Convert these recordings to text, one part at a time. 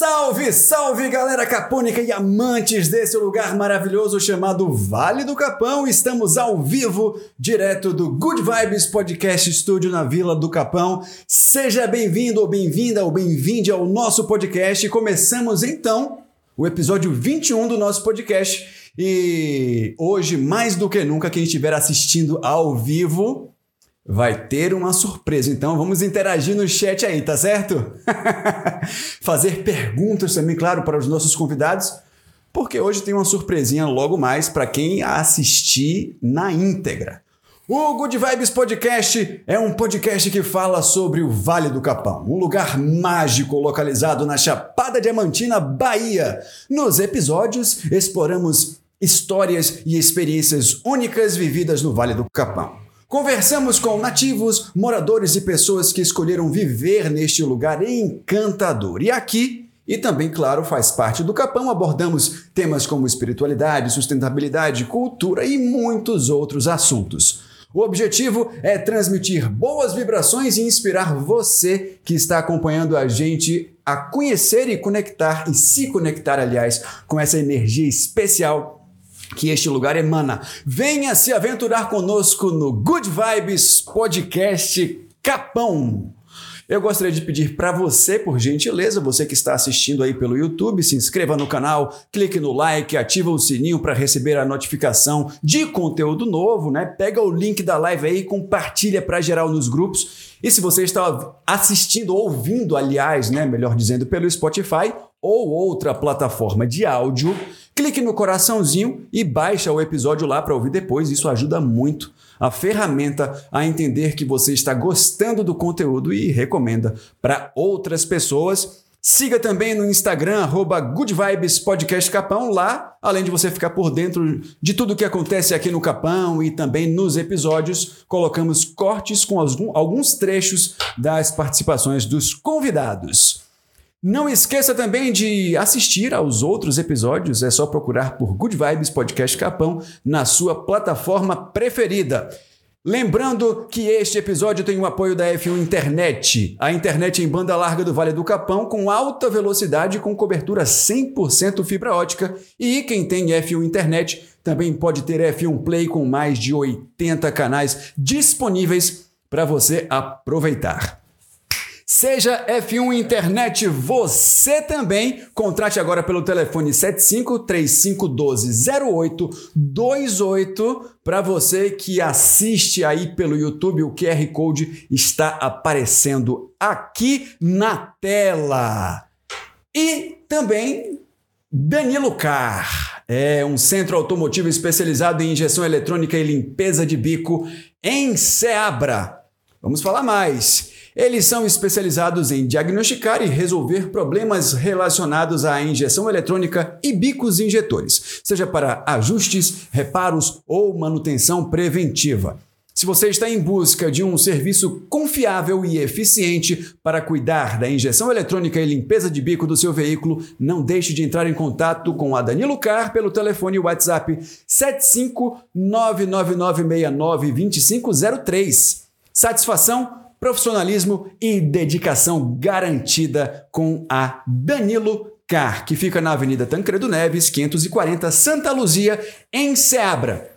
Salve, salve galera capônica e amantes desse lugar maravilhoso chamado Vale do Capão. Estamos ao vivo, direto do Good Vibes Podcast Studio na Vila do Capão. Seja bem-vindo ou bem-vinda ou bem-vinde ao nosso podcast. Começamos então o episódio 21 do nosso podcast. E hoje, mais do que nunca, quem estiver assistindo ao vivo vai ter uma surpresa. Então vamos interagir no chat aí, tá certo? Fazer perguntas também, claro, para os nossos convidados, porque hoje tem uma surpresinha logo mais para quem assistir na íntegra. O Good Vibes Podcast é um podcast que fala sobre o Vale do Capão, um lugar mágico localizado na Chapada Diamantina, Bahia. Nos episódios, exploramos histórias e experiências únicas vividas no Vale do Capão. Conversamos com nativos, moradores e pessoas que escolheram viver neste lugar encantador. E aqui, e também, claro, faz parte do Capão, abordamos temas como espiritualidade, sustentabilidade, cultura e muitos outros assuntos. O objetivo é transmitir boas vibrações e inspirar você que está acompanhando a gente a conhecer e conectar e se conectar, aliás, com essa energia especial que este lugar emana. Venha se aventurar conosco no Good Vibes Podcast Capão. Eu gostaria de pedir para você, por gentileza, você que está assistindo aí pelo YouTube, se inscreva no canal, clique no like, ativa o sininho para receber a notificação de conteúdo novo, né? Pega o link da live aí, compartilha para geral nos grupos. E se você está assistindo, ouvindo, aliás, né, melhor dizendo, pelo Spotify ou outra plataforma de áudio, clique no coraçãozinho e baixa o episódio lá para ouvir depois. Isso ajuda muito a ferramenta a entender que você está gostando do conteúdo e recomenda para outras pessoas. Siga também no Instagram, arroba. Lá, além de você ficar por dentro de tudo que acontece aqui no Capão e também nos episódios, colocamos cortes com alguns trechos das participações dos convidados. Não esqueça também de assistir aos outros episódios, é só procurar por Good Vibes Podcast Capão na sua plataforma preferida. Lembrando que este episódio tem o apoio da F1 Internet, a internet em banda larga do Vale do Capão com alta velocidade com cobertura 100% fibra ótica. E quem tem F1 Internet também pode ter F1 Play com mais de 80 canais disponíveis para você aproveitar. Seja F1 Internet você também. Contrate agora pelo telefone 75 3512 0828 para você que assiste aí pelo YouTube. O QR Code está aparecendo aqui na tela. E também Danilo Car. É um centro automotivo especializado em injeção eletrônica e limpeza de bico em Ceabra. Vamos falar mais. Eles são especializados em diagnosticar e resolver problemas relacionados à injeção eletrônica e bicos injetores, seja para ajustes, reparos ou manutenção preventiva. Se você está em busca de um serviço confiável e eficiente para cuidar da injeção eletrônica e limpeza de bico do seu veículo, não deixe de entrar em contato com a Danilo Car pelo telefone WhatsApp 75999692503. Satisfação profissionalismo e dedicação garantida com a Danilo Car, que fica na Avenida Tancredo Neves, 540, Santa Luzia, em Ceabra.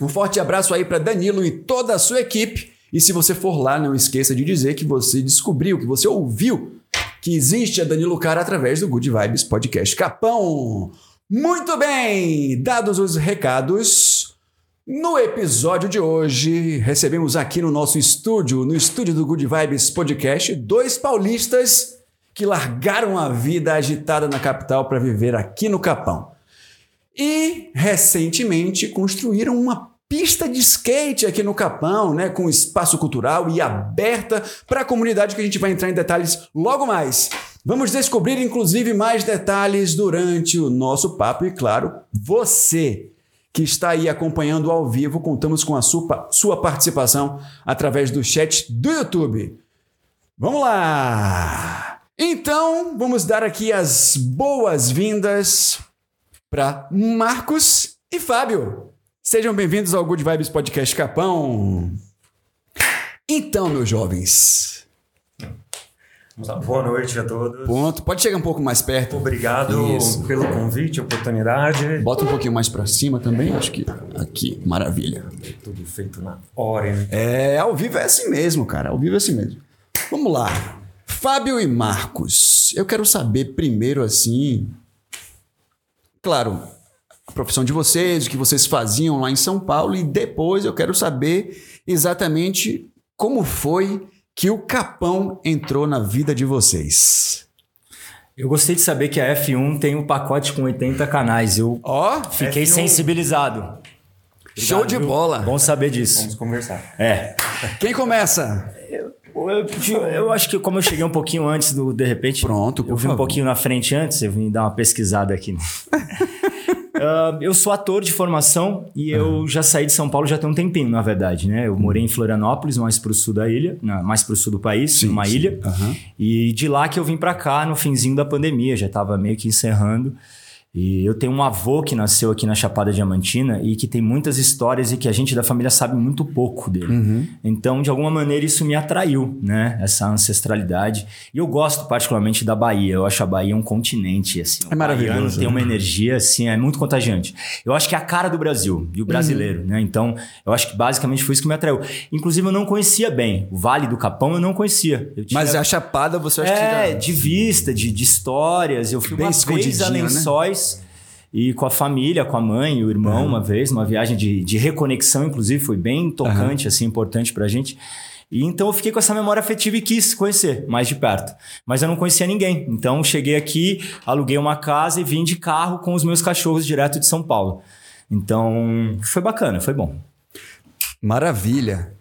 Um forte abraço aí para Danilo e toda a sua equipe. E se você for lá, não esqueça de dizer que você descobriu, que você ouviu que existe a Danilo Car através do Good Vibes Podcast Capão. Muito bem, dados os recados, no episódio de hoje, recebemos aqui no nosso estúdio, no estúdio do Good Vibes Podcast, dois paulistas que largaram a vida agitada na capital para viver aqui no Capão. E recentemente construíram uma pista de skate aqui no Capão, né, com espaço cultural e aberta para a comunidade que a gente vai entrar em detalhes logo mais. Vamos descobrir inclusive mais detalhes durante o nosso papo e claro, você que está aí acompanhando ao vivo. Contamos com a sua, sua participação através do chat do YouTube. Vamos lá! Então, vamos dar aqui as boas-vindas para Marcos e Fábio. Sejam bem-vindos ao Good Vibes Podcast Capão. Então, meus jovens, Boa noite a todos. Ponto. Pode chegar um pouco mais perto. Obrigado Isso. pelo convite, oportunidade. Bota um pouquinho mais para cima também, acho que aqui, maravilha. Tudo feito na hora, hein? É, ao vivo é assim mesmo, cara. Ao vivo é assim mesmo. Vamos lá. Fábio e Marcos. Eu quero saber primeiro assim, claro, a profissão de vocês, o que vocês faziam lá em São Paulo e depois eu quero saber exatamente como foi que o Capão entrou na vida de vocês? Eu gostei de saber que a F1 tem um pacote com 80 canais. Eu oh, fiquei F1. sensibilizado. Obrigado, Show de bola. Bom saber disso. Vamos conversar. É. Quem começa? Eu, eu, eu, acho que como eu cheguei um pouquinho antes do de repente, pronto, eu vim favor. um pouquinho na frente antes, eu vim dar uma pesquisada aqui. Uh, eu sou ator de formação e eu uhum. já saí de São Paulo já tem um tempinho, na verdade, né? Eu morei em Florianópolis, mais pro sul da ilha, mais pro sul do país, sim, numa sim. ilha. Uhum. E de lá que eu vim para cá no finzinho da pandemia, já estava meio que encerrando. E eu tenho um avô que nasceu aqui na Chapada Diamantina e que tem muitas histórias e que a gente da família sabe muito pouco dele. Uhum. Então, de alguma maneira, isso me atraiu, né? Essa ancestralidade. E eu gosto particularmente da Bahia. Eu acho a Bahia um continente, assim. É maravilhoso. Tem uma né? energia, assim, é muito contagiante. Eu acho que é a cara do Brasil e o brasileiro, uhum. né? Então, eu acho que basicamente foi isso que me atraiu. Inclusive, eu não conhecia bem. O Vale do Capão eu não conhecia. Eu tinha... Mas a Chapada você acha é, que É, já... de vista, de, de histórias. Eu fui bem uma vez a né? Lençóis... Né? E com a família, com a mãe e o irmão, uhum. uma vez, uma viagem de, de reconexão, inclusive, foi bem tocante, uhum. assim, importante pra gente. E então eu fiquei com essa memória afetiva e quis conhecer mais de perto. Mas eu não conhecia ninguém. Então cheguei aqui, aluguei uma casa e vim de carro com os meus cachorros direto de São Paulo. Então foi bacana, foi bom. Maravilha.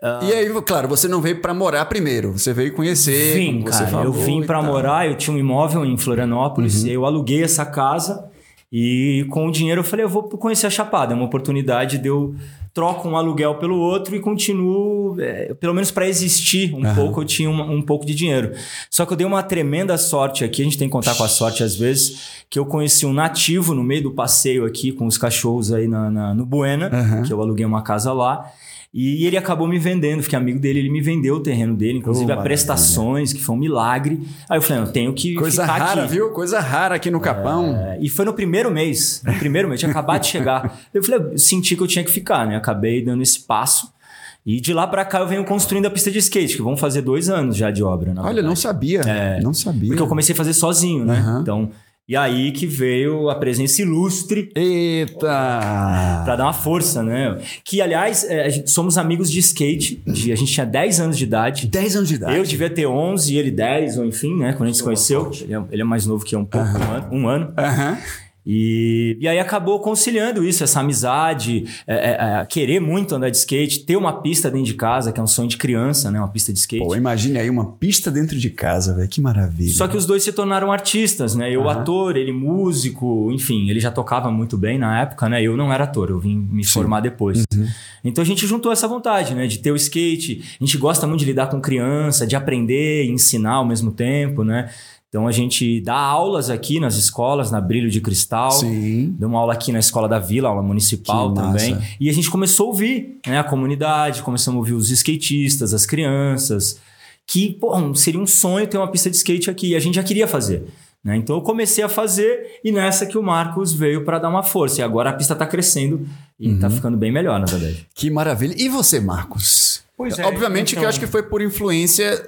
Uh, e aí, claro, você não veio para morar primeiro, você veio conhecer. Vim, cara, eu vim para morar, eu tinha um imóvel em Florianópolis, uhum. eu aluguei essa casa e com o dinheiro eu falei, eu vou conhecer a Chapada, é uma oportunidade de eu troco um aluguel pelo outro e continuo, é, pelo menos para existir um uhum. pouco, eu tinha um, um, pouco de dinheiro. Só que eu dei uma tremenda sorte aqui, a gente tem que contar com a sorte às vezes, que eu conheci um nativo no meio do passeio aqui com os cachorros aí na, na no Buena, uhum. que eu aluguei uma casa lá. E ele acabou me vendendo, fiquei amigo dele, ele me vendeu o terreno dele, inclusive oh, a prestações, que foi um milagre. Aí eu falei, eu tenho que. Coisa rara, aqui. viu? Coisa rara aqui no Capão. É, e foi no primeiro mês. No primeiro mês, tinha acabado de chegar. Eu falei, eu senti que eu tinha que ficar, né? Acabei dando esse passo. E de lá para cá eu venho construindo a pista de skate, que vão fazer dois anos já de obra. Olha, verdade. não sabia. É, não sabia. Porque eu comecei a fazer sozinho, né? Uhum. Então e aí que veio a presença ilustre. Eita! Pra dar uma força, né? Que, aliás, é, gente, somos amigos de skate. De, a gente tinha 10 anos de idade. 10 anos de idade? Eu devia ter 11 e ele 10, ou enfim, né? Quando a gente se conheceu. Ele é, ele é, mais novo que eu um pouco, uh -huh. um ano. Um ano. Uh -huh. E, e aí acabou conciliando isso, essa amizade, é, é, é, querer muito andar de skate, ter uma pista dentro de casa, que é um sonho de criança, né? Uma pista de skate. Pô, imagine aí uma pista dentro de casa, velho, que maravilha. Só que os dois se tornaram artistas, né? Eu uhum. ator, ele músico, enfim, ele já tocava muito bem na época, né? Eu não era ator, eu vim me Sim. formar depois. Uhum. Então a gente juntou essa vontade, né? De ter o skate, a gente gosta muito de lidar com criança, de aprender e ensinar ao mesmo tempo, né? Então a gente dá aulas aqui nas escolas, na Brilho de Cristal. Sim. Deu uma aula aqui na escola da Vila, aula municipal que também. Massa. E a gente começou a ouvir né, a comunidade, começamos a ouvir os skatistas, as crianças. Que, pô, seria um sonho ter uma pista de skate aqui. E a gente já queria fazer. Né? Então eu comecei a fazer e nessa que o Marcos veio para dar uma força. E agora a pista está crescendo e está uhum. ficando bem melhor, na verdade. Que maravilha. E você, Marcos? Pois é. Obviamente então... que eu acho que foi por influência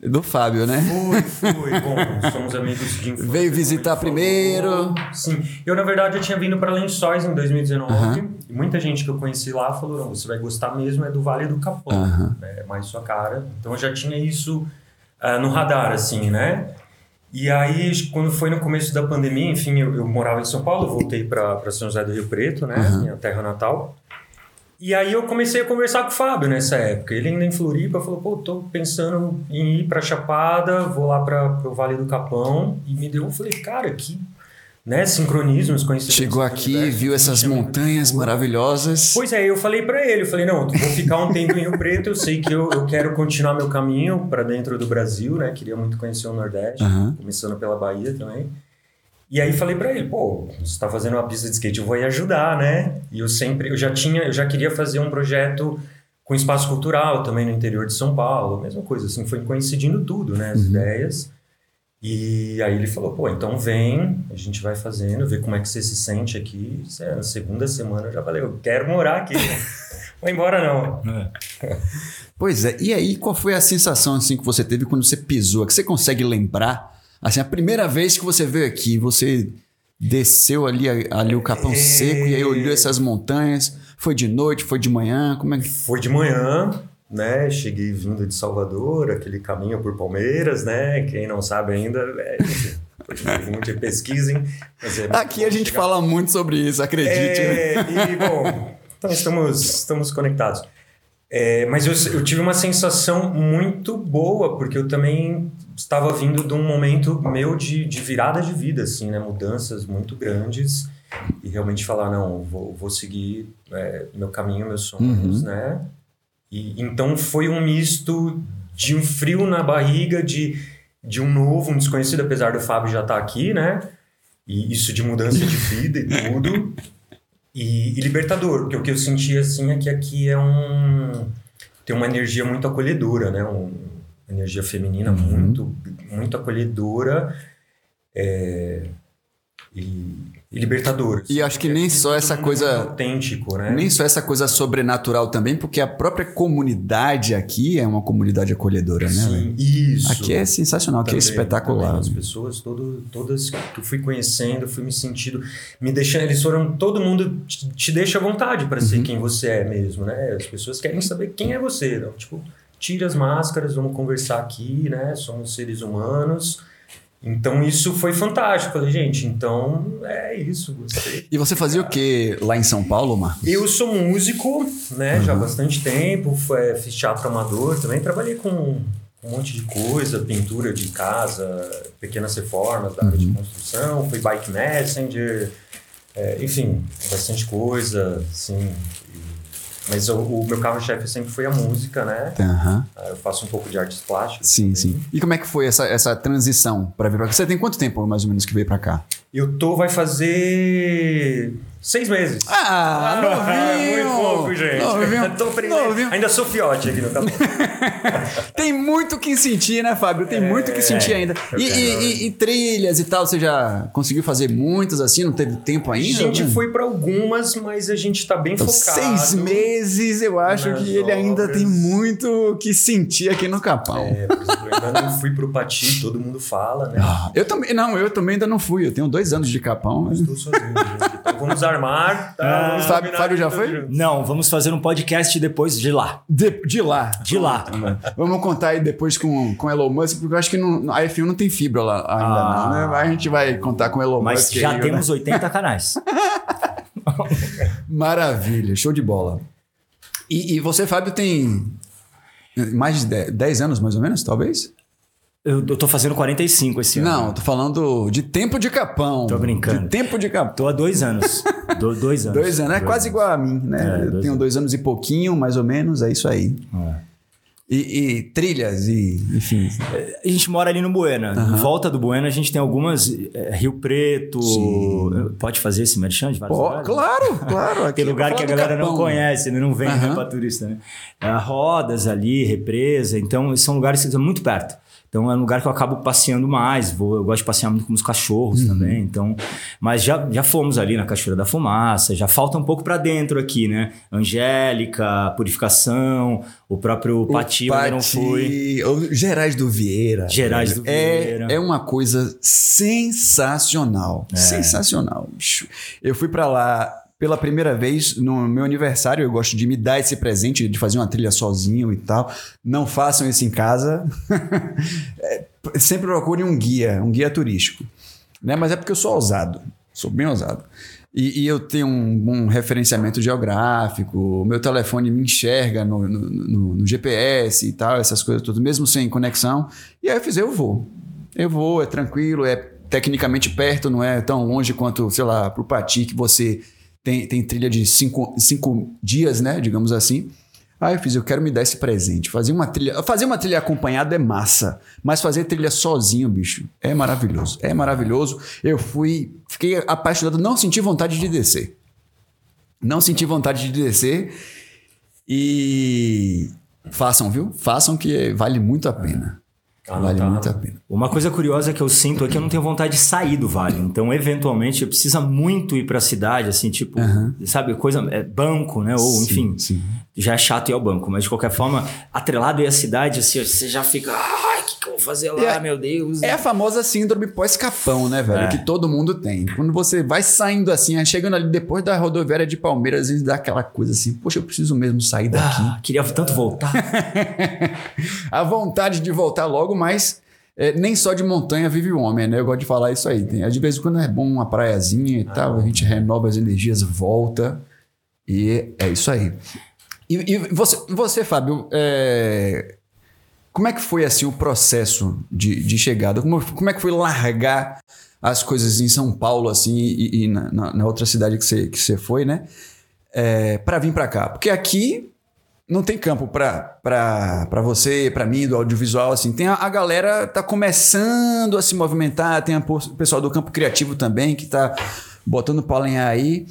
do Fábio, né? Foi, foi. Bom, somos amigos de infância. Veio visitar primeiro. Sim. Eu, na verdade, eu tinha vindo para Lençóis em 2019. Uhum. E muita gente que eu conheci lá falou: não, você vai gostar mesmo é do Vale do Capão. Uhum. É mais sua cara. Então eu já tinha isso uh, no radar, assim, né? E aí, quando foi no começo da pandemia, enfim, eu, eu morava em São Paulo, voltei para São José do Rio Preto, né? Uhum. Minha terra natal. E aí eu comecei a conversar com o Fábio nessa época. Ele ainda em Floripa falou, pô, tô pensando em ir para Chapada, vou lá para o Vale do Capão. E me deu, eu falei, cara, que né, sincronismos, coincidências. Chegou aqui, viu essas montanhas maravilhosas. Pois é, eu falei para ele, eu falei, não, vou ficar um tempo em Rio Preto, eu sei que eu, eu quero continuar meu caminho para dentro do Brasil, né? Queria muito conhecer o Nordeste, uhum. começando pela Bahia também. E aí falei para ele, pô, você está fazendo uma pista de skate, eu vou aí ajudar, né? E eu sempre, eu já tinha, eu já queria fazer um projeto com espaço cultural também no interior de São Paulo, mesma coisa, assim, foi coincidindo tudo, né, as uhum. ideias. E aí ele falou, pô, então vem, a gente vai fazendo, ver como é que você se sente aqui. É, na segunda semana já falei, eu quero morar aqui. Vou embora não. É. Pois é, e aí qual foi a sensação assim que você teve quando você pisou? Que você consegue lembrar? Assim, a primeira vez que você veio aqui, você desceu ali, ali o Capão é... Seco e aí olhou essas montanhas. Foi de noite, foi de manhã? Como é que... Foi de manhã, né? Cheguei vindo de Salvador, aquele caminho por Palmeiras, né? Quem não sabe ainda, é, muito pesquisem. É Aqui a gente chegar. fala muito sobre isso, acredite. É, e, bom, então estamos, estamos conectados. É, mas eu, eu, tive uma sensação muito boa, porque eu também estava vindo de um momento meu de, de virada de vida, assim, né? Mudanças muito grandes. E realmente falar, não, vou, vou seguir é, meu caminho, meus sonhos, uhum. né? E, então foi um misto de um frio na barriga, de, de um novo, um desconhecido, apesar do Fábio já estar tá aqui, né? E isso de mudança de vida e tudo. E, e, libertador, porque o que eu senti assim é que aqui é um. tem uma energia muito acolhedora, né? Um, energia feminina uhum. muito, muito acolhedora. É, e, e libertador. E acho que nem só essa coisa autêntico, né? Nem só essa coisa sobrenatural também, porque a própria comunidade aqui é uma comunidade acolhedora, Sim, né? Sim, isso. Aqui é sensacional, também, aqui é espetacular. Também, as pessoas, todo, todas que eu fui conhecendo, fui me sentindo, me deixando, eles foram, todo mundo te, te deixa à vontade para ser uhum. quem você é mesmo, né? As pessoas querem saber quem é você, não? tipo, tira as máscaras, vamos conversar aqui, né? Somos seres humanos então isso foi fantástico. Falei, gente, então é isso. Gostei. E você fazia o que lá em São Paulo, Marcos? Eu sou músico, né? Uhum. Já há bastante tempo. Fiz teatro amador também. Trabalhei com um monte de coisa, pintura de casa, pequenas reformas da área uhum. de construção, fui bike messenger, é, enfim, bastante coisa, assim. Mas o, o meu carro-chefe sempre foi a música, né? Uhum. Eu faço um pouco de artes plásticas. Sim, também. sim. E como é que foi essa, essa transição para vir para cá? Você tem quanto tempo, mais ou menos, que veio para cá? Eu tô, vai fazer Seis meses. Ah, ah novinho! Muito pouco, gente. Novinho. Tô novinho. Ainda sou fiote aqui no canal. Tem muito que sentir, né, Fábio? Tem é, muito que sentir ainda. E, e, e, trilhas e tal, você já conseguiu fazer muitas assim? Não teve tempo ainda? A gente né? foi para algumas, mas a gente tá bem então, focado. Seis meses, eu acho que ele ainda tem muito que sentir aqui no Capão. É, por exemplo, eu ainda não fui pro Pati, todo mundo fala, né? Ah, eu também, não, eu também ainda não fui. Eu tenho dois anos de Capão. Mas... Estou sozinho, gente. Então vamos armar. Tá? Ah, Fábio, Fábio já foi? Não, vamos fazer um podcast depois de lá. De, de lá. De lá. vamos contar aí depois com, com Elon Musk, porque eu acho que não, a F1 não tem fibra lá ainda, ah. não, né? A gente vai contar com Elon Mas Musk. Mas já aí, temos né? 80 canais. Maravilha, show de bola. E, e, você, Fábio, tem mais de 10 anos, mais ou menos, talvez? Eu, eu tô fazendo 45 esse ano. Não, tô falando de tempo de capão. Tô brincando. De tempo de capão. Tô há dois anos. Do, dois anos. dois anos. É dois quase anos. igual a mim, né? É, eu tenho anos. dois anos e pouquinho, mais ou menos, é isso aí. É. E, e, trilhas e enfim. A gente mora ali no Buena. Uhum. Em volta do Buena a gente tem algumas. É, Rio Preto. Sim. Pode fazer esse merchan de vários Pô, lugares? Claro, claro. tem lugar que a galera Capão. não conhece, né? não vem uhum. para turista. Né? É, rodas ali, represa. Então, são lugares que estão muito perto. Então é um lugar que eu acabo passeando mais. Vou, eu gosto de passear muito com os cachorros uhum. também. Então, mas já, já fomos ali na Cachoeira da Fumaça. Já falta um pouco para dentro aqui, né? Angélica, Purificação, o próprio o Pati, Pati, eu não fui. Gerais do Vieira. Gerais do é, Vieira. É uma coisa sensacional. É. Sensacional. Eu fui para lá pela primeira vez no meu aniversário. Eu gosto de me dar esse presente, de fazer uma trilha sozinho e tal. Não façam isso em casa. sempre procure um guia, um guia turístico. Né? Mas é porque eu sou ousado, sou bem ousado. E, e eu tenho um, um, referenciamento geográfico, meu telefone me enxerga no, no, no, no, GPS e tal, essas coisas todas, mesmo sem conexão. E aí eu fiz, eu vou. Eu vou, é tranquilo, é tecnicamente perto, não é tão longe quanto, sei lá, para o Pati, que você tem, tem trilha de cinco, cinco dias, né? Digamos assim. Aí eu fiz, eu quero me dar esse presente. Fazer uma trilha. Fazer uma trilha acompanhada é massa. Mas fazer trilha sozinho, bicho, é maravilhoso. É maravilhoso. Eu fui. Fiquei apaixonado, não senti vontade de descer. Não senti vontade de descer. E façam, viu? Façam que vale muito a pena. Ah, vale tá. muito a pena. Uma coisa curiosa que eu sinto é que eu não tenho vontade de sair do vale. Então, eventualmente, eu precisa muito ir para a cidade, assim, tipo, uhum. sabe, coisa, é, banco, né? Ou, sim, enfim, sim. já é chato ir ao banco. Mas, de qualquer forma, atrelado aí à cidade, assim, você já fica, que, que eu vou fazer lá, é, meu Deus? É a famosa síndrome pós-capão, né, velho? É. Que todo mundo tem. Quando você vai saindo assim, chegando ali depois da rodoviária de Palmeiras, às vezes dá aquela coisa assim, poxa, eu preciso mesmo sair daqui. Ah, queria tanto voltar. a vontade de voltar logo, mas é, nem só de montanha vive o homem, né? Eu gosto de falar isso aí. Tem, de vez em quando é bom uma praiazinha e ah, tal, a gente renova as energias, volta. E é isso aí. E, e você, você, Fábio, é, como é que foi assim o processo de, de chegada? Como, como é que foi largar as coisas em São Paulo assim e, e na, na, outra cidade que você, que você foi, né? É, para vir para cá? Porque aqui não tem campo para você, para mim, do audiovisual, assim. Tem a, a, galera tá começando a se movimentar, tem o pessoal do campo criativo também que tá botando pau aí.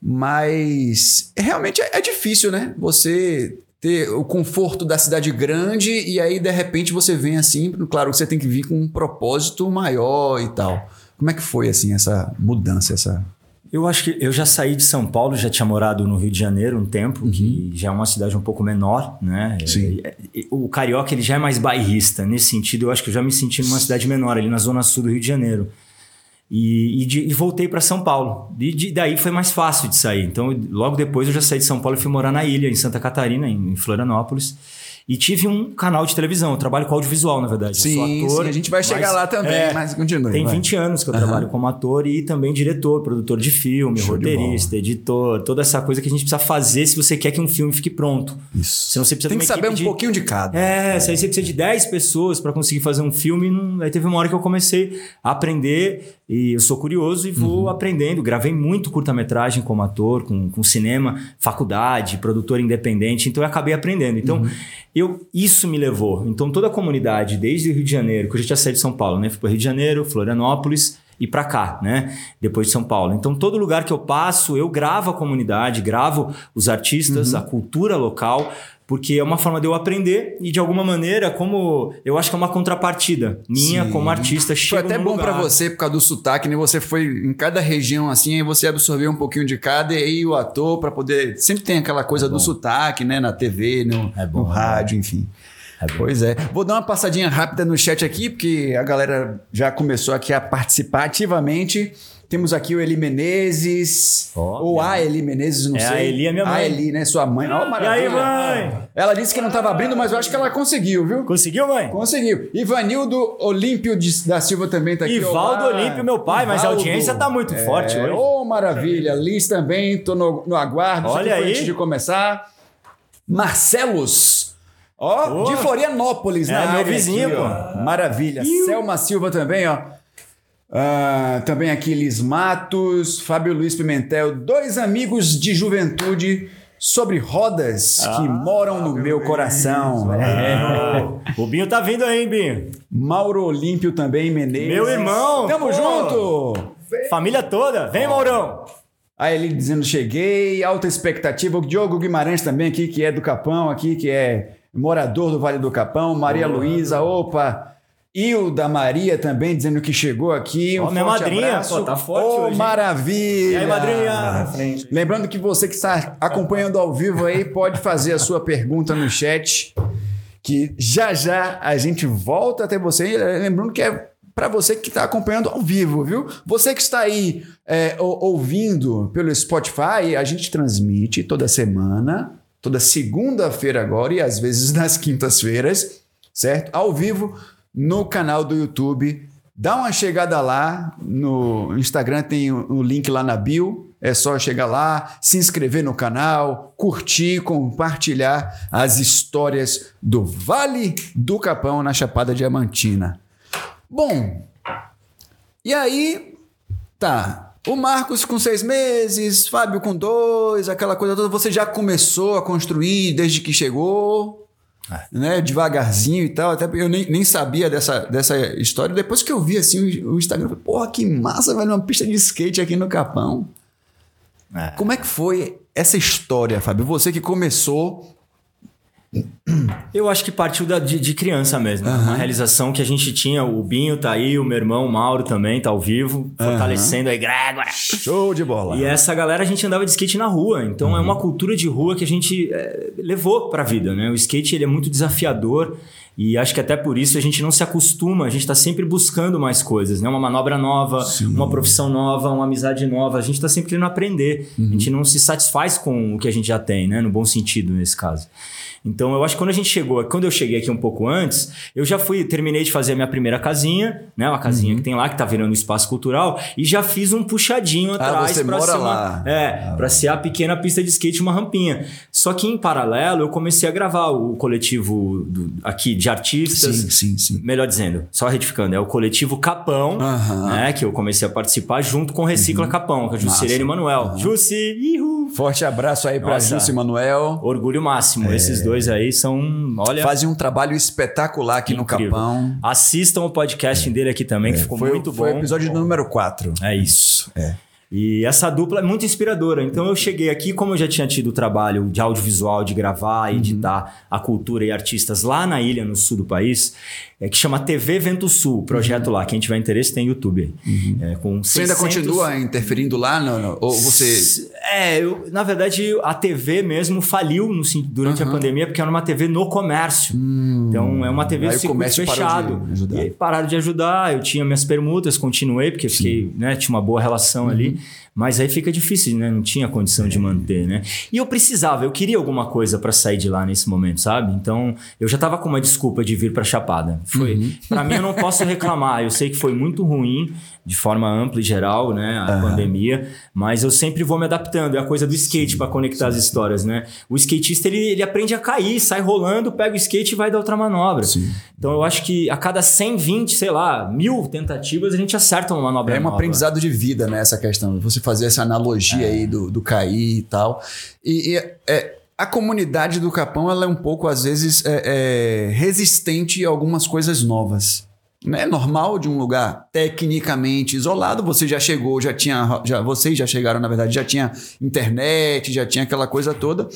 Mas realmente é, é difícil, né? Você ter o conforto da cidade grande e aí de repente você vem assim, claro, você tem que vir com um propósito maior e tal. Como é que foi assim essa mudança, essa eu acho que eu já saí de São Paulo, já tinha morado no Rio de Janeiro um tempo, uhum. que já é uma cidade um pouco menor, né? Sim. O carioca ele já é mais bairrista. Nesse sentido, eu acho que eu já me senti numa cidade menor, ali na zona sul do Rio de Janeiro. E, e, de, e voltei para São Paulo. E de, daí foi mais fácil de sair. Então, logo depois eu já saí de São Paulo e fui morar na ilha, em Santa Catarina, em, Florianópolis. E tive um canal de televisão. Eu trabalho com audiovisual, na verdade. Sim, eu sou ator. Sim, a gente vai chegar lá também, é, mas continue. Tem vai. 20 anos que eu uhum. trabalho como ator e também diretor, produtor de filme, Show roteirista, editor, toda essa coisa que a gente precisa fazer se você quer que um filme fique pronto. Isso. Senão você precisa Tem que saber um de... pouquinho de cada. É, é. Se aí você precisa de 10 pessoas para conseguir fazer um filme. Aí teve uma hora que eu comecei a aprender e eu sou curioso e vou uhum. aprendendo. Gravei muito curta-metragem como ator, com, com cinema, faculdade, produtor independente. Então eu acabei aprendendo. Então uhum. eu isso me levou. Então toda a comunidade, desde o Rio de Janeiro, que eu já tinha saído de São Paulo, né? Fui para Rio de Janeiro, Florianópolis e para cá, né? Depois de São Paulo. Então todo lugar que eu passo, eu gravo a comunidade, gravo os artistas, uhum. a cultura local porque é uma forma de eu aprender e de alguma maneira, como eu acho que é uma contrapartida minha Sim. como artista. Foi até bom para você por causa do sotaque, né? Você foi em cada região assim, aí você absorveu um pouquinho de cada e aí o ator para poder sempre tem aquela coisa é do sotaque, né? Na TV, no, é bom, no é rádio, é enfim. É pois é. Vou dar uma passadinha rápida no chat aqui, porque a galera já começou aqui a participar ativamente. Temos aqui o Eli Menezes. Oh, ou a Eli Menezes, não é sei. A Eli é minha mãe. A Eli, né? Sua mãe. Oh, maravilha. E aí, mãe? Ela disse que não estava abrindo, mas eu acho que ela conseguiu, viu? Conseguiu, mãe? Conseguiu. Ivanildo Olímpio de, da Silva também está aqui. Ivaldo Olímpio, meu pai, Ivaldo. mas a audiência está muito é... forte hoje. Ô, oh, maravilha. Liz também, tô no, no aguardo. Olha aí. Antes de começar. Marcelos. Ó, oh, de Florianópolis, né? É, meu vizinho, aqui, pô. Maravilha. Iu. Selma Silva também, ó. Uh, também aqui Liz Matos, Fábio Luiz Pimentel, dois amigos de juventude sobre rodas ah, que moram no meu coração. É. O Binho tá vindo aí, hein, Binho? Mauro Olímpio também, Menezes. Meu irmão! Tamo pô. junto! Família toda, vem, Maurão! Aí ele dizendo cheguei, alta expectativa. O Diogo Guimarães também aqui, que é do Capão aqui, que é morador do Vale do Capão. Maria Luísa, opa! Hilda Maria também dizendo que chegou aqui. Um oh, minha madrinha, abraço. Pô, tá forte oh, hoje. maravilha! E aí, madrinha? Lembrando que você que está acompanhando ao vivo aí pode fazer a sua pergunta no chat, que já já a gente volta até você. Lembrando que é para você que está acompanhando ao vivo, viu? Você que está aí é, ouvindo pelo Spotify, a gente transmite toda semana, toda segunda-feira agora e às vezes nas quintas-feiras, certo? Ao vivo no canal do YouTube. Dá uma chegada lá no Instagram, tem o link lá na bio. É só chegar lá, se inscrever no canal, curtir, compartilhar as histórias do Vale do Capão na Chapada Diamantina. Bom, e aí, tá. O Marcos com seis meses, Fábio com dois, aquela coisa toda. Você já começou a construir desde que chegou? É. Né, devagarzinho e tal. Até eu nem, nem sabia dessa, dessa história. Depois que eu vi assim o, o Instagram, eu falei, porra, que massa, velho, uma pista de skate aqui no Capão. É. Como é que foi essa história, Fábio, você que começou eu acho que partiu da, de, de, criança mesmo. Uhum. Uma realização que a gente tinha. O Binho tá aí, o meu irmão, o Mauro também tá ao vivo, uhum. fortalecendo a egrégora. Show de bola. E essa galera a gente andava de skate na rua. Então uhum. é uma cultura de rua que a gente é, levou pra vida, né? O skate ele é muito desafiador. E acho que até por isso a gente não se acostuma, a gente está sempre buscando mais coisas, né? Uma manobra nova, Sim. uma profissão nova, uma amizade nova. A gente está sempre querendo aprender. Uhum. A gente não se satisfaz com o que a gente já tem, né? No bom sentido, nesse caso. Então eu acho que quando a gente chegou, quando eu cheguei aqui um pouco antes, eu já fui, terminei de fazer a minha primeira casinha, né? Uma casinha uhum. que tem lá, que tá virando espaço cultural, e já fiz um puxadinho ah, atrás para ser uma, é, ah, para ser a pequena pista de skate, uma rampinha. Só que em paralelo eu comecei a gravar o coletivo do, aqui de artistas. Sim, sim, sim. Melhor dizendo, só retificando, é o coletivo Capão, uhum. né? Que eu comecei a participar junto com o Recicla uhum. Capão, que é o Juscelino e Manuel. Uhum. Jussi, ihu. Forte abraço aí para Jussi e Manuel. Orgulho máximo, é. esses dois dois aí são, olha... Fazem um trabalho espetacular aqui incrível. no Capão. Assistam o podcast é. dele aqui também, é. que ficou foi, muito foi bom. Foi o episódio número 4. É isso. É. E essa dupla é muito inspiradora. Então eu cheguei aqui, como eu já tinha tido o trabalho de audiovisual, de gravar e uhum. editar a cultura e artistas lá na ilha, no sul do país, é que chama TV Vento Sul, o projeto uhum. lá. Quem tiver interesse tem YouTube. Uhum. É, com você 600... ainda continua interferindo lá? No, no, ou você. É, eu, na verdade, a TV mesmo faliu no, durante uhum. a pandemia, porque era uma TV no comércio. Hum. Então é uma TV de circuito fechado. De e aí pararam de ajudar. Eu tinha minhas permutas, continuei, porque fiquei, né, tinha uma boa relação ali. Mas aí fica difícil, né? Não tinha condição de manter, né? E eu precisava, eu queria alguma coisa para sair de lá nesse momento, sabe? Então, eu já tava com uma desculpa de vir para Chapada. Foi, uhum. para mim eu não posso reclamar. Eu sei que foi muito ruim de forma ampla e geral, né, a uhum. pandemia, mas eu sempre vou me adaptando. É a coisa do skate para conectar sim. as histórias, né? O skatista ele, ele aprende a cair, sai rolando, pega o skate e vai dar outra manobra. Sim. Então eu acho que a cada 120, sei lá, mil tentativas a gente acerta uma manobra. É um aprendizado de vida, né? Essa questão. Você fazer essa analogia é. aí do, do cair e tal. E, e é, a comunidade do Capão ela é um pouco, às vezes, é, é resistente a algumas coisas novas é normal de um lugar tecnicamente isolado. Você já chegou, já tinha, já, vocês já chegaram, na verdade, já tinha internet, já tinha aquela coisa toda.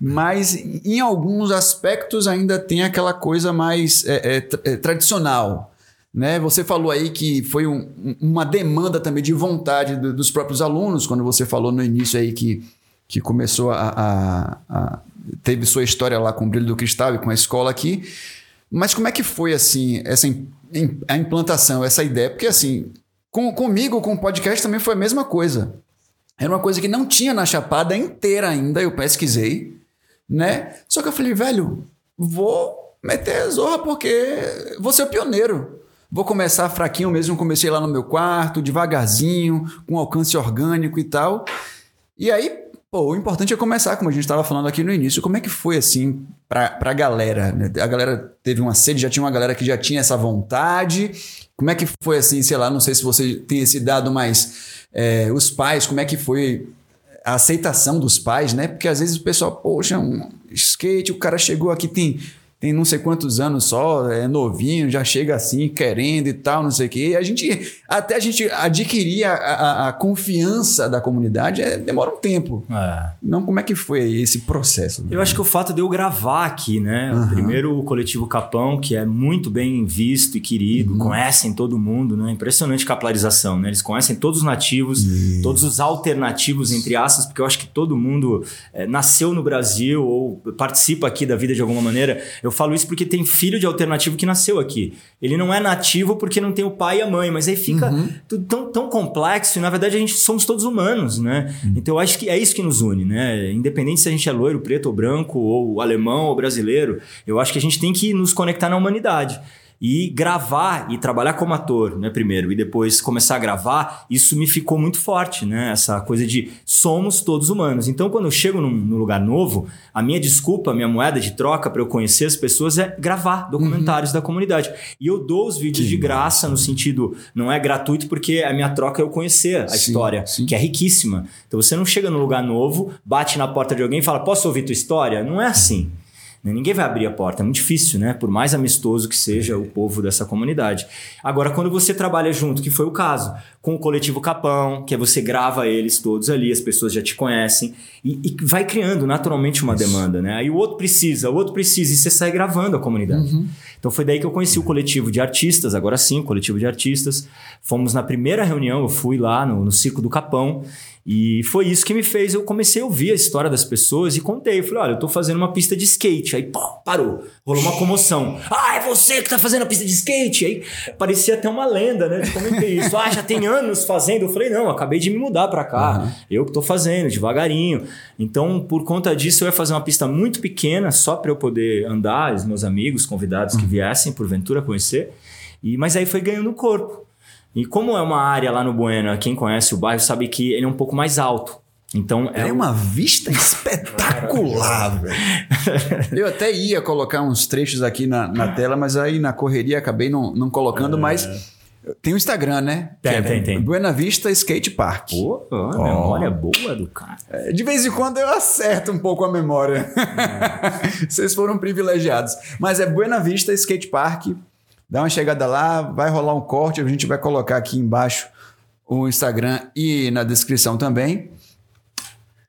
Mas em alguns aspectos ainda tem aquela coisa mais é, é, é, tradicional. Né? Você falou aí que foi um, uma demanda também de vontade do, dos próprios alunos, quando você falou no início aí que, que começou a, a, a teve sua história lá com o Brilho do Cristal e com a escola aqui. Mas como é que foi assim essa a implantação, essa ideia? Porque assim, com, comigo, com o podcast também foi a mesma coisa. Era uma coisa que não tinha na Chapada inteira ainda, eu pesquisei, né? Só que eu falei, velho, vou meter a zorra porque vou ser o pioneiro. Vou começar fraquinho mesmo, comecei lá no meu quarto, devagarzinho, com alcance orgânico e tal. E aí Pô, o importante é começar, como a gente estava falando aqui no início, como é que foi assim para a galera? Né? A galera teve uma sede, já tinha uma galera que já tinha essa vontade. Como é que foi assim, sei lá, não sei se você tem esse dado, mas é, os pais, como é que foi a aceitação dos pais, né? Porque às vezes o pessoal, poxa, um skate, o cara chegou aqui, tem tem não sei quantos anos só, é novinho, já chega assim, querendo e tal, não sei o quê. E a gente, até a gente adquirir a, a, a confiança da comunidade, é, demora um tempo. É. Não, como é que foi esse processo? Eu acho que o fato de eu gravar aqui, né? Uhum. Primeiro o coletivo Capão, que é muito bem visto e querido, uhum. conhecem todo mundo, né? Impressionante capilarização, né? Eles conhecem todos os nativos, Isso. todos os alternativos, entre aspas, porque eu acho que todo mundo é, nasceu no Brasil ou participa aqui da vida de alguma maneira. Eu eu falo isso porque tem filho de alternativo que nasceu aqui. Ele não é nativo porque não tem o pai e a mãe, mas aí fica uhum. tudo tão, tão complexo e na verdade a gente somos todos humanos, né? Uhum. Então eu acho que é isso que nos une, né? Independente se a gente é loiro, preto ou branco, ou alemão ou brasileiro, eu acho que a gente tem que nos conectar na humanidade. E gravar e trabalhar como ator, né, primeiro, e depois começar a gravar, isso me ficou muito forte, né? Essa coisa de somos todos humanos. Então, quando eu chego num, num lugar novo, a minha desculpa, a minha moeda de troca para eu conhecer as pessoas é gravar documentários uhum. da comunidade. E eu dou os vídeos que de graça, no sentido, não é gratuito, porque a minha troca é eu conhecer a sim, história, sim. que é riquíssima. Então, você não chega num lugar novo, bate na porta de alguém e fala, posso ouvir tua história? Não é assim. Ninguém vai abrir a porta, é muito difícil, né? Por mais amistoso que seja o povo dessa comunidade. Agora, quando você trabalha junto, que foi o caso, com o coletivo Capão, que é você grava eles todos ali, as pessoas já te conhecem, e, e vai criando naturalmente uma Isso. demanda, né? Aí o outro precisa, o outro precisa, e você sai gravando a comunidade. Uhum. Então foi daí que eu conheci o coletivo de artistas, agora sim, o coletivo de artistas. Fomos na primeira reunião, eu fui lá no, no Ciclo do Capão, e foi isso que me fez. Eu comecei a ouvir a história das pessoas e contei. falei, olha, eu tô fazendo uma pista de skate. Aí, pô, parou. Rolou uma comoção. Ah, é você que tá fazendo a pista de skate? Aí parecia até uma lenda, né? Eu comentei isso. Ah, já tem anos fazendo. Eu falei, não, acabei de me mudar pra cá. Uhum. Eu que tô fazendo, devagarinho. Então, por conta disso, eu ia fazer uma pista muito pequena, só para eu poder andar, os meus amigos, convidados que viessem, porventura, conhecer. E, mas aí foi ganhando corpo. E como é uma área lá no Bueno, quem conhece o bairro sabe que ele é um pouco mais alto. Então é, é uma vista espetacular, velho. Eu até ia colocar uns trechos aqui na, na tela, mas aí na correria acabei não, não colocando, é. mas tem o Instagram, né? Tem, é tem, tem. Buena Vista Skate Park. Pô, oh. memória boa do cara. É, de vez em quando eu acerto um pouco a memória. É. Vocês foram privilegiados. Mas é Buena Vista Skate Park. Dá uma chegada lá, vai rolar um corte, a gente vai colocar aqui embaixo o Instagram e na descrição também.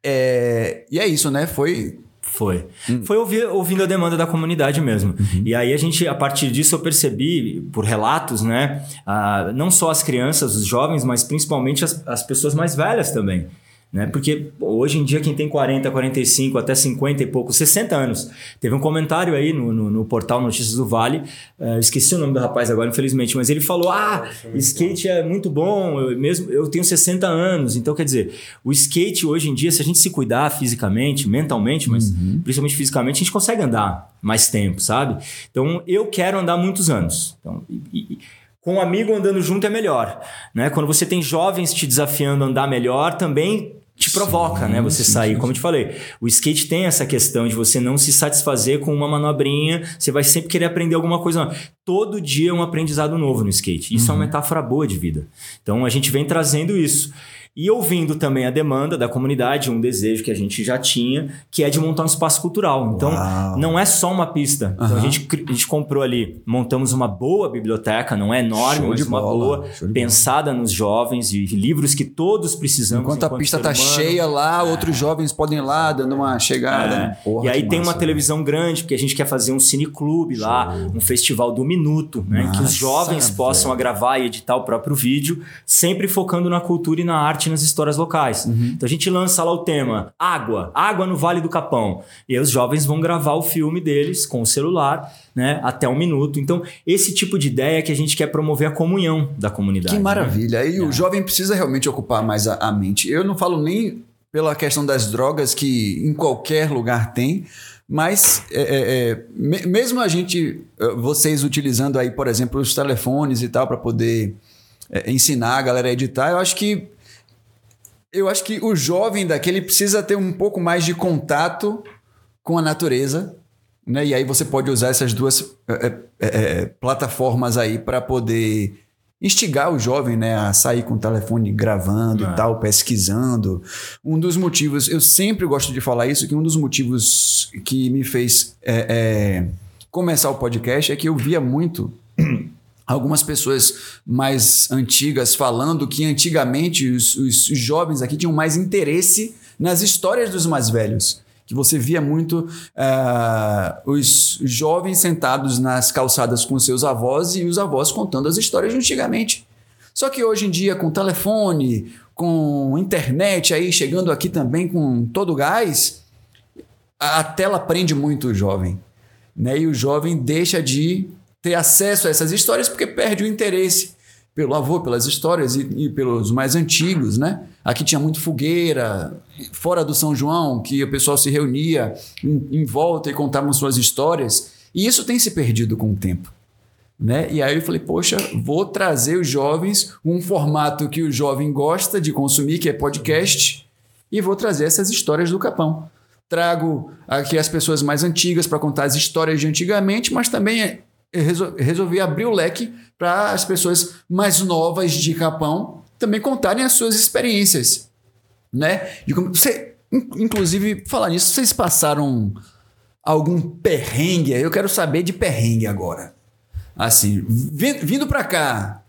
É, e é isso, né? Foi foi. Hum. Foi ouvir, ouvindo a demanda da comunidade mesmo. Uhum. E aí a gente, a partir disso, eu percebi, por relatos, né? Ah, não só as crianças, os jovens, mas principalmente as, as pessoas mais velhas também. Né? Porque hoje em dia quem tem 40, 45, até 50 e pouco, 60 anos. Teve um comentário aí no, no, no portal Notícias do Vale, uh, esqueci o nome do rapaz agora, infelizmente, mas ele falou: Ah, skate é muito bom, eu, mesmo eu tenho 60 anos. Então, quer dizer, o skate hoje em dia, se a gente se cuidar fisicamente, mentalmente, mas uhum. principalmente fisicamente, a gente consegue andar mais tempo, sabe? Então, eu quero andar muitos anos. Então, e, e, com um amigo andando junto é melhor. Né? Quando você tem jovens te desafiando a andar melhor, também te provoca, sim, né? Você sim, sair. Sim. Como eu te falei, o skate tem essa questão de você não se satisfazer com uma manobrinha, você vai sempre querer aprender alguma coisa. Todo dia é um aprendizado novo no skate. Isso uhum. é uma uhum. metáfora boa de vida. Então a gente vem trazendo isso. E ouvindo também a demanda da comunidade, um desejo que a gente já tinha, que é de montar um espaço cultural. Então, Uau. não é só uma pista. Uhum. Então, a gente, a gente comprou ali, montamos uma boa biblioteca, não é enorme, mas uma boa, pensada nos jovens e livros que todos precisamos. Enquanto, enquanto a pista está cheia lá, é. outros jovens podem ir lá dando uma chegada. É. Porra, e aí tem massa, uma televisão grande, porque a gente quer fazer um cineclube lá, um festival do minuto, né? Nossa, que os jovens possam gravar e editar o próprio vídeo, sempre focando na cultura e na arte nas histórias locais. Uhum. Então a gente lança lá o tema água, água no Vale do Capão. E aí os jovens vão gravar o filme deles com o celular, né, até um minuto. Então esse tipo de ideia é que a gente quer promover a comunhão da comunidade. Que né? maravilha. Né? E é. o jovem precisa realmente ocupar mais a, a mente. Eu não falo nem pela questão das drogas que em qualquer lugar tem, mas é, é, é mesmo a gente, vocês utilizando aí, por exemplo, os telefones e tal para poder é, ensinar a galera a editar, eu acho que eu acho que o jovem daquele precisa ter um pouco mais de contato com a natureza, né? E aí você pode usar essas duas é, é, é plataformas aí para poder instigar o jovem né, a sair com o telefone gravando e tal, pesquisando. Um dos motivos, eu sempre gosto de falar isso, que um dos motivos que me fez é, é, começar o podcast é que eu via muito algumas pessoas mais antigas falando que antigamente os, os, jovens aqui tinham mais interesse nas histórias dos mais velhos. Que você via muito uh, os jovens sentados nas calçadas com seus avós e os avós contando as histórias de antigamente. Só que hoje em dia, com telefone, com internet aí chegando aqui também com todo o gás, a tela prende muito o jovem. Né? E o jovem deixa de ter acesso a essas histórias porque perde o interesse pelo avô, pelas histórias e, e, pelos mais antigos, né? Aqui tinha muito fogueira, fora do São João, que o pessoal se reunia em, em volta e contavam suas histórias. E isso tem se perdido com o tempo. Né? E aí eu falei, poxa, vou trazer os jovens um formato que o jovem gosta de consumir, que é podcast, e vou trazer essas histórias do Capão. Trago aqui as pessoas mais antigas para contar as histórias de antigamente, mas também resolvi abrir o leque para as pessoas mais novas de Capão também contarem as suas experiências, né? De como, você, inclusive, falar nisso, vocês passaram algum perrengue? Eu quero saber de perrengue agora. Assim, vindo para cá,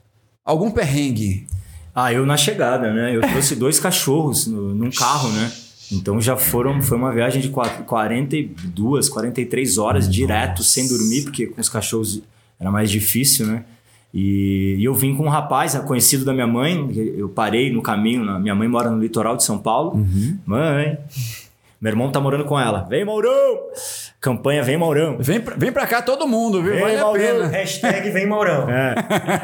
algum perrengue? Ah, eu na chegada, né? Eu trouxe dois cachorros no, num carro, né? Então já foram, foi uma viagem de 42, 43 horas Nossa. direto, sem dormir, porque com os cachorros era mais difícil, né? E, e, eu vim com um rapaz conhecido da minha mãe, eu parei no caminho, na, minha mãe mora no litoral de São Paulo. Uhum. Mãe, meu irmão tá morando com ela. Vem, Maurão! Campanha Vem Maurão. Vem pra, vem pra cá todo mundo, viu? Vem vale Maurão. Hashtag Vem Maurão. É.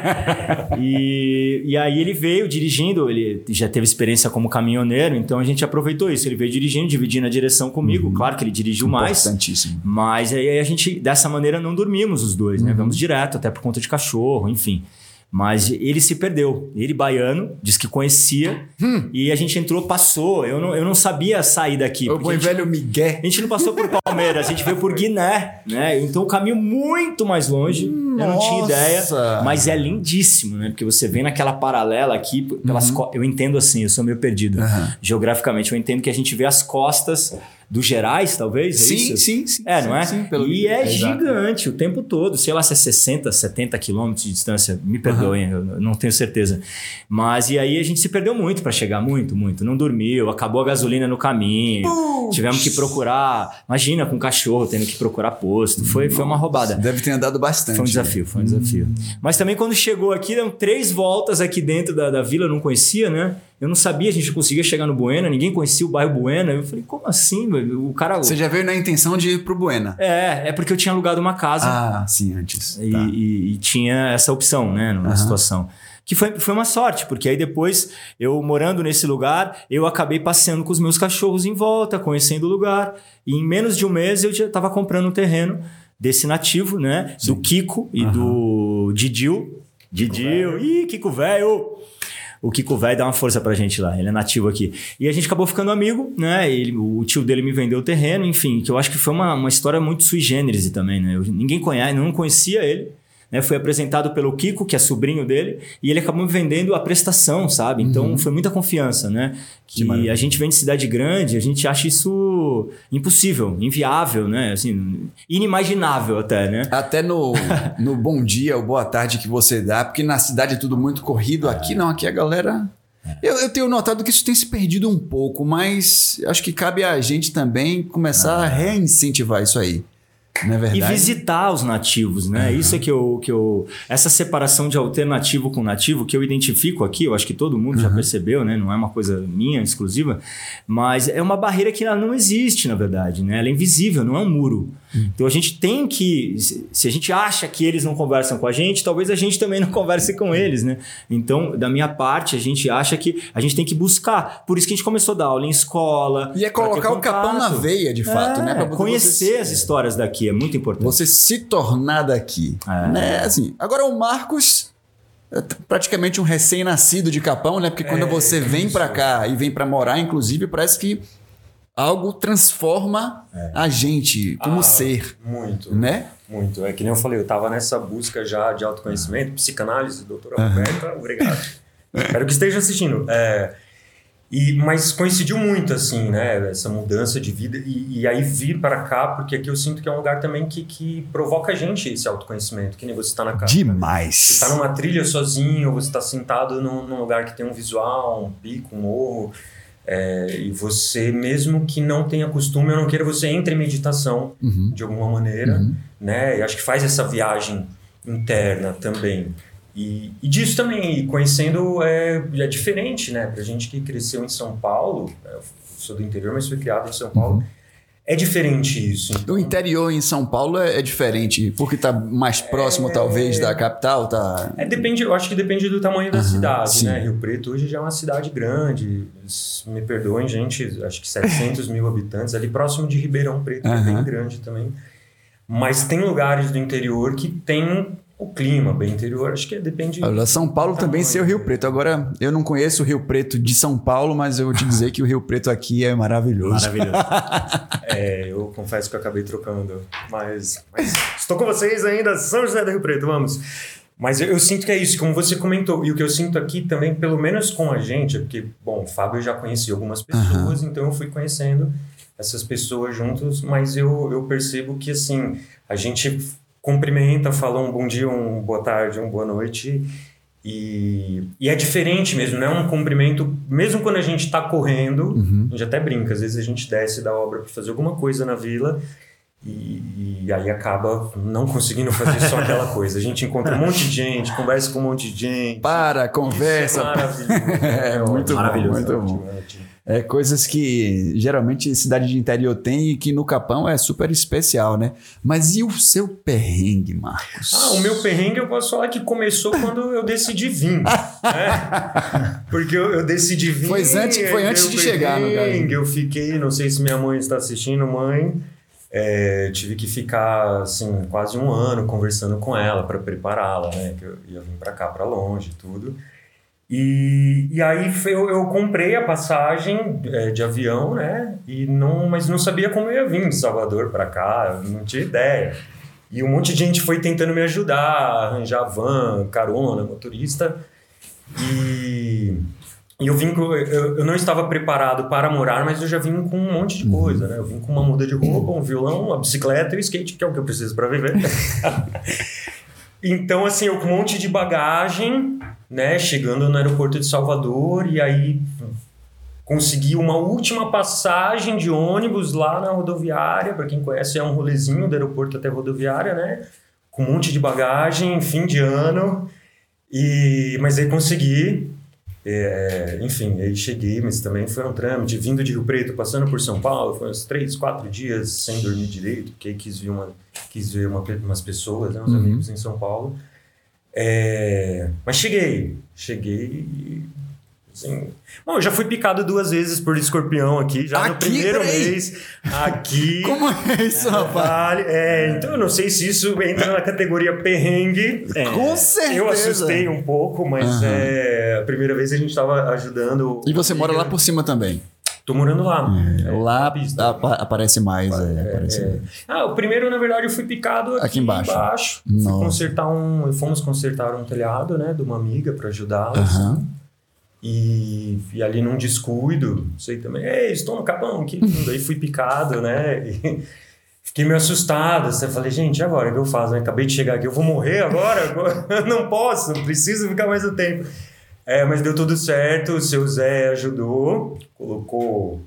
e, e aí ele veio dirigindo, ele já teve experiência como caminhoneiro, então a gente aproveitou isso. Ele veio dirigindo, dividindo a direção comigo. Uhum. Claro que ele dirigiu mais. Importantíssimo. Mas aí a gente, dessa maneira, não dormimos os dois, né? Uhum. Vamos direto, até por conta de cachorro, enfim. Mas ele se perdeu. Ele, baiano, disse que conhecia. Hum. E a gente entrou, passou. Eu não, eu não sabia sair daqui. O bom velho Miguel. A gente não passou por Palmeiras, a gente veio por Guiné. Né? Então o caminho muito mais longe. Nossa. Eu não tinha ideia. Mas é lindíssimo, né? Porque você vem naquela paralela aqui. Pelas uhum. Eu entendo assim, eu sou meio perdido. Uhum. Geograficamente, eu entendo que a gente vê as costas do Gerais, talvez? É sim, isso? sim, sim. É, não é? Sim, pelo e é, é gigante exato. o tempo todo. Sei lá se é 60, 70 quilômetros de distância. Me perdoem, uhum. eu não tenho certeza. Mas e aí a gente se perdeu muito para chegar, muito, muito. Não dormiu, acabou a gasolina no caminho. Tivemos que procurar. Imagina, com cachorro tendo que procurar posto. Foi, foi uma roubada. Deve ter andado bastante. Foi um desafio, foi um desafio. Hum. Mas também quando chegou aqui, deu três voltas aqui dentro da, da vila, eu não conhecia, né? Eu não sabia, a gente conseguia chegar no Buena, ninguém conhecia o bairro Buena. Eu falei, como assim, velho? O cara. Você já veio na intenção de ir pro Buena? É, é porque eu tinha alugado uma casa. Ah, sim, antes. E, tá. e, e tinha essa opção, né, na uhum. situação. Que foi, foi uma sorte, porque aí depois, eu morando nesse lugar, eu acabei passeando com os meus cachorros em volta, conhecendo o lugar. E em menos de um mês eu já estava comprando um terreno desse nativo, né? Sim. Do Kiko e uhum. do Didil. Didil, ih, Kiko velho! O Kiko Velho dá uma força pra gente lá, ele é nativo aqui. E a gente acabou ficando amigo, né? Ele, o tio dele me vendeu o terreno, enfim, que eu acho que foi uma, uma história muito sui generis também, né? Eu, ninguém conhece, não conhecia ele. Né, foi apresentado pelo Kiko, que é sobrinho dele, e ele acabou me vendendo a prestação, sabe? Então uhum. foi muita confiança, né? Que, que a gente vem de cidade grande, a gente acha isso impossível, inviável, né? Assim, inimaginável até, né? Até no, no bom dia ou boa tarde que você dá, porque na cidade é tudo muito corrido, é. aqui não, aqui a galera é. eu, eu, tenho notado que isso tem se perdido um pouco, mas acho que cabe a gente também começar a reincentivar isso aí. É? E visitar os nativos, né? Uhum. Isso é que eu, que eu. Essa separação de alternativo com nativo que eu identifico aqui, eu acho que todo mundo uhum. já percebeu, né? Não é uma coisa minha, exclusiva, mas é uma barreira que não existe, na verdade, né? Ela é invisível, não é um muro. Uhum. Então a gente tem que. Se a gente acha que eles não conversam com a gente, talvez a gente também não converse com eles, né? Então, da minha parte, a gente acha que a gente tem que buscar. Por isso que a gente começou a dar aula em escola. E é colocar o capão na veia, de fato, é, né? Pra conhecer você... as histórias daqui é muito importante. Você se tornar daqui. É. Né? Assim, agora o Marcos é praticamente um recém-nascido de Capão, né? Porque quando é, você vem para cá e vem para morar, inclusive, parece que algo transforma é. a gente como ah, ser. Muito. Né? Muito. É que nem eu falei, eu tava nessa busca já de autoconhecimento, psicanálise, doutora uhum. Roberta, obrigado. Espero que esteja assistindo. É, e, mas coincidiu muito, assim, né? Essa mudança de vida. E, e, aí vir para cá, porque aqui eu sinto que é um lugar também que, que provoca a gente esse autoconhecimento, que nem você está na casa. Demais! Você está numa trilha sozinho, você está sentado num, num, lugar que tem um visual, um pico, um morro. É, e você, mesmo que não tenha costume, eu não queira, você entra em meditação uhum. de alguma maneira, uhum. né? E acho que faz essa viagem interna também. E, e disso também, conhecendo é, é diferente, né? Pra gente que cresceu em São Paulo, é, eu sou do interior, mas fui criado em São Paulo. Uhum. É diferente isso. Então. O interior em São Paulo é, é diferente, porque está mais próximo, é... talvez, da capital? Tá... É, depende, eu acho que depende do tamanho da uhum, cidade, sim. né? Rio Preto hoje já é uma cidade grande. Me perdoem, gente, acho que 700 mil habitantes, ali próximo de Ribeirão Preto, uhum. que é bem grande também. Mas tem lugares do interior que tem o clima bem interior, acho que depende. Olha, São Paulo também ser o Rio Preto. Agora, eu não conheço o Rio Preto de São Paulo, mas eu vou te dizer que o Rio Preto aqui é maravilhoso. Maravilhoso. é, eu confesso que eu acabei trocando, mas, mas, estou com vocês ainda, São José do Rio Preto, vamos. Mas eu, eu, sinto que é isso, como você comentou, e o que eu sinto aqui também, pelo menos com a gente, é porque, bom, o Fábio eu já conheci algumas pessoas, uhum. então eu fui conhecendo essas pessoas juntos, mas eu, eu percebo que, assim, a gente cumprimenta, fala um bom dia, um boa tarde, um boa noite, e, e é diferente mesmo, não é um cumprimento, mesmo quando a gente está correndo, uhum. a gente até brinca, às vezes a gente desce da obra para fazer alguma coisa na vila, e, e, aí acaba não conseguindo fazer só aquela coisa. A gente encontra um monte de gente, conversa com um monte de gente. Para, conversa. Isso é maravilhoso. é, muito maravilhoso. Bom, muito bom. É coisas que geralmente cidade de interior tem e que no Capão é super especial, né? Mas e o seu perrengue, Marcos? Ah, o meu perrengue eu posso falar que começou quando eu decidi vir. né? Porque eu, eu, decidi vir. Foi antes, foi antes de chegar, no caso. Eu fiquei, não sei se minha mãe está assistindo, mãe. É, tive que ficar assim quase um ano conversando com ela para prepará-la, né? Que eu ia vir para cá, para longe, tudo. E, e aí eu, eu comprei a passagem é, de avião, né? E não, mas não sabia como eu ia vir de Salvador para cá, não tinha ideia. E um monte de gente foi tentando me ajudar, arranjar van, carona, motorista. E, e eu vim eu, eu não estava preparado para morar, mas eu já vim com um monte de coisa, né? Eu vim com uma muda de roupa, um violão, uma bicicleta e um skate, que é o que eu preciso para viver. então, assim, eu com um monte de bagagem né, chegando no aeroporto de Salvador e aí consegui uma última passagem de ônibus lá na rodoviária, para quem conhece é um rolezinho do aeroporto até a rodoviária, né, com um monte de bagagem, fim de ano, e mas aí consegui, é, enfim, aí cheguei, mas também foi um trâmite, vindo de Rio Preto, passando por São Paulo, foi uns três, quatro dias sem dormir direito, porque aí quis ver, uma, quis ver uma, umas pessoas, né, uns uhum. amigos em São Paulo, é, mas cheguei, cheguei. Assim, bom, eu já fui picado duas vezes por escorpião aqui, já aqui, no primeiro peraí. mês. Aqui. Como é isso, rapaz? É, então eu não sei se isso entra na categoria perrengue. É, Com certeza. Eu assustei um pouco, mas uhum. é, a primeira vez a gente estava ajudando. E você mora lá por cima também? Tô morando lá. É, lá ap aparece mais. É, aparece é. Ah, o primeiro, na verdade, eu fui picado aqui, aqui embaixo. embaixo. Fui consertar um. Fomos consertar um telhado, né? De uma amiga para ajudá-los. Uhum. E, e, ali num descuido, sei também, ei, estou no capão aqui. Daí fui picado, né? E fiquei meio assustado. Você falei, gente, agora o que eu faço? Eu acabei de chegar aqui, eu vou morrer agora? não posso, preciso ficar mais um tempo. É, mas deu tudo certo, o seu Zé ajudou, colocou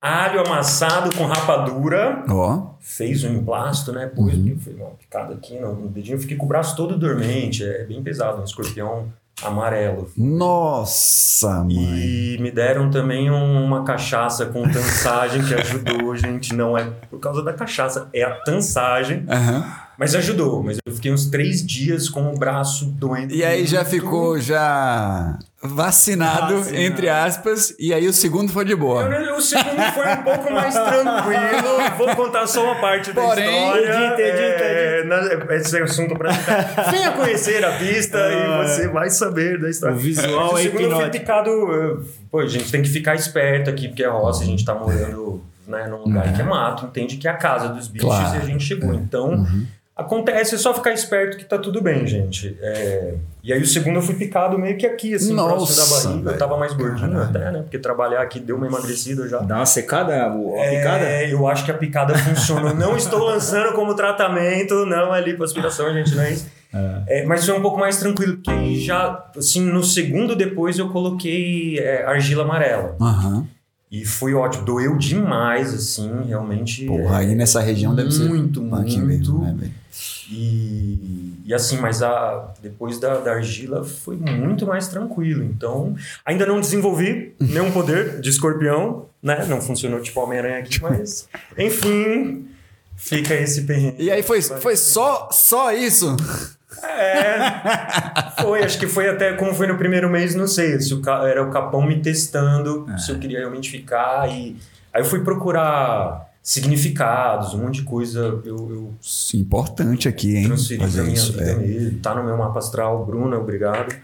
alho amassado com rapadura, oh. fez um emplasto, né? Pôs, uhum. uma picada aqui no, no dedinho, fiquei com o braço todo dormente, é bem pesado, um escorpião amarelo. Nossa, mãe. E me deram também um, uma cachaça com tansagem que ajudou, gente. Não é por causa da cachaça, é a tansagem. Uhum. Mas ajudou. Mas eu fiquei uns três dias com o braço doendo. E aí já ficou já vacinado, vacinado, entre aspas, e aí o segundo foi de boa. Eu, o segundo foi um pouco mais tranquilo. Vou contar só uma parte Porém, da história. Edita, edita, é, esse é assunto pra Venha conhecer a pista ah, e você vai saber da história. O visual é segundo foi picado. Pô, a gente tem que ficar esperto aqui, porque é roça, a gente tá morando né, num lugar uhum. que é mato, entende que é a casa dos bichos claro. e a gente chegou. Então. Uhum Acontece, é só ficar esperto que tá tudo bem, gente. É... E aí o segundo eu fui picado meio que aqui, assim, Nossa, próximo da barriga. Véio. Eu tava mais gordinho Caralho. até, né? Porque trabalhar aqui deu uma emagrecida já. Dá uma secada a é, picada? Eu acho que a picada funcionou. não estou lançando como tratamento, não é lipoaspiração, gente, não é isso. É. É, mas foi um pouco mais tranquilo, porque já, assim, no segundo depois eu coloquei é, argila amarela. Aham. Uhum. E foi ótimo, doeu demais, assim, realmente. Porra, aí nessa região deve ser. Muito, muito. Mesmo, né, e, e assim, mas a, depois da, da argila foi muito mais tranquilo. Então, ainda não desenvolvi nenhum poder de escorpião, né? Não funcionou tipo Homem-Aranha aqui, mas enfim, fica esse perrengue. E aí foi, foi só, só isso? É, foi, acho que foi até como foi no primeiro mês, não sei, se o, era o Capão me testando, é. se eu queria realmente ficar e aí eu fui procurar significados, um monte de coisa. Eu, eu Sim, importante aqui, hein? Transferi pra minha isso, vida é. nele. Tá no meu mapa astral, Bruna, obrigado.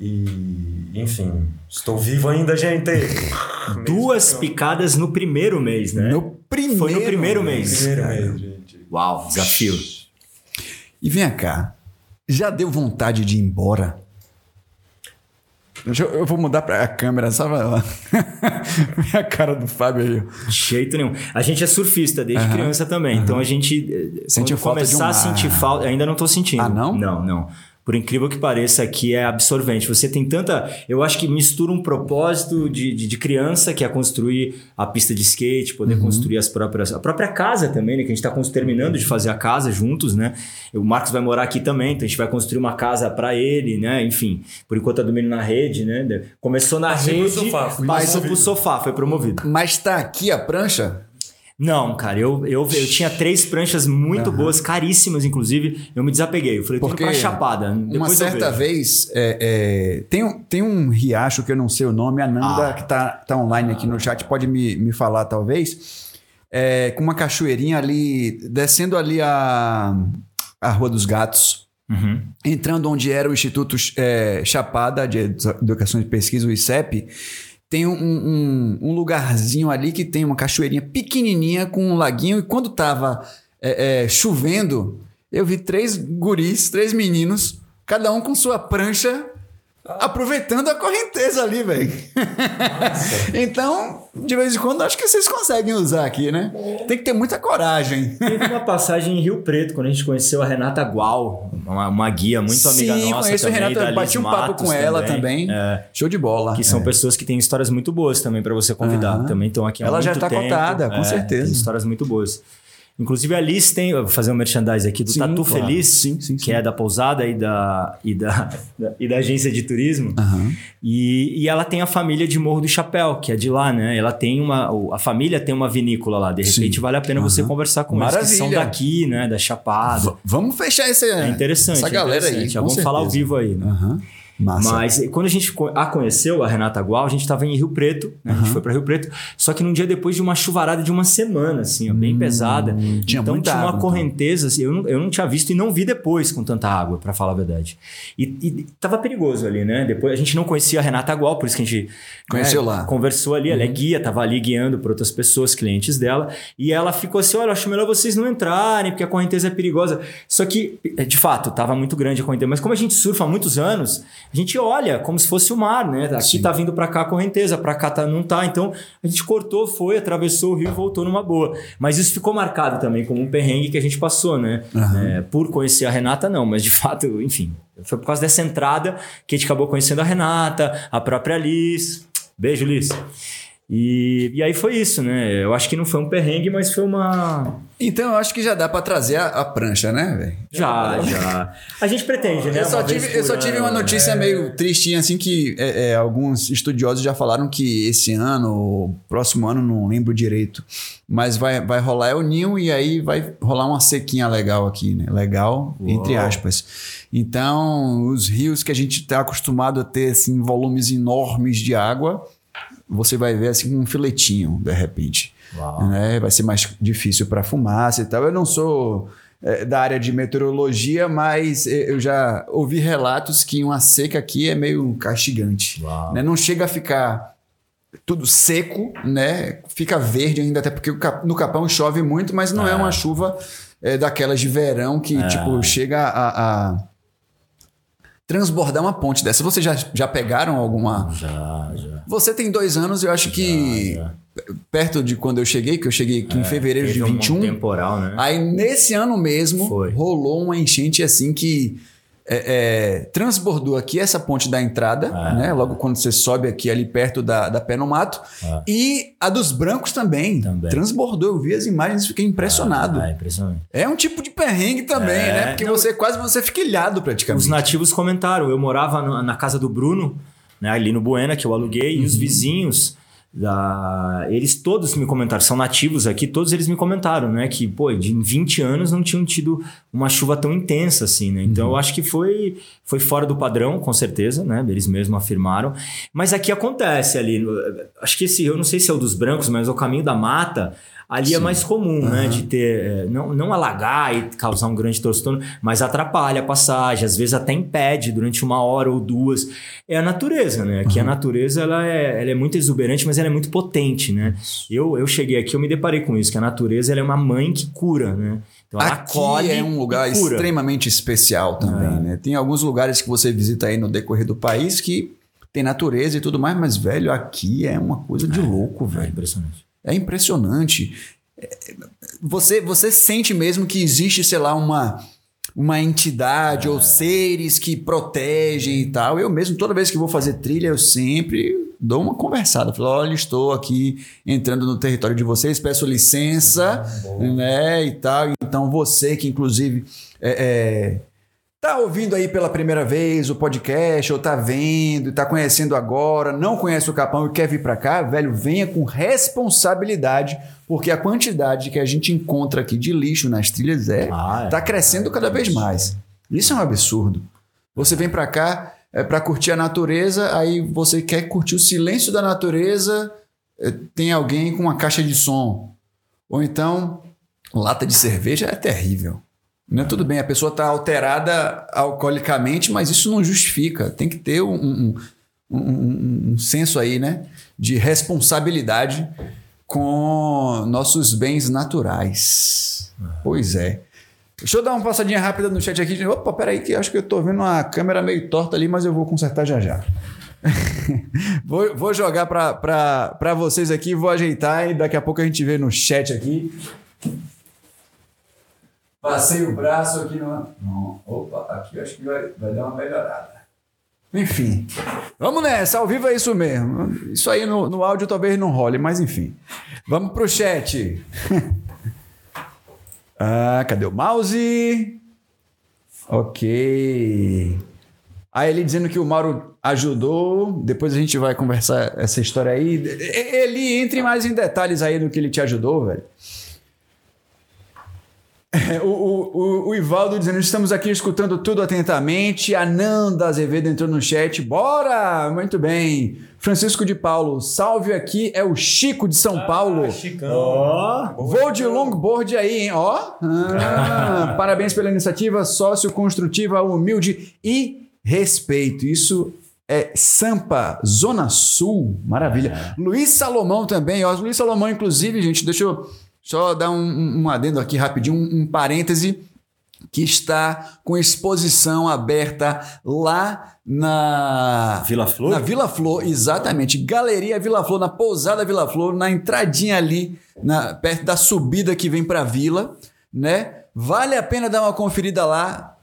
E, enfim, estou vivo ainda, gente. Duas picadas no primeiro mês, né? No primeiro Foi no primeiro mês. Primeiro mês, gente. Uau, desafio. E vem cá, já deu vontade de ir embora? Eu, eu, vou mudar para a câmera, só lá. a cara do Fábio aí. De jeito nenhum. A gente é surfista desde uhum. criança também, uhum. então a gente eh, Sentiu falta começar um a sentir falta, ainda não estou sentindo. Ah, não? Não, não por incrível que pareça, aqui é absorvente. Você tem tanta. Eu acho que mistura um propósito de, de, de criança, que é construir a pista de skate, poder uhum. construir as próprias. A própria casa também, né? Que a gente está terminando de fazer a casa juntos, né? O Marcos vai morar aqui também, então a gente vai construir uma casa para ele, né? Enfim, por enquanto tá dormindo na rede, né? Começou na Passei rede, pro sofá, passou pro sofá, foi promovido. Mas tá aqui a prancha? Não, cara, eu, eu, eu tinha três pranchas muito uhum. boas, caríssimas, inclusive. Eu me desapeguei. Eu falei, Porque pra Chapada. uma certa vez, é, é, tem, um, tem um riacho que eu não sei o nome, a Nanda, ah. que tá, tá online aqui no chat, pode me, me falar, talvez. É, com uma cachoeirinha ali, descendo ali a, a Rua dos Gatos. Uhum. Entrando onde era o Instituto é, Chapada de Educação e Pesquisa, o ICEP, tem um, um, um, lugarzinho ali que tem uma cachoeirinha pequenininha com um laguinho. E quando tava é, é, chovendo, eu vi três guris, três meninos, cada um com sua prancha aproveitando a correnteza ali, velho. então, de vez em quando, acho que vocês conseguem usar aqui, né? Tem que ter muita coragem. Teve uma passagem em Rio Preto, quando a gente conheceu a Renata Gual, uma, uma guia muito amiga Sim, nossa conheço também. a Renata, bati um papo com ela também. É, Show de bola. Que são é. pessoas que têm histórias muito boas também para você convidar. Uhum. Também estão aqui há. Ela já está contada, com é, certeza. Tem histórias muito boas. Inclusive a Liz tem, vou fazer um merchandise aqui do sim, Tatu claro. Feliz, sim, sim, que é da pousada e da, e da, e da agência de turismo. Uhum. E, e ela tem a família de Morro do Chapéu, que é de lá, né? Ela tem uma. A família tem uma vinícola lá. De repente vale a pena uhum. você conversar com Maravilha. eles que são daqui, né? Da Chapada. V vamos fechar esse, é interessante, essa galera interessante. aí. Vamos certeza. falar ao vivo aí. Né? Uhum. Massa. Mas quando a gente a conheceu, a Renata Gual, a gente estava em Rio Preto, né? a gente foi para Rio Preto, só que num dia depois de uma chuvarada de uma semana, assim, ó, bem hum, pesada. Tinha então tinha uma água, então. correnteza, assim, eu, não, eu não tinha visto e não vi depois com tanta água, para falar a verdade. E, e tava perigoso ali, né? Depois a gente não conhecia a Renata Gual, por isso que a gente conheceu né, lá. Conversou ali, uhum. ela é uhum. guia, tava ali guiando para outras pessoas, clientes dela, e ela ficou assim: olha, acho melhor vocês não entrarem, porque a correnteza é perigosa. Só que, de fato, tava muito grande a correnteza, mas como a gente surfa há muitos anos, a gente olha como se fosse o mar, né? Aqui Sim. tá vindo para cá a correnteza, para cá tá, não tá. Então a gente cortou, foi, atravessou o rio e voltou numa boa. Mas isso ficou marcado também como um perrengue que a gente passou, né? Uhum. É, por conhecer a Renata, não, mas de fato, enfim, foi por causa dessa entrada que a gente acabou conhecendo a Renata, a própria Liz. Beijo, Liz. E, e aí foi isso, né? Eu acho que não foi um perrengue, mas foi uma. Então eu acho que já dá para trazer a, a, prancha, né, velho? Já, já. A gente pretende, né? Eu só, tive, eu só tive uma notícia é... meio tristinha, assim, que é, é, alguns estudiosos já falaram que esse ano, próximo ano, não lembro direito, mas vai, vai rolar El Ninho e aí vai rolar uma sequinha legal aqui, né? Legal, Uou. entre aspas. Então, os rios que a gente está acostumado a ter, assim, volumes enormes de água você vai ver assim um filetinho, de repente. Né? Vai ser mais difícil para fumaça e tal. Eu não sou é, da área de meteorologia, mas eu já ouvi relatos que uma seca aqui é meio castigante. Né? Não chega a ficar tudo seco, né? Fica verde ainda, até porque no Capão chove muito, mas não é, é uma chuva é, daquelas de verão que, é. tipo, chega a, a transbordar uma ponte dessa. Vocês já, já pegaram alguma? Já, já. Você tem dois anos, eu acho já, que já. perto de quando eu cheguei, que eu cheguei aqui é, em fevereiro de 21. Um temporal, né? Aí nesse ano mesmo Foi. rolou uma enchente assim que é, é, transbordou aqui essa ponte da entrada, é. né? Logo quando você sobe aqui ali perto da, da pé no mato. É. E a dos brancos também, também. Transbordou. Eu vi as imagens e fiquei impressionado. Ah, é impressionante. É um tipo de perrengue também, é. né? Porque Não, você quase você fica ilhado praticamente. Os nativos comentaram. Eu morava no, na casa do Bruno, né, ali no Buena, que eu aluguei, uhum. e os uhum. vizinhos da... Eles todos me comentaram, são nativos aqui, todos eles me comentaram, né? Que, pô, de 20 anos não tinham tido uma chuva tão intensa assim, né? Então uhum. eu acho que foi, foi fora do padrão, com certeza, né? Eles mesmos afirmaram. Mas aqui acontece ali, acho que esse, eu não sei se é o dos brancos, mas o caminho da mata, Ali é Sim. é mais comum, uhum. né? De ter. É, não, não alagar e causar um grande transtorno, mas atrapalha a passagem, às vezes até impede durante uma hora ou duas. É a natureza, né? Aqui uhum. a natureza ela é, ela é muito exuberante, mas ela é muito potente, né? Eu, eu cheguei aqui, eu me deparei com isso, que a natureza ela é uma mãe que cura, né? Então ela Aqui é um lugar extremamente especial também, é. né? Tem alguns lugares que você visita aí no decorrer do país que tem natureza e tudo mais, mas, velho, aqui é uma coisa de louco, velho. É impressionante. É impressionante. Você, você sente mesmo que existe, sei lá, uma, uma entidade é. ou seres que protegem e tal. Eu mesmo, toda vez que vou fazer trilha, eu sempre dou uma conversada. Falo, olha, estou aqui entrando no território de vocês, peço licença, ah, né, e tal. Então, você que, inclusive, é, é Tá ouvindo aí pela primeira vez o podcast, ou tá vendo, tá conhecendo agora, não conhece o Capão e quer vir para cá, velho, venha com responsabilidade, porque a quantidade que a gente encontra aqui de lixo nas trilhas é, ah, é. tá crescendo cada vez mais. Isso é um absurdo. Você vem para cá é para curtir a natureza, aí você quer curtir o silêncio da natureza, é, tem alguém com uma caixa de som. Ou então, lata de cerveja é terrível. Né? Tudo bem, a pessoa está alterada alcoolicamente, mas isso não justifica. Tem que ter um, um, um, um senso aí, né? De responsabilidade com nossos bens naturais. Pois é. Deixa eu dar uma passadinha rápida no chat aqui. Opa, peraí, que acho que eu estou vendo uma câmera meio torta ali, mas eu vou consertar já já. vou, vou jogar para vocês aqui, vou ajeitar e daqui a pouco a gente vê no chat aqui. Passei o braço aqui no. Não. Opa, aqui eu acho que vai, vai dar uma melhorada. Enfim. Vamos nessa, ao vivo é isso mesmo. Isso aí no, no áudio talvez não role, mas enfim. Vamos pro chat. ah, cadê o mouse? Ok. Aí ele dizendo que o Mauro ajudou, depois a gente vai conversar essa história aí. Ele entre mais em detalhes aí no que ele te ajudou, velho. O, o, o, Ivaldo dizendo: estamos aqui escutando tudo atentamente. Ananda Azevedo entrou no chat. Bora! Muito bem. Francisco de Paulo, salve aqui, é o Chico de São ah, Paulo. Chicão. Oh, vou de longboard aí, hein? Ó. Oh. Ah, parabéns pela iniciativa sócio-construtiva, humilde e respeito. Isso é Sampa, Zona Sul. Maravilha. É. Luiz Salomão também, ó. Luiz Salomão, inclusive, gente, deixa eu só dar um, um adendo aqui rapidinho, um, um parêntese que está com exposição aberta lá na Vila Flor. Na Vila Flor, exatamente. Galeria Vila Flor, na pousada Vila Flor, na entradinha ali, na, perto da subida que vem para a vila, né? Vale a pena dar uma conferida lá.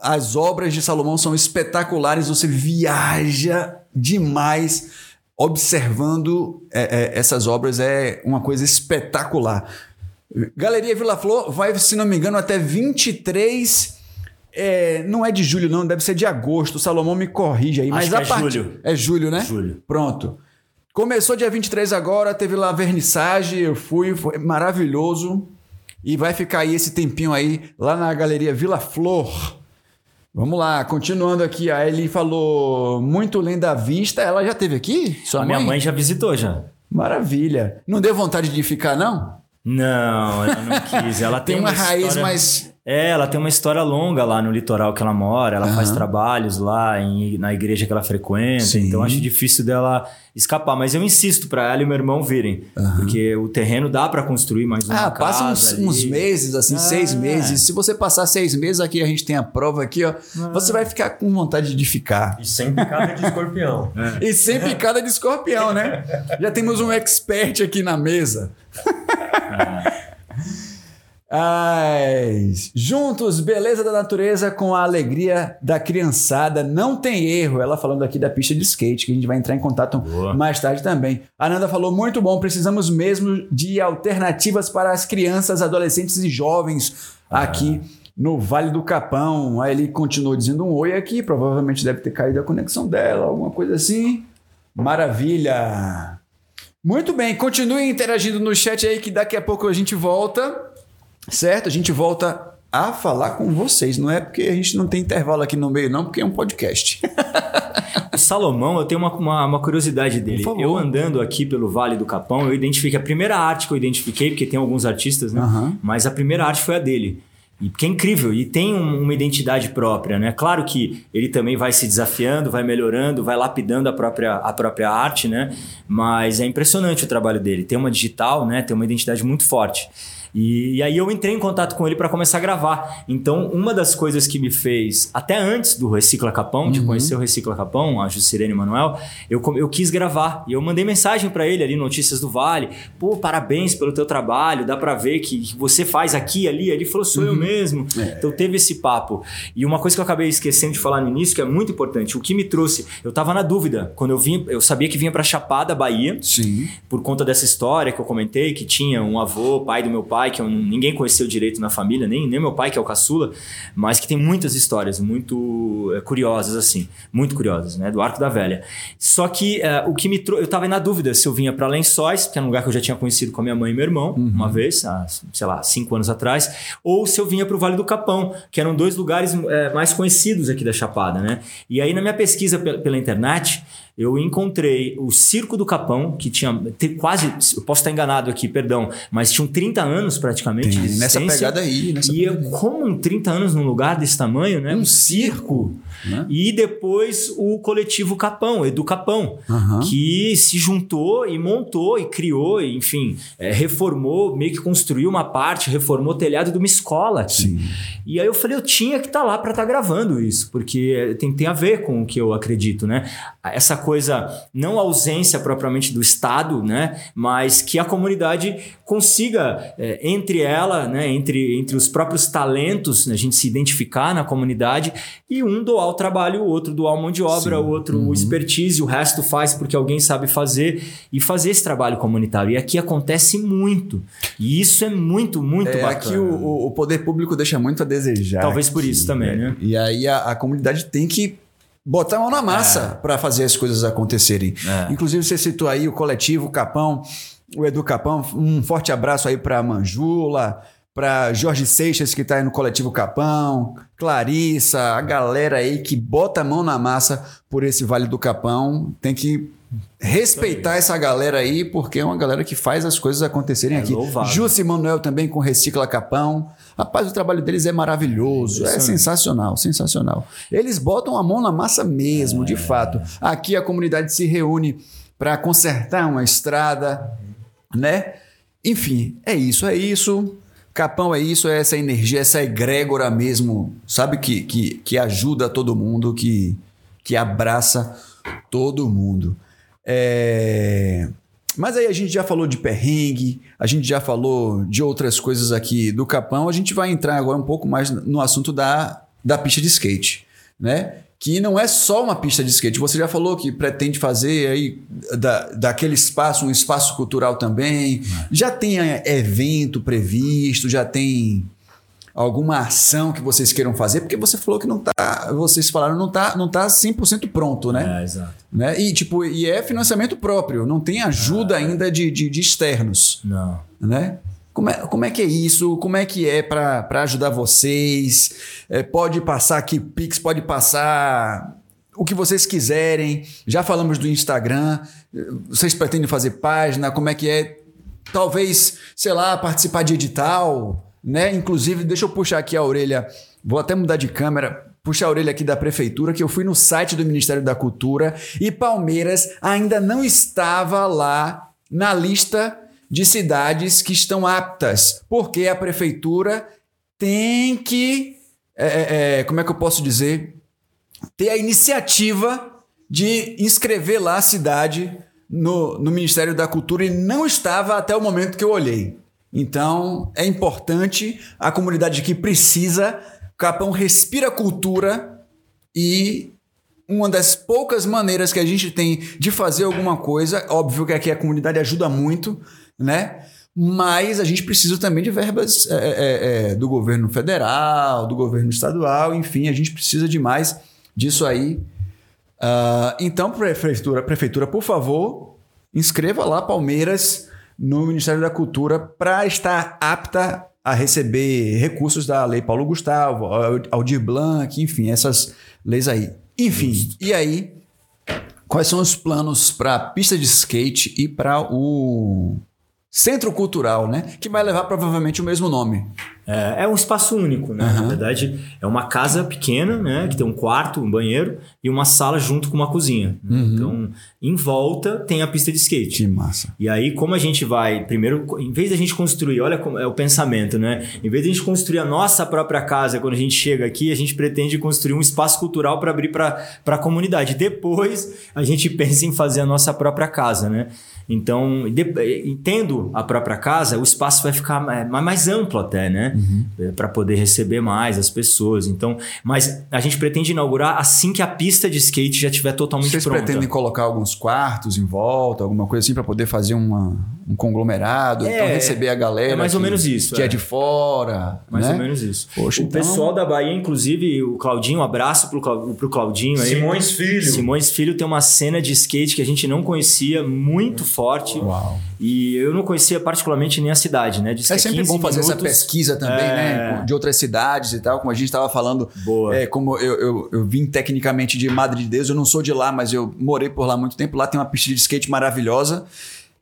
As obras de Salomão são espetaculares, você viaja demais observando é, é, essas obras é uma coisa espetacular. Galeria Vila Flor vai, se não me engano, até 23. É, não é de julho, não, deve ser de agosto. O Salomão me corrige aí. Mas Acho a é part... julho. É julho, né? Julho. Pronto. Começou dia 23 agora, teve lá a vernissagem, eu fui, foi maravilhoso. E vai ficar aí esse tempinho aí lá na Galeria Vila Flor. Vamos lá, continuando aqui. A Eli falou muito linda vista. Ela já teve aqui? Sua a mãe? minha mãe já visitou já. Maravilha. Não deu vontade de ficar, não? Não, ela não quis. Ela tem, tem uma, uma raiz história... mais é, ela tem uma história longa lá no litoral que ela mora, ela uhum. faz trabalhos lá em, na igreja que ela frequenta, Sim. então acho difícil dela escapar. Mas eu insisto para ela e meu irmão virem, uhum. porque o terreno dá para construir mais uma ah, casa. Ah, passa uns, uns, meses, assim, seis é. meses. Se você passar seis meses aqui, a gente tem a prova aqui, ó, ah. você vai ficar com vontade de ficar. E sem picada de escorpião. É. E sem picada de escorpião, né? Já temos um expert aqui na mesa. É. Ai, juntos, beleza da natureza com a alegria da criançada. Não tem erro. Ela falando aqui da pista de skate, que a gente vai entrar em contato Boa. mais tarde também. A Nanda falou muito bom. Precisamos mesmo de alternativas para as crianças, adolescentes e jovens ah. aqui no Vale do Capão. Aí ele continuou dizendo um oi aqui. Provavelmente deve ter caído a conexão dela, alguma coisa assim. Maravilha. Muito bem, continue interagindo no chat aí que daqui a pouco a gente volta. Certo? A gente volta a falar com vocês. Não é porque a gente não tem intervalo aqui no meio, não, porque é um podcast. o Salomão, eu tenho uma, uma, uma curiosidade dele. Eu andando aqui pelo Vale do Capão, eu identifiquei a primeira arte que eu identifiquei, porque tem alguns artistas, né? Uhum. Mas a primeira arte foi a dele. E que é incrível, e tem um, uma identidade própria, né? Claro que ele também vai se desafiando, vai melhorando, vai lapidando a própria, a própria arte, né? Mas é impressionante o trabalho dele. Tem uma digital, né? Tem uma identidade muito forte. E, e aí eu entrei em contato com ele para começar a gravar. Então, uma das coisas que me fez, até antes do Recicla Capão, de uhum. conhecer o Recicla Capão, a Juscelene Manuel, eu, eu quis gravar. E eu mandei mensagem para ele ali, Notícias do Vale. Pô, parabéns pelo teu trabalho, dá para ver que, que, você faz aqui, ali. Ele falou, sou uhum. eu mesmo. É. Então teve esse papo. E uma coisa que eu acabei esquecendo de falar no início, que é muito importante, o que me trouxe, eu tava na dúvida. Quando eu vim, eu sabia que vinha para Chapada, Bahia. Sim. Por conta dessa história que eu comentei, que tinha um avô, pai do meu pai, que eu, ninguém conheceu direito na família, nem, nem meu pai, que é o caçula, mas que tem muitas histórias muito é, curiosas, assim. Muito curiosas, né? Do Arco da Velha. Só que é, o que me trouxe. Eu tava na dúvida se eu vinha para Lençóis, que é um lugar que eu já tinha conhecido com a minha mãe e meu irmão, uhum. uma vez, há, sei lá, cinco anos atrás, ou se eu vinha pro Vale do Capão, que eram dois lugares é, mais conhecidos aqui da Chapada, né? E aí, na minha pesquisa pela internet, eu encontrei o Circo do Capão, que tinha quase, eu posso estar enganado aqui, perdão, mas tinham 30 anos praticamente. Tem, nessa pegada aí. Nessa e pegada eu, como 30 anos num lugar desse tamanho, né? Um, um circo. Né? E depois o coletivo Capão, Edu Capão, uhum. que se juntou e montou e criou, e, enfim, é, reformou, meio que construiu uma parte, reformou o telhado de uma escola aqui. Sim. E aí eu falei, eu tinha que estar tá lá para estar tá gravando isso, porque tem, tem a ver com o que eu acredito, né? Essa coisa, não a ausência propriamente do Estado, né? Mas que a comunidade consiga, é, entre ela, né? Entre, entre os próprios talentos, né? a gente se identificar na comunidade e um doar o trabalho, o outro doar mão de obra, Sim. o outro uhum. expertise, o resto faz porque alguém sabe fazer e fazer esse trabalho comunitário. E aqui acontece muito. E isso é muito, muito é, bacana. Aqui o, o poder público deixa muito a desejar. Talvez por aqui, isso também, né? E aí a, a comunidade tem que botar a mão na massa é. para fazer as coisas acontecerem. É. Inclusive, você citou aí o coletivo Capão, o Edu Capão. Um forte abraço aí para Manjula, para Jorge Seixas, que está aí no coletivo Capão, Clarissa, a galera aí que bota a mão na massa por esse Vale do Capão. Tem que respeitar essa galera aí, porque é uma galera que faz as coisas acontecerem é aqui. Jussi Manuel também com Recicla Capão. Rapaz, o trabalho deles é maravilhoso, é, é sensacional, sensacional. Eles botam a mão na massa mesmo, é. de fato. Aqui a comunidade se reúne para consertar uma estrada, né? Enfim, é isso, é isso. Capão é isso, é essa energia, essa egrégora mesmo, sabe? Que, que, que ajuda todo mundo, que, que abraça todo mundo. É... Mas aí a gente já falou de perrengue, a gente já falou de outras coisas aqui do Capão, a gente vai entrar agora um pouco mais no assunto da, da pista de skate, né? Que não é só uma pista de skate. Você já falou que pretende fazer aí da, daquele espaço um espaço cultural também. É. Já tem é, evento previsto, já tem alguma ação que vocês queiram fazer, porque você falou que não tá, vocês falaram não tá, não tá 100% pronto, né? É, exato. Né? E tipo, e é financiamento próprio, não tem ajuda é. ainda de, de, de, externos. Não. Né? Como é, como é que é isso? Como é que é para ajudar vocês? É, pode passar aqui, Pix pode passar o que vocês quiserem. Já falamos do Instagram. Vocês pretendem fazer página? Como é que é? Talvez, sei lá, participar de edital né? Inclusive, deixa eu puxar aqui a orelha, vou até mudar de câmera, puxar a orelha aqui da prefeitura, que eu fui no site do Ministério da Cultura e Palmeiras ainda não estava lá na lista de cidades que estão aptas, porque a prefeitura tem que, é, é, é como é que eu posso dizer, ter a iniciativa de inscrever lá a cidade no, no Ministério da Cultura e não estava até o momento que eu olhei. Então, é importante, a comunidade aqui precisa, Capão respira cultura e uma das poucas maneiras que a gente tem de fazer alguma coisa, óbvio que aqui a comunidade ajuda muito, né? Mas a gente precisa também de verbas é, é, é, é do governo federal, do governo estadual, enfim, a gente precisa de mais disso aí. Uh, então, prefeitura, prefeitura, por favor, inscreva lá Palmeiras no Ministério da Cultura para estar apta a receber recursos da Lei Paulo Gustavo, Aldir Blanc, enfim, essas leis aí. Enfim, Justo. e aí, quais são os planos para a pista de skate e para o Centro Cultural, né? Que vai levar provavelmente o mesmo nome. É, é um espaço único, né? Uhum. Na verdade, é uma casa pequena, né? Que tem um quarto, um banheiro e uma sala junto com uma cozinha. Uhum. Então, em volta tem a pista de skate. Que massa. E aí, como a gente vai, primeiro, em vez da gente construir, olha como é o pensamento, né? Em vez de a gente construir a nossa própria casa, quando a gente chega aqui, a gente pretende construir um espaço cultural para abrir para a comunidade. Depois, a gente pensa em fazer a nossa própria casa, né? Então, tendo a própria casa, o espaço vai ficar é, mais amplo até, né? Uhum. É, para poder receber mais as pessoas. Então, mas a gente pretende inaugurar assim que a pista de skate já estiver totalmente Vocês pronta. Vocês pretendem colocar alguns quartos em volta, alguma coisa assim, para poder fazer uma, um conglomerado, é, então receber a galera. É mais que, ou menos isso. Que é, é de fora. Mais né? ou menos isso. Poxa, o então... pessoal da Bahia, inclusive, o Claudinho, um abraço pro, pro Claudinho aí. Simões Filho. Simões Filho tem uma cena de skate que a gente não conhecia muito forte. Uau. E eu não conhecia particularmente nem a cidade, né? Diz é sempre bom fazer minutos, essa pesquisa também, é... né? De outras cidades e tal, como a gente estava falando. Boa. É, como eu, eu, eu, vim tecnicamente de Madre de Deus, eu não sou de lá, mas eu morei por lá muito tempo. Lá tem uma pista de skate maravilhosa.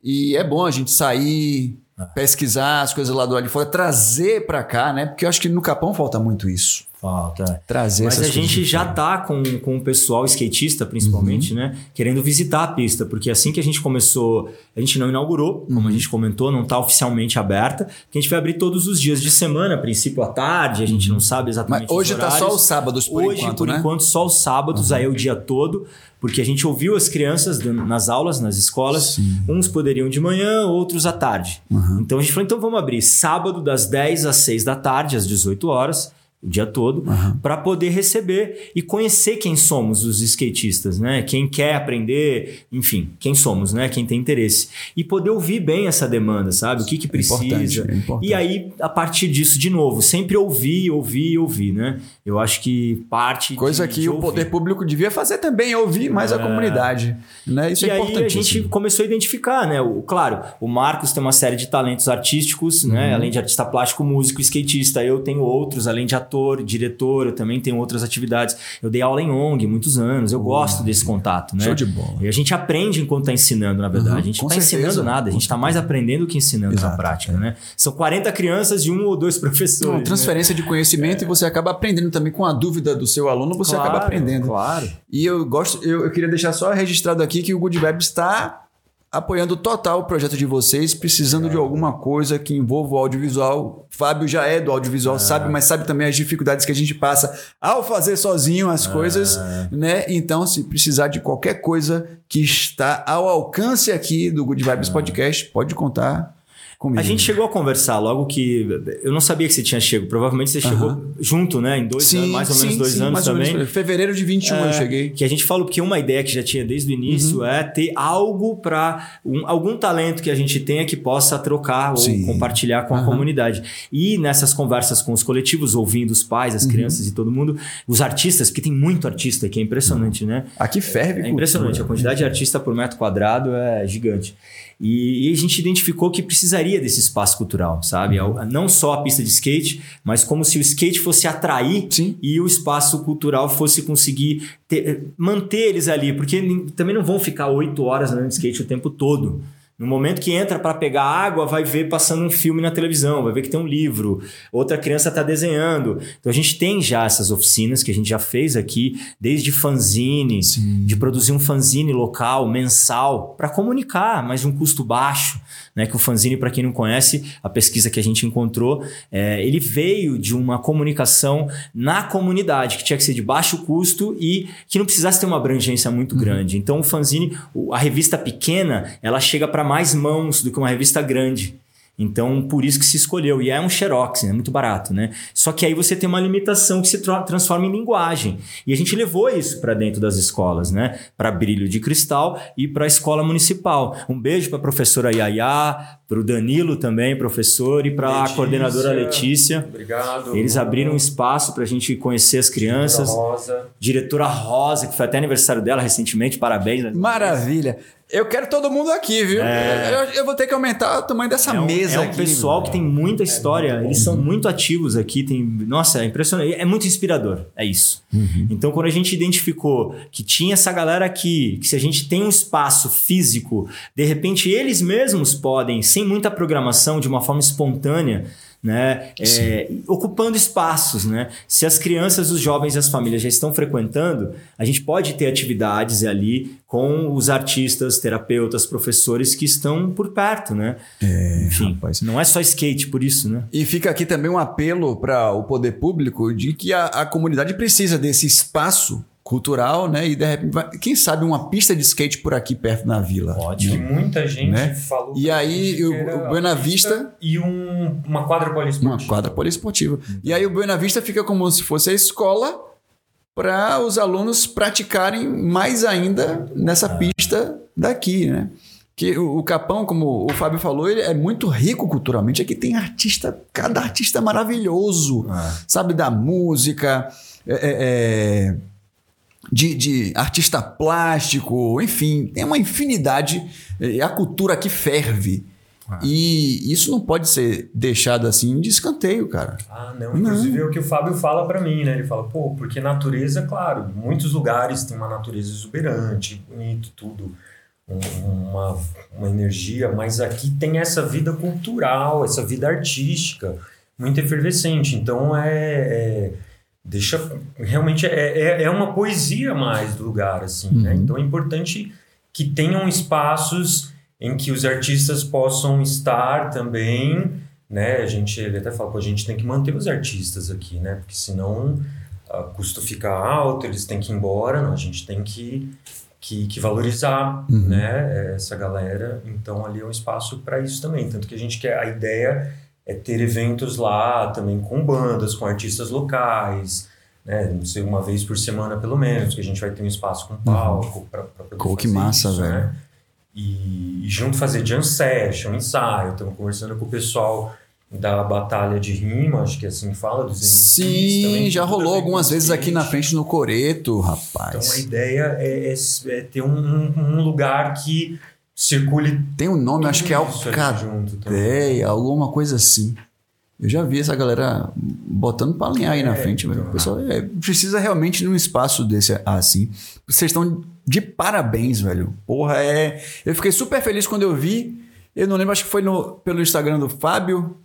E é bom a gente sair, ah. pesquisar as coisas lá do lado de fora, trazer para cá, né? Porque eu acho que no Capão falta muito isso. Falta. Trazer Mas a gente já tá com, com o pessoal skatista, principalmente, uhum. né? Querendo visitar a pista, porque assim que a gente começou, a gente não inaugurou, como uhum. a gente comentou, não tá oficialmente aberta, que a gente vai abrir todos os dias de semana, a princípio à tarde, a gente não sabe exatamente Mas hoje tá só os sábados por hoje, enquanto, Hoje, por né? enquanto, só os sábados, uhum. aí é o dia todo, porque a gente ouviu as crianças nas aulas, nas escolas, Sim. uns poderiam de manhã, outros à tarde. Então a gente falou, então vamos abrir sábado das 10 às 6 da tarde, às 18 horas, o dia todo, uhum. para poder receber e conhecer quem somos os skatistas, né? Quem quer aprender, enfim, quem somos, né? Quem tem interesse. E poder ouvir bem essa demanda, sabe? O que, que precisa. É importante, é importante. E aí, a partir disso, de novo, sempre ouvir, ouvir, ouvir, né? Eu acho que parte. Coisa de, que de o poder público devia fazer também, ouvir mais é... a comunidade. Né? Isso e é importante. E aí a gente começou a identificar, né? O, claro, o Marcos tem uma série de talentos artísticos, né? uhum. né? Além de artista plástico, músico, skatista. Eu tenho outros, além de ator ator, diretor, eu também tenho outras atividades. Eu dei aula em ONG muitos anos, eu gosto desse contato, né? Show de bola. E a gente aprende enquanto está ensinando, na verdade. Uhum, a gente não está ensinando nada, a gente está mais aprendendo que ensinando Exato, na prática, é. né? São 40 crianças e um ou dois professores. Não, transferência né? de conhecimento é. e você acaba aprendendo também com a dúvida do seu aluno, você claro, acaba aprendendo. Claro. E eu gosto, eu, eu queria deixar só registrado aqui que o Good Web está apoiando total o projeto de vocês, precisando de alguma coisa que envolva o audiovisual. Fábio já é do audiovisual, é. sabe, mas sabe também as dificuldades que a gente passa ao fazer sozinho as é. coisas, né? Então, se precisar de qualquer coisa que está ao alcance aqui do Good Vibes é. Podcast, pode contar comigo. A gente chegou a conversar logo que. Eu não sabia que você tinha chegado. Provavelmente você chegou junto, né? Em dois sim, anos, mais ou menos sim, dois sim, anos também. Menos, fevereiro de 21 é, eu cheguei. Que a gente falou, porque uma ideia que já tinha desde o início uhum. é ter algo para. Um, algum talento que a gente tenha que possa trocar ou sim. compartilhar com a uhum. comunidade. E nessas conversas com os coletivos, ouvindo os pais, as uhum. crianças e todo mundo, os artistas, porque tem muito artista aqui, é impressionante, né? Aqui ferve. É, é impressionante. A quantidade de artista por metro quadrado é gigante. E, e, a gente identificou que precisaria desse espaço cultural, sabe? Uhum. Não só a pista de skate, mas como se o skate fosse atrair Sim. e o espaço cultural fosse conseguir ter, manter eles ali, porque também não vão ficar oito horas andando de skate o tempo todo. No momento que entra para pegar água, vai ver passando um filme na televisão, vai ver que tem um livro, outra criança está desenhando. Então a gente tem já essas oficinas que a gente já fez aqui, desde fanzine, Sim. de produzir um fanzine local, mensal, para comunicar, mas um custo baixo né? Que o fanzine, para quem não conhece, a pesquisa que a gente encontrou, é, ele veio de uma comunicação na comunidade, que tinha que ser de baixo custo e que não precisasse ter uma abrangência muito uhum. grande. Então, o fanzine, a revista pequena, ela chega para mais mãos do que uma revista grande. Então, por isso que se escolheu. E é um xerox, é né? muito barato, né? Só que aí você tem uma limitação que se tra transforma em linguagem. E a gente levou isso para dentro das escolas, né? Para Brilho de Cristal e para a escola municipal. Um beijo para a professora Yaya, para o Danilo também, professor, e para a coordenadora Letícia. Obrigado. Eles abriram um espaço para a gente conhecer as crianças. Diretora Rosa. Diretora Rosa, que foi até aniversário dela recentemente, parabéns. Né? Maravilha. Eu quero todo mundo aqui, viu? É... Eu, eu, vou ter que aumentar o tamanho dessa é um, mesa. É um aqui, pessoal que tem muita história, é eles são muito ativos aqui. Tem, nossa, é impressionante. É muito inspirador, é isso. Uhum. Então, quando a gente identificou que tinha essa galera aqui, que se a gente tem um espaço físico, de repente eles mesmos podem, sem muita programação, de uma forma espontânea, né? É, ocupando espaços, né? Se as crianças, os jovens e as famílias já estão frequentando, a gente pode ter atividades ali com os artistas, terapeutas, professores que estão por perto, né? É, Enfim, rapaz. não é só skate por isso, né? E fica aqui também um apelo para o poder público de que a, a comunidade precisa desse espaço cultural, né? E de repente, quem sabe uma pista de skate por aqui perto na vila. Ótimo. Né? muita gente né? falou. E aí o, o Buena Vista e um, uma quadra poliesportiva. Uma quadra poliesportiva. E aí o Buena Vista fica como se fosse a escola para os alunos praticarem mais ainda nessa pista daqui, né? Que o, o Capão, como o Fábio falou, ele é muito rico culturalmente. Aqui tem artista, cada artista maravilhoso, ah. sabe, da música, é, é, é de, de artista plástico, enfim, tem uma infinidade. É a cultura que ferve. Ah. E isso não pode ser deixado assim de escanteio, cara. Ah, não. Inclusive não. é o que o Fábio fala para mim, né? Ele fala, pô, porque natureza, claro, muitos lugares tem uma natureza exuberante, bonito, tudo, uma, uma energia, mas aqui tem essa vida cultural, essa vida artística, muito efervescente. Então é, é deixa realmente é, é, é, uma poesia mais do lugar assim né? uhum. né? então é importante que tenham espaços em que os artistas possam estar também né a gente ele até fala a gente tem que manter os artistas aqui né porque senão o custo fica alto eles têm que ir embora não, a gente tem que que, que valorizar uhum. né essa galera então ali é um espaço para isso também tanto que a gente quer a ideia é ter eventos lá também com bandas, com artistas locais, né? Não sei, uma vez por semana pelo menos, que a gente vai ter um espaço com palco uhum. para poder Pô, que massa, isso, velho. Né? E, e, junto fazer jam session, ensaio, estamos conversando com o pessoal da batalha de rima, acho que é assim fala, dos Sim, também, já rolou algumas vezes aqui na frente no Coreto, rapaz. Então a ideia é, é, é ter um, um lugar que circule. Tem um nome, acho que é Alcadeia, alguma coisa assim. Eu já vi essa galera botando para alinhar aí é, na frente, então, O pessoal é, precisa realmente de um espaço desse assim. Vocês estão de parabéns, velho. Porra, é. Eu fiquei super feliz quando eu vi. Eu não lembro, acho que foi no, pelo Instagram do Fábio.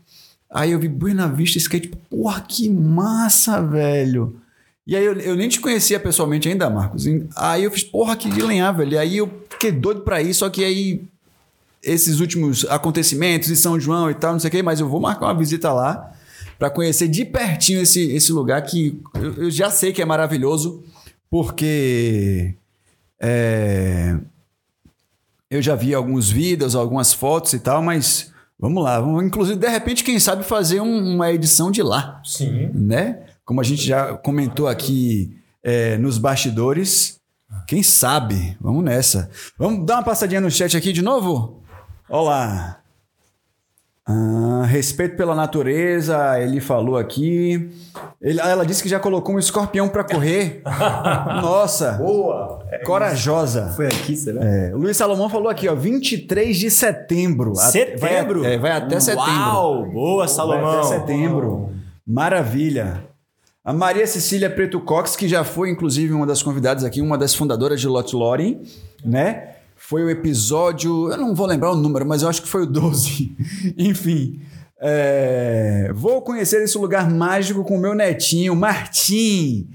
Aí eu vi Buena Vista Skate. Porra, que massa, velho. E aí eu, eu, nem te conhecia pessoalmente ainda, Marcos. Aí eu fiz, porra, que de lenhar, velho. E aí eu fiquei doido pra ir, só que aí esses últimos acontecimentos em São João e tal, não sei o quê, mas eu vou marcar uma visita lá para conhecer de pertinho esse, esse lugar que eu, eu já sei que é maravilhoso, porque é, eu já vi alguns vídeos, algumas fotos e tal, mas vamos lá, vamos, inclusive de repente quem sabe fazer um, uma edição de lá, sim, né? Como a gente já comentou aqui é, nos bastidores, quem sabe? Vamos nessa. Vamos dar uma passadinha no chat aqui de novo? Olá. Ah, respeito pela natureza, ele falou aqui. Ele, ela disse que já colocou um escorpião para correr. Nossa! Boa! É corajosa. Foi aqui, será? É, o Luiz Salomão falou aqui, ó, 23 de setembro. Setembro? Vai, é, vai até setembro. Uau! Boa, Salomão! Vai até setembro. Maravilha. A Maria Cecília Preto Cox, que já foi, inclusive, uma das convidadas aqui, uma das fundadoras de Lot Lore, né? Foi o episódio, eu não vou lembrar o número, mas eu acho que foi o 12. Enfim. É... Vou conhecer esse lugar mágico com o meu netinho, Martim.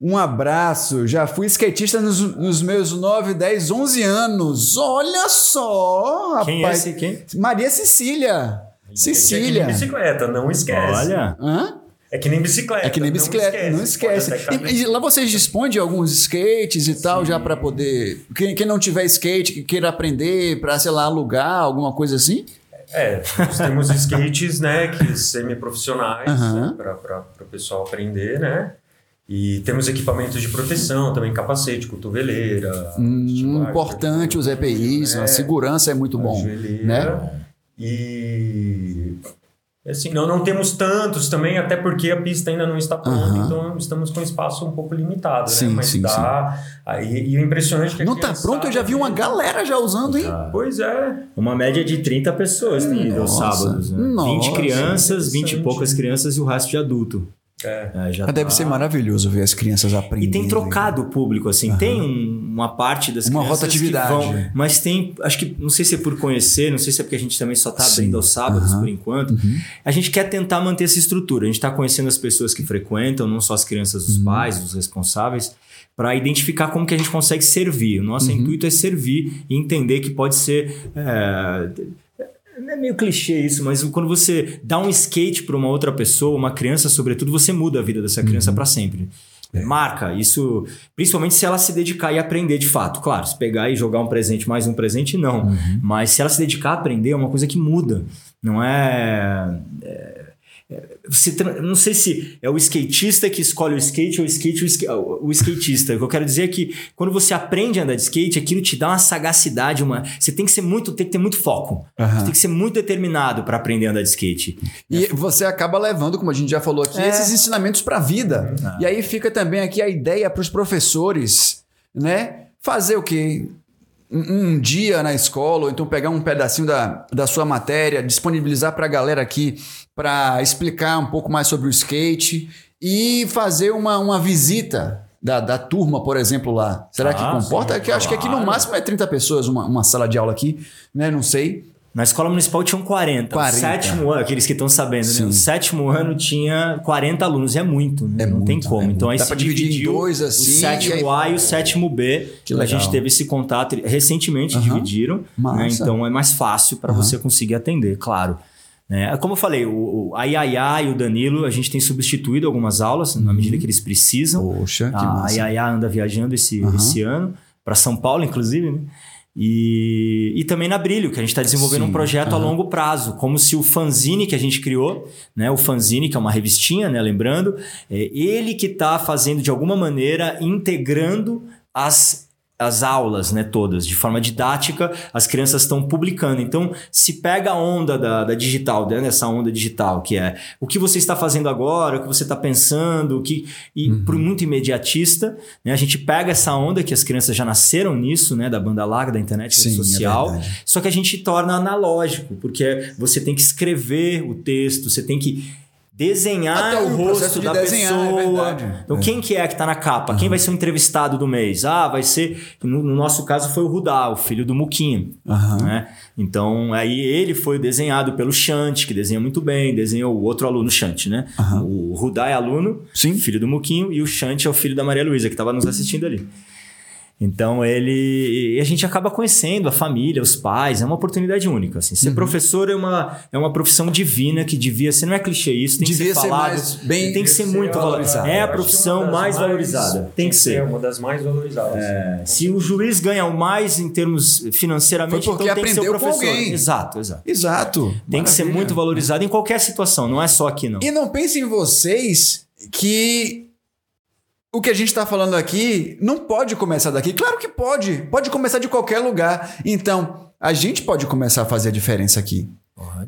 Um abraço. Já fui skatista nos, nos, meus 9, 10, 11 anos. Olha só, rapaz. Quem é esse? Quem? Maria Cecília. Cecília. É bicicleta, não esquece. Olha. Hã? É que nem bicicleta. É que nem bicicleta, não esquece. Não esquece. E, e, lá vocês dispõem de alguns skates e Sim. tal, já para poder. Quem, quem não tiver skate, que queira aprender, para, sei lá, alugar, alguma coisa assim? É, nós temos skates, né, que semi-profissionais, uhum. né, para o pessoal aprender, né? E temos equipamentos de proteção, também capacete, cotoveleira. Hum, importante os EPIs, né? a segurança é muito bom. Né? E Assim, não, não temos tantos também, até porque a pista ainda não está pronta, uhum. então estamos com espaço um pouco limitado, né? sim, né? Mas sim, dá. Sim. Aí, e o impressionante é que. Não está pronto, eu já vi uma galera já usando, hein? Pois é. Uma média de 30 pessoas ido aos sábados. Né? 20 crianças, 20 e poucas crianças e o resto de adulto. É. É, já Deve tá... ser maravilhoso ver as crianças aprendendo. E tem trocado o público, assim. Uhum. Tem um, uma parte das uma crianças rotatividade. que vão... Mas tem... Acho que... Não sei se é por conhecer, não sei se é porque a gente também só está abrindo aos sábados, uhum. por enquanto. Uhum. A gente quer tentar manter essa estrutura. A gente está conhecendo as pessoas que frequentam, não só as crianças os uhum. pais, os responsáveis, para identificar como que a gente consegue servir. O nosso uhum. intuito é servir e entender que pode ser... É, é meio clichê isso, mas quando você dá um skate para uma outra pessoa, uma criança, sobretudo, você muda a vida dessa criança uhum. para sempre. É. Marca isso, principalmente se ela se dedicar e aprender de fato. Claro, se pegar e jogar um presente mais um presente, não. Uhum. Mas se ela se dedicar a aprender, é uma coisa que muda. Não é, é você, não sei se é o skatista que escolhe o skate ou o skate o, o skatista. O que eu quero dizer é que quando você aprende a andar de skate, aquilo te dá uma sagacidade, uma. Você tem que ser muito, tem que ter muito foco. Uhum. Você tem que ser muito determinado para aprender a andar de skate. E é. você acaba levando, como a gente já falou aqui, é. esses ensinamentos para a vida. Uhum. E aí fica também aqui a ideia para os professores, né? Fazer o quê? Um dia na escola, ou então pegar um pedacinho da, da sua matéria, disponibilizar para a galera aqui para explicar um pouco mais sobre o skate e fazer uma, uma visita da, da turma, por exemplo, lá. Será ah, que comporta? Sim, que, claro. Acho que aqui no máximo é 30 pessoas, uma, uma sala de aula aqui, né? Não sei. Na escola municipal tinham 40. 40. O sétimo ano, aqueles que estão sabendo, né? O sétimo ano tinha 40 alunos. É muito, né? É Não muito, tem como. É então aí Dá se dividir em dois assim. O sétimo A e o sétimo B. Que legal. A gente teve esse contato. Recentemente dividiram. Né? Então é mais fácil para você conseguir atender, claro. É, como eu falei, o, o, a Yaya e o Danilo, a gente tem substituído algumas aulas na medida uhum. que eles precisam. Poxa, que a, massa. A anda viajando esse, uhum. esse ano, para São Paulo, inclusive, né? E, e também na Brilho, que a gente está desenvolvendo Sim, um projeto uhum. a longo prazo, como se o fanzine que a gente criou, né, o fanzine, que é uma revistinha, né, lembrando, é ele que está fazendo de alguma maneira, integrando as as aulas, né, todas, de forma didática, as crianças estão publicando. Então, se pega a onda da, da digital, né, dessa onda digital, que é o que você está fazendo agora, o que você está pensando, o que. E uhum. por muito imediatista, né, a gente pega essa onda que as crianças já nasceram nisso, né, da banda larga, da internet Sim, é social, é só que a gente torna analógico, porque você tem que escrever o texto, você tem que desenhar Até o, o rosto de da desenhar, é pessoa. É então, é. quem que é que está na capa? Uhum. Quem vai ser o entrevistado do mês? Ah, vai ser. No, no nosso caso foi o Rudá, o filho do Muquinho. Uhum. Né? Então, aí ele foi desenhado pelo Chante, que desenha muito bem, desenhou o outro aluno, Chante, né? Uhum. O Rudá é aluno, Sim. filho do Muquinho, e o Chante é o filho da Maria Luísa, que estava nos assistindo ali. Então ele. E a gente acaba conhecendo a família, os pais, é uma oportunidade única. Assim. Ser uhum. professor é uma, é uma profissão divina que devia ser, não é clichê isso, tem devia que ser falado. Ser bem, tem que ser muito valorizado. É a profissão mais, mais, valorizada. Tem que ser. É uma das mais valorizadas. É, se o juiz ganha o mais em termos financeiramente, então tem que ser o professor. Exato, exato. Exato. Tem Maravilha. que ser muito valorizado em qualquer situação, não é só aqui, não. E não pense em vocês que o que a gente está falando aqui não pode começar daqui. Claro que pode, pode começar de qualquer lugar. Então, a gente pode começar a fazer a diferença aqui.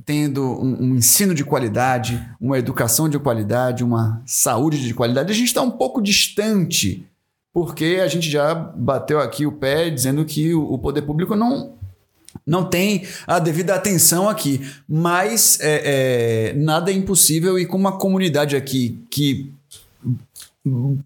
Tendo um, um, ensino de qualidade, uma educação de qualidade, uma saúde de qualidade. A gente está um pouco distante, porque a gente já bateu aqui o pé dizendo que o, o poder público não, não tem a devida atenção aqui. Mas é, é, nada é impossível e com uma comunidade aqui que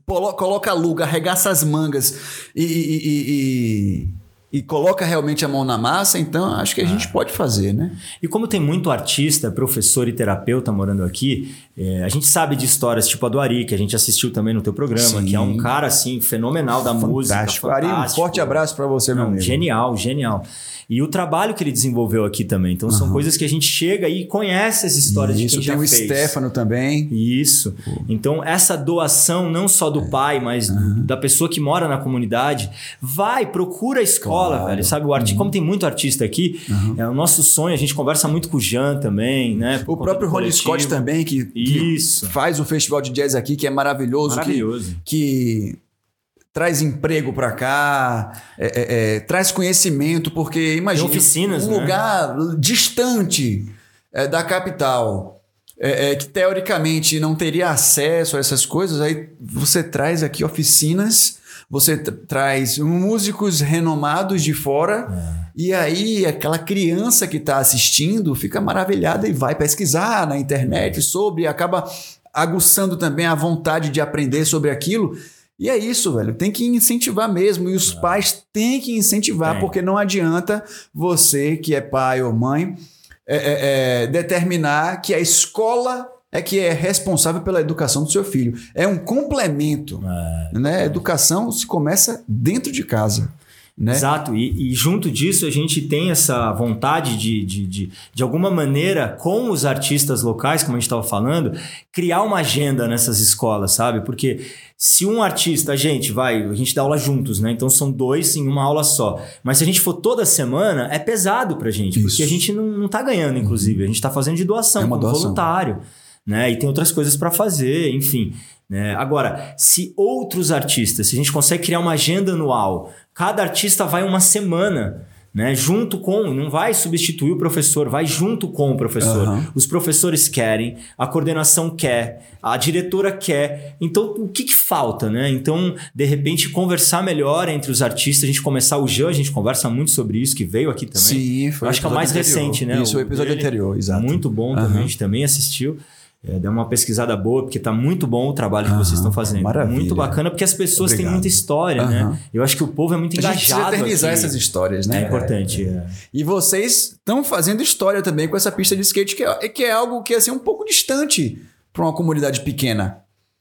coloca luga, arregaça as mangas e, e, e, e, coloca realmente a mão na massa, então acho que a ah. gente pode fazer, né? E como tem muito artista, professor e terapeuta morando aqui, é, a gente sabe de histórias tipo a do Ari, que a gente assistiu também no teu programa, Sim. que é um cara assim fenomenal da fantástico. música. Fantástico. Ari, um forte abraço para você, meu Não, amigo. Genial, genial. E o trabalho que ele desenvolveu aqui também. Então, são uhum. coisas que a gente chega e conhece as histórias Isso, de quem já fez. tem o Stefano também. Isso. Então, essa doação, não só do é. pai, mas uhum. da pessoa que mora na comunidade, vai, procura a escola, claro. velho. Sabe, o artista, uhum. como tem muito artista aqui, é o nosso sonho, a gente conversa muito com o Jean também, né? O próprio Rony Scott também, que, que faz o festival de jazz aqui, que é maravilhoso. Maravilhoso. que, que traz emprego para cá, é, é, é, traz conhecimento, porque imagina oficinas, um né? lugar distante é, da capital, é, é, que teoricamente não teria acesso a essas coisas, aí você traz aqui oficinas, você traz músicos renomados de fora, e aí aquela criança que está assistindo fica maravilhada e vai pesquisar na internet sobre, acaba aguçando também a vontade de aprender sobre aquilo. E é isso, velho. Tem que incentivar mesmo. E os é. pais têm que incentivar, Tem. porque não adianta você, que é pai ou mãe, é, é, é, determinar que a escola é que é responsável pela educação do seu filho. É um complemento. É. Né? A educação se começa dentro de casa. Né? Exato, e, e, junto disso a gente tem essa vontade de, de, de, de alguma maneira, com os artistas locais, como a gente estava falando, criar uma agenda nessas escolas, sabe? Porque se um artista, a gente vai, a gente dá aula juntos, né? Então são dois em uma aula só. Mas se a gente for toda semana, é pesado pra gente, Isso. porque a gente não, não tá ganhando, inclusive. A gente tá fazendo de doação, é como doação. voluntário. Né? E tem outras coisas para fazer, enfim. Né? Agora, se outros artistas, se a gente consegue criar uma agenda anual Cada artista vai uma semana. Né, junto com, não vai substituir o professor, vai junto com o professor. Uhum. Os professores querem, a coordenação quer, a diretora quer. Então, o que, que, falta, né? Então, de repente, conversar melhor entre os artistas, a gente começar o Jean, a gente conversa muito sobre isso, que veio aqui também. Sim, foi. Eu acho que é o mais anterior. recente, né? Isso, o episódio anterior, exato. Muito bom uhum. também, a gente também assistiu. É, deu uma pesquisada boa, porque tá muito bom o trabalho que vocês estão fazendo. Maravilha. Muito bacana, porque as pessoas Obrigado. têm muita história, né? Eu acho que o povo é muito engajado. A gente precisa eternizar aqui. essas histórias, né? É importante. É. E vocês estão fazendo história também com essa pista de skate, que é, que é algo que é assim, um pouco distante para uma comunidade pequena,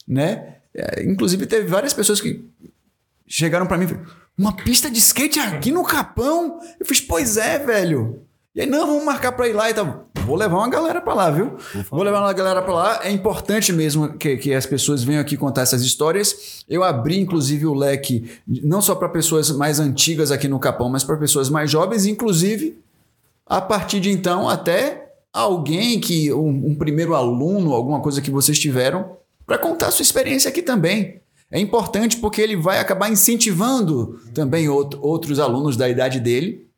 né? É, inclusive, teve várias pessoas que chegaram para mim uma pista de skate aqui no Capão? Eu fiz, pois é, velho. E aí, não, vamos marcar para ir lá e tal. Vou levar uma galera para lá, viu? Vou levar uma galera para lá. É importante mesmo que, que as pessoas venham aqui contar essas histórias. Eu abri, inclusive, o leque não só para pessoas mais antigas aqui no Capão, mas para pessoas mais jovens, inclusive, a partir de então, até alguém que, um, um primeiro aluno, alguma coisa que vocês tiveram, para contar a sua experiência aqui também. É importante porque ele vai acabar incentivando também outro, outros alunos da idade dele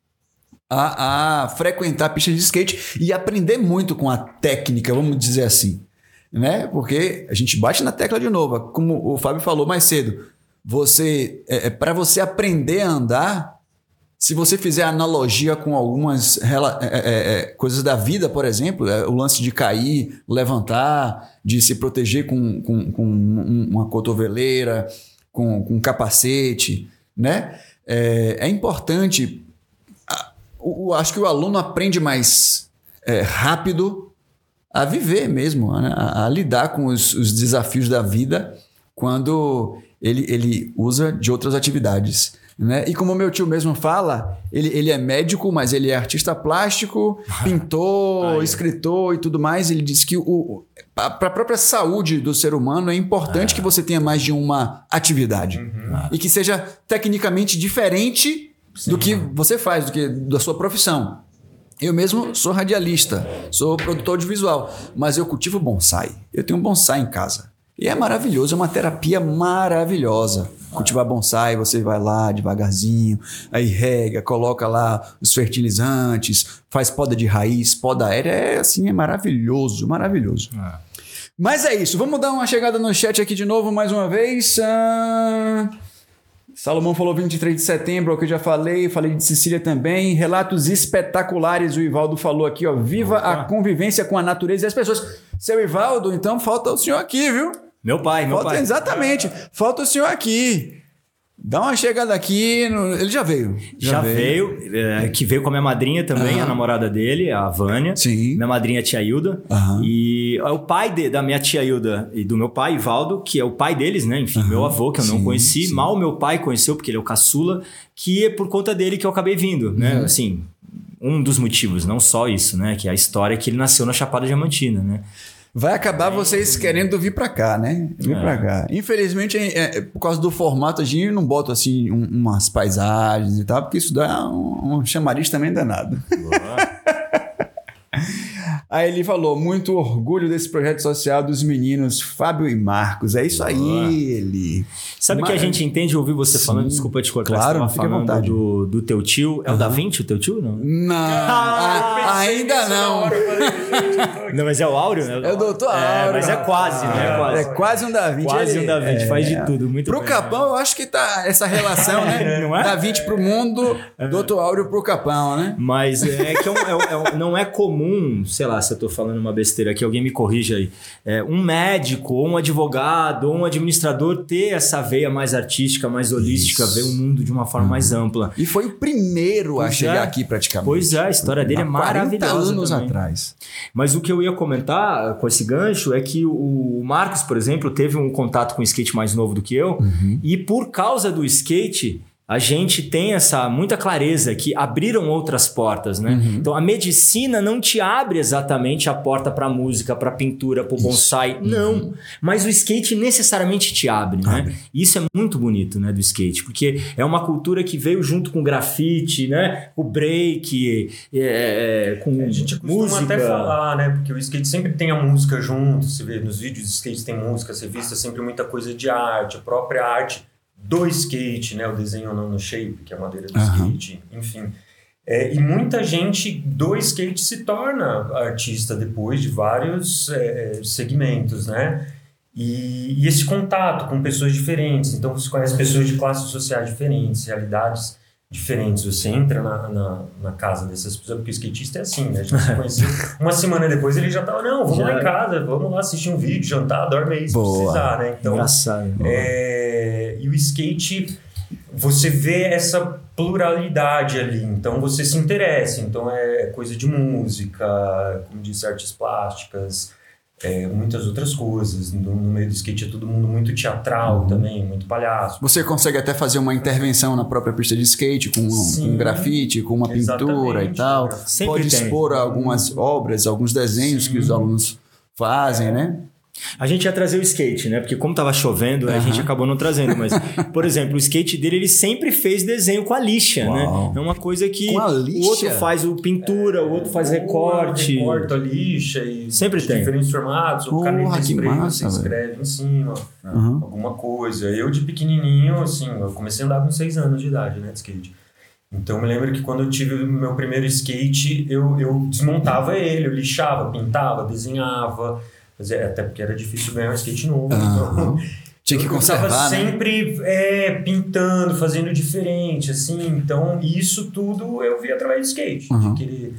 a, a frequentar a pista de skate e aprender muito com a técnica, vamos dizer assim. Né? Porque a gente bate na tecla de novo, como o Fábio falou mais cedo. Você é, é para você aprender a andar, se você fizer analogia com algumas é, é, é, coisas da vida, por exemplo, é, o lance de cair, levantar, de se proteger com, com, com uma cotoveleira, com, com um capacete, né? É, é importante o, acho que o aluno aprende mais é, rápido a viver mesmo, a, a, lidar com os, os, desafios da vida quando ele, ele usa de outras atividades. Né? E como meu tio mesmo fala, ele, ele é médico, mas ele é artista plástico, pintor, ah, escritor e tudo mais. Ele diz que para a própria saúde do ser humano é importante ah. que você tenha mais de uma atividade uhum. e que seja tecnicamente diferente Sim. do que você faz, do que da sua profissão. Eu mesmo sou radialista, sou produtor de visual, mas eu cultivo bonsai. Eu tenho um bonsai em casa. E é maravilhoso, é uma terapia maravilhosa. Cultivar bonsai, você vai lá devagarzinho, aí rega, coloca lá os fertilizantes, faz poda de raiz, poda aérea, é assim, é maravilhoso, maravilhoso. É. Mas é isso, vamos dar uma chegada no chat aqui de novo mais uma vez. Ah... Salomão falou 23 de setembro, é o que eu já falei, falei de Sicília também. Relatos espetaculares, o Ivaldo falou aqui, ó. Viva Opa. a convivência com a natureza e as pessoas. Seu Ivaldo, então falta o senhor aqui, viu? Meu pai, meu falta, pai. Exatamente. Falta o senhor aqui. Dá uma chegada aqui. No... Ele já veio. Já, já veio. veio é, que veio com a minha madrinha também, uhum. a namorada dele, a Vânia. Sim. Minha madrinha, a tia Hilda. Uhum. E é o pai de, da minha tia Hilda e do meu pai, Ivaldo, que é o pai deles, né? Enfim, uhum. meu avô, que eu sim, não conheci. Sim. Mal meu pai conheceu, porque ele é o caçula, que é por conta dele que eu acabei vindo, né? Uhum. Assim, um dos motivos, não só isso, né? Que é a história que ele nasceu na Chapada Diamantina, né? Vai acabar vocês querendo vir para cá, né? Vir é. para cá. Infelizmente, é, é, por causa do formato, a gente não bota assim um, umas paisagens e tal, porque isso dá um, um chamariz também danado. Boa. Aí ele falou: muito orgulho desse projeto social dos meninos Fábio e Marcos. É isso Boa. aí, ele. Sabe o Mas... que a gente entende ouvir você Sim, falando? Desculpa te cortar. Claro, você falando do, do teu tio. É uhum. o Da Vinci o teu tio? Não, não ah, ainda não. não, mas é o Áureo, né? É o doutor Áureo. É, mas é quase, né? É quase, é quase um Da Vinci. Quase um Da Vinci, é, faz de tudo. Muito Pro bem, Capão, eu acho que tá essa relação, né? não é? Da Vinci pro mundo, doutor Áureo pro Capão, né? Mas é que é, um, é, não é comum, sei lá, se eu tô falando uma besteira aqui, alguém me corrija aí. É, um médico, ou um advogado, ou um administrador ter essa veia mais artística, mais holística, Isso. ver o mundo de uma forma uhum. mais ampla. E foi o primeiro pois a chegar é. aqui praticamente. Pois é, a história dele é maravilhosa. 40 anos também. atrás. Mas o que eu ia comentar com esse gancho é que o Marcos, por exemplo, teve um contato com o skate mais novo do que eu, uhum. e por causa do skate a gente tem essa muita clareza que abriram outras portas, né? Uhum. Então a medicina não te abre exatamente a porta para música, para pintura, para bonsai, uhum. não. Mas o skate necessariamente te abre, né? abre. né? Isso é muito bonito, né, do skate, porque é uma cultura que veio junto com o grafite, né? O break, é, é, é com a gente costuma música. até falar, né? Porque o skate sempre tem a música junto. Você vê nos vídeos de skate tem música, você vista sempre muita coisa de arte, a própria arte do skate, né? O desenho no, no shape, que é a madeira do uhum. skate, enfim. É, e muita gente do skate se torna artista depois de vários é, segmentos, né? E, e, esse contato com pessoas diferentes. Então, você conhece pessoas de classes sociais diferentes, realidades diferentes. Você entra na, na, na, casa dessas pessoas, porque o skatista é assim, né? A gente se conheceu. Uma semana depois ele já tava, não, vamos já. lá em casa, vamos lá assistir um vídeo, jantar, dorme aí se Boa. precisar, né? Então, Engraçado. É, e o skate, você vê essa pluralidade ali, então você se interessa. Então é coisa de música, como disse, artes plásticas, é, muitas outras coisas. No, no, meio do skate é todo mundo muito teatral uhum. também, muito palhaço. Você consegue até fazer uma intervenção na própria pista de skate, com um, um grafite, com uma pintura e tal. Sempre Pode tem. expor algumas obras, alguns desenhos Sim. que os alunos fazem, é. né? A gente ia trazer o skate, né? Porque como tava chovendo, uhum. a gente acabou não trazendo. Mas, por exemplo, o skate dele, ele sempre fez desenho com a lixa, né? Uau. né? É uma coisa que o outro faz o pintura, é, o outro faz recorte. Recorta a lixa e sempre tem. diferentes formatos. O caneta spray, massa, você escreve em cima, uhum. alguma coisa. Eu de pequenininho, assim, eu comecei a andar com 6 anos de idade, né? De skate. Então eu me lembro que quando eu tive o meu primeiro skate, eu, eu desmontava ele, eu lixava, pintava, desenhava é, até porque era difícil ganhar um skate novo. Então, Tinha que conservar, eu né? sempre é, pintando, fazendo diferente, assim. Então, isso tudo eu vi através do skate. Uhum. De querer,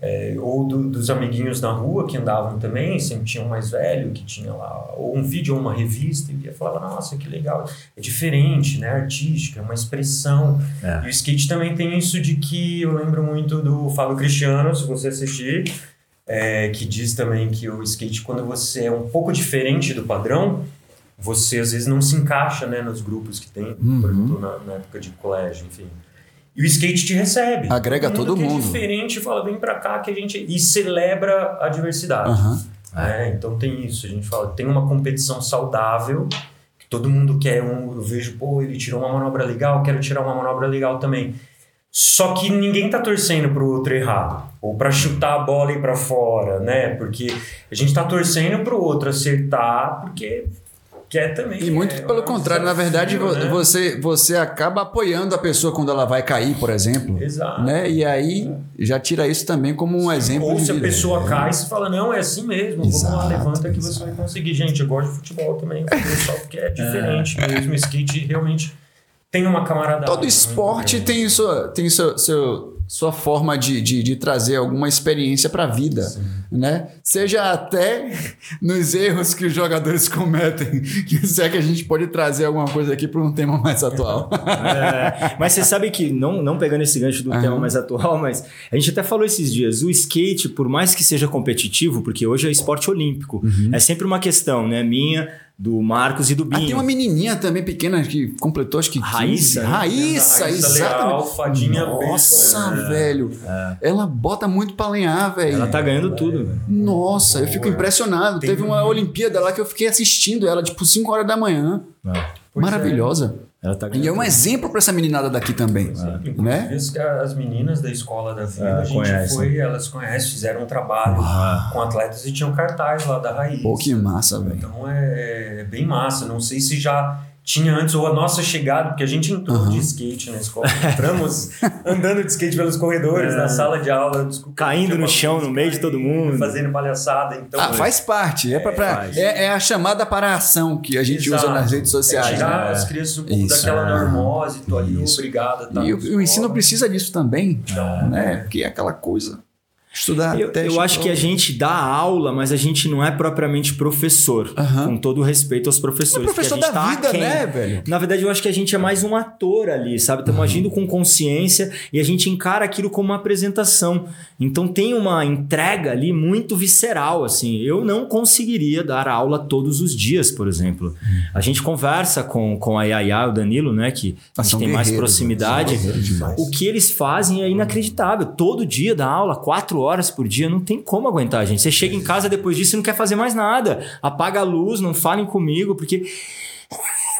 é, ou do, dos amiguinhos na rua que andavam também, sempre tinha um mais velho que tinha lá, ou um vídeo ou uma revista, e eu falava, nossa, que legal. É diferente, né? Artística, é uma expressão. É. E o skate também tem isso de que eu lembro muito do Fábio Cristiano, se você assistir é, que diz também que o skate, quando você é um pouco diferente do padrão, você às vezes não se encaixa né, nos grupos que tem, uhum. por exemplo, na, na, época de colégio, enfim. E o skate te recebe. Agrega todo que é mundo. É diferente, fala, vem pra cá que a gente. E celebra a diversidade. Uhum. É, então tem isso, a gente fala, tem uma competição saudável, que todo mundo quer um. Eu vejo, pô, ele tirou uma manobra legal, quero tirar uma manobra legal também. Só que ninguém tá torcendo pro outro errar ou para chutar a bola e ir para fora, né? Porque a gente tá torcendo pro outro acertar, porque quer também. E muito é, pelo contrário, na verdade, né? você você acaba apoiando a pessoa quando ela vai cair, por exemplo. Exato. Né? E aí já tira isso também como um Sim, exemplo. Ou se a pessoa é. cai, você fala, não, é assim mesmo, exato, vamos lá, levanta que você vai conseguir. Gente, eu gosto de futebol também, só porque é diferente é. mesmo. Skate realmente tem uma camaradagem. Todo esporte tem, sua, tem seu, seu sua forma de, de, de trazer alguma experiência para a vida, Sim. né? Seja até nos erros que os jogadores cometem, se é que a gente pode trazer alguma coisa aqui para um tema mais atual. É, mas você sabe que, não, não pegando esse gancho do uhum. tema mais atual, mas a gente até falou esses dias, o skate, por mais que seja competitivo, porque hoje é esporte olímpico, uhum. é sempre uma questão, né? Minha do Marcos e do Binho. Ah, tem uma menininha também pequena que completou acho que 15. Raíssa. Né? Raíssa, Raíssa exatamente. fadinha Nossa, besta, velho. É. Ela bota muito pra lenhar, velho. Ela tá ganhando tudo. Nossa, eu fico impressionado. Tem Teve uma Olimpíada lá que eu fiquei assistindo ela, tipo, 5 horas da manhã. É. Maravilhosa. É. Tá e é um exemplo para essa meninada daqui também. É. Né? As meninas da escola da vida, é, a gente conhece. foi, elas conhecem, fizeram um trabalho Uau. com atletas e tinham cartaz lá da raiz. Pô, que massa, velho. Então é, é bem massa. Não sei se já tinha antes, ou a nossa chegada, porque a gente entrou uhum. de skate na escola. Entramos andando de skate pelos corredores, é. na sala de aula. Desculpa, Caindo no chão, no meio de todo mundo. Fazendo palhaçada. Então, ah, faz parte. É, pra, pra é, é, a chamada para a ação que a gente Exato. usa nas redes sociais. É tirar né? as crianças um pouco Isso. daquela normose, tô ali, obrigada. Tá e o, o ensino precisa disso também, né? Porque é aquela coisa. Estudar eu, eu acho que a gente dá aula, mas a gente não é propriamente professor. Aham. Com todo o respeito aos professores. Mas professor gente da tá vida, aquém. né, velho? Na verdade, eu acho que a gente é mais um ator ali, sabe? Estamos agindo com consciência e a gente encara aquilo como uma apresentação. Então tem uma entrega ali muito visceral, assim. Eu não conseguiria dar aula todos os dias, por exemplo. A gente conversa com, com a Yaya e o Danilo, né? Que a gente tem mais proximidade. O que eles fazem é inacreditável. Todo dia dá aula, quatro horas por dia, não tem como aguentar, gente. Você chega em casa depois disso e não quer fazer mais nada. Apaga a luz, não falem comigo, porque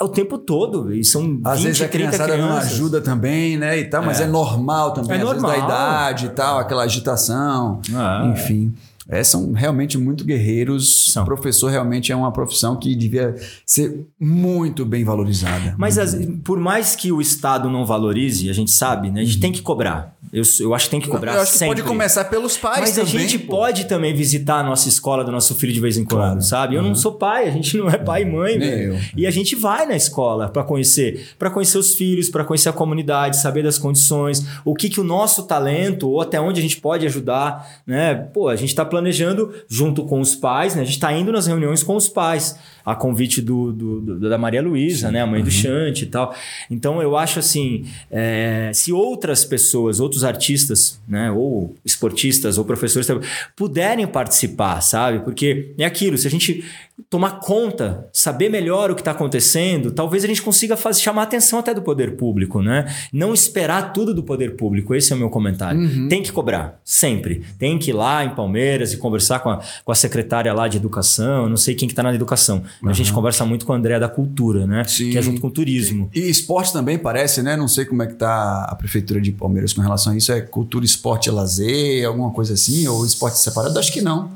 é o tempo todo. E são Às 20, vezes a 30 criançada não ajuda também, né? E tal, mas é, normal também, É às vezes da normal. idade e tal, aquela agitação. Ah, Enfim. É, são realmente muito guerreiros. São. Professor realmente é uma profissão que devia ser muito bem valorizada. Mas as- por mais que o Estado não valorize, a gente sabe, né? A gente tem que cobrar. Eu, eu acho que tem que cobrar Eu acho que sempre. pode começar pelos pais Mas a também. gente pô. pode também visitar a nossa escola do nosso filho de vez em quando, Claro. sabe? Eu não sou pai, a gente não é pai e mãe, Nem velho. E a gente vai na escola para conhecer, para conhecer os filhos, para conhecer a comunidade, saber das condições, o que que o nosso talento ou até onde a gente pode ajudar, né? Pô, a gente está planejando junto com os pais, né? A gente está indo nas reuniões com os pais, a convite do, do- do- da Maria Luísa, né? A mãe do Chante e tal. Então eu acho assim, é, se outras pessoas, outros artistas, né? Ou esportistas ou professores puderem participar, sabe? Porque é aquilo, se a gente tomar conta, saber melhor o que está acontecendo, talvez a gente consiga fazer, chamar a atenção até do poder público, né? Não esperar tudo do poder público. Esse é o meu comentário. Uhum. Tem que cobrar, sempre. Tem que ir lá em Palmeiras e conversar com a, com a secretária lá de educação, não sei quem que está na educação. A gente conversa muito com a André da cultura, né? Sim. Que é junto com o turismo. E esporte também parece, né? Não sei como é que tá a prefeitura de Palmeiras com relação a isso. É cultura, esporte e lazer, alguma coisa assim? Ou esporte separado? Acho que não.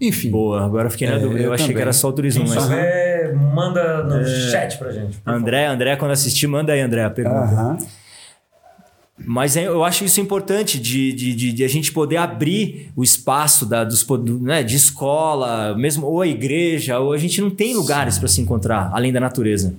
Enfim. Boa, agora eu fiquei na É, dúvida. Eu, eu achei também. que era só o turismo. Quem Mas... souber, manda no chat pra gente. André, André, quando assistir, manda aí, André, a pergunta. Aham. Mas é- eu acho isso importante de, de, de, de a gente poder abrir o espaço da, dos, né, de escola, mesmo ou a igreja, ou a gente não tem lugares para se encontrar além da natureza.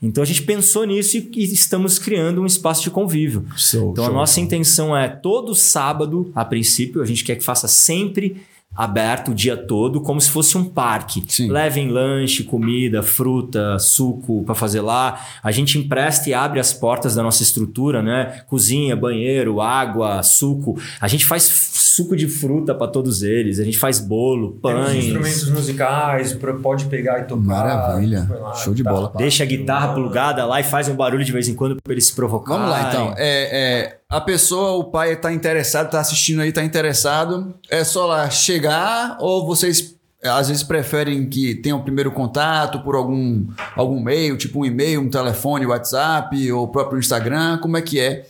Então a gente pensou nisso e, estamos criando um espaço de convívio. Então a show. nossa intenção é todo sábado, a princípio, a gente quer que faça sempre aberto o dia todo, como se fosse um parque. Sim. Levem lanche, comida, fruta, suco para fazer lá. A gente empresta e abre as portas da nossa estrutura, né? Cozinha, banheiro, água, suco. A gente faz suco de fruta para todos eles. A gente faz bolo, Temos pães. instrumentos musicais, pode pegar e tocar. Maravilha. lá, Show de bola. Deixa a guitarra plugada lá e faz um barulho de vez em quando para eles se provocarem. Vamos lá, então. É, é, a pessoa, o pai está interessado, está assistindo aí, está interessado. É só lá chegar ou vocês às vezes preferem que tenham o primeiro contato por algum, algum meio, tipo um e-mail, um telefone, WhatsApp ou o próprio Instagram? Como é que é?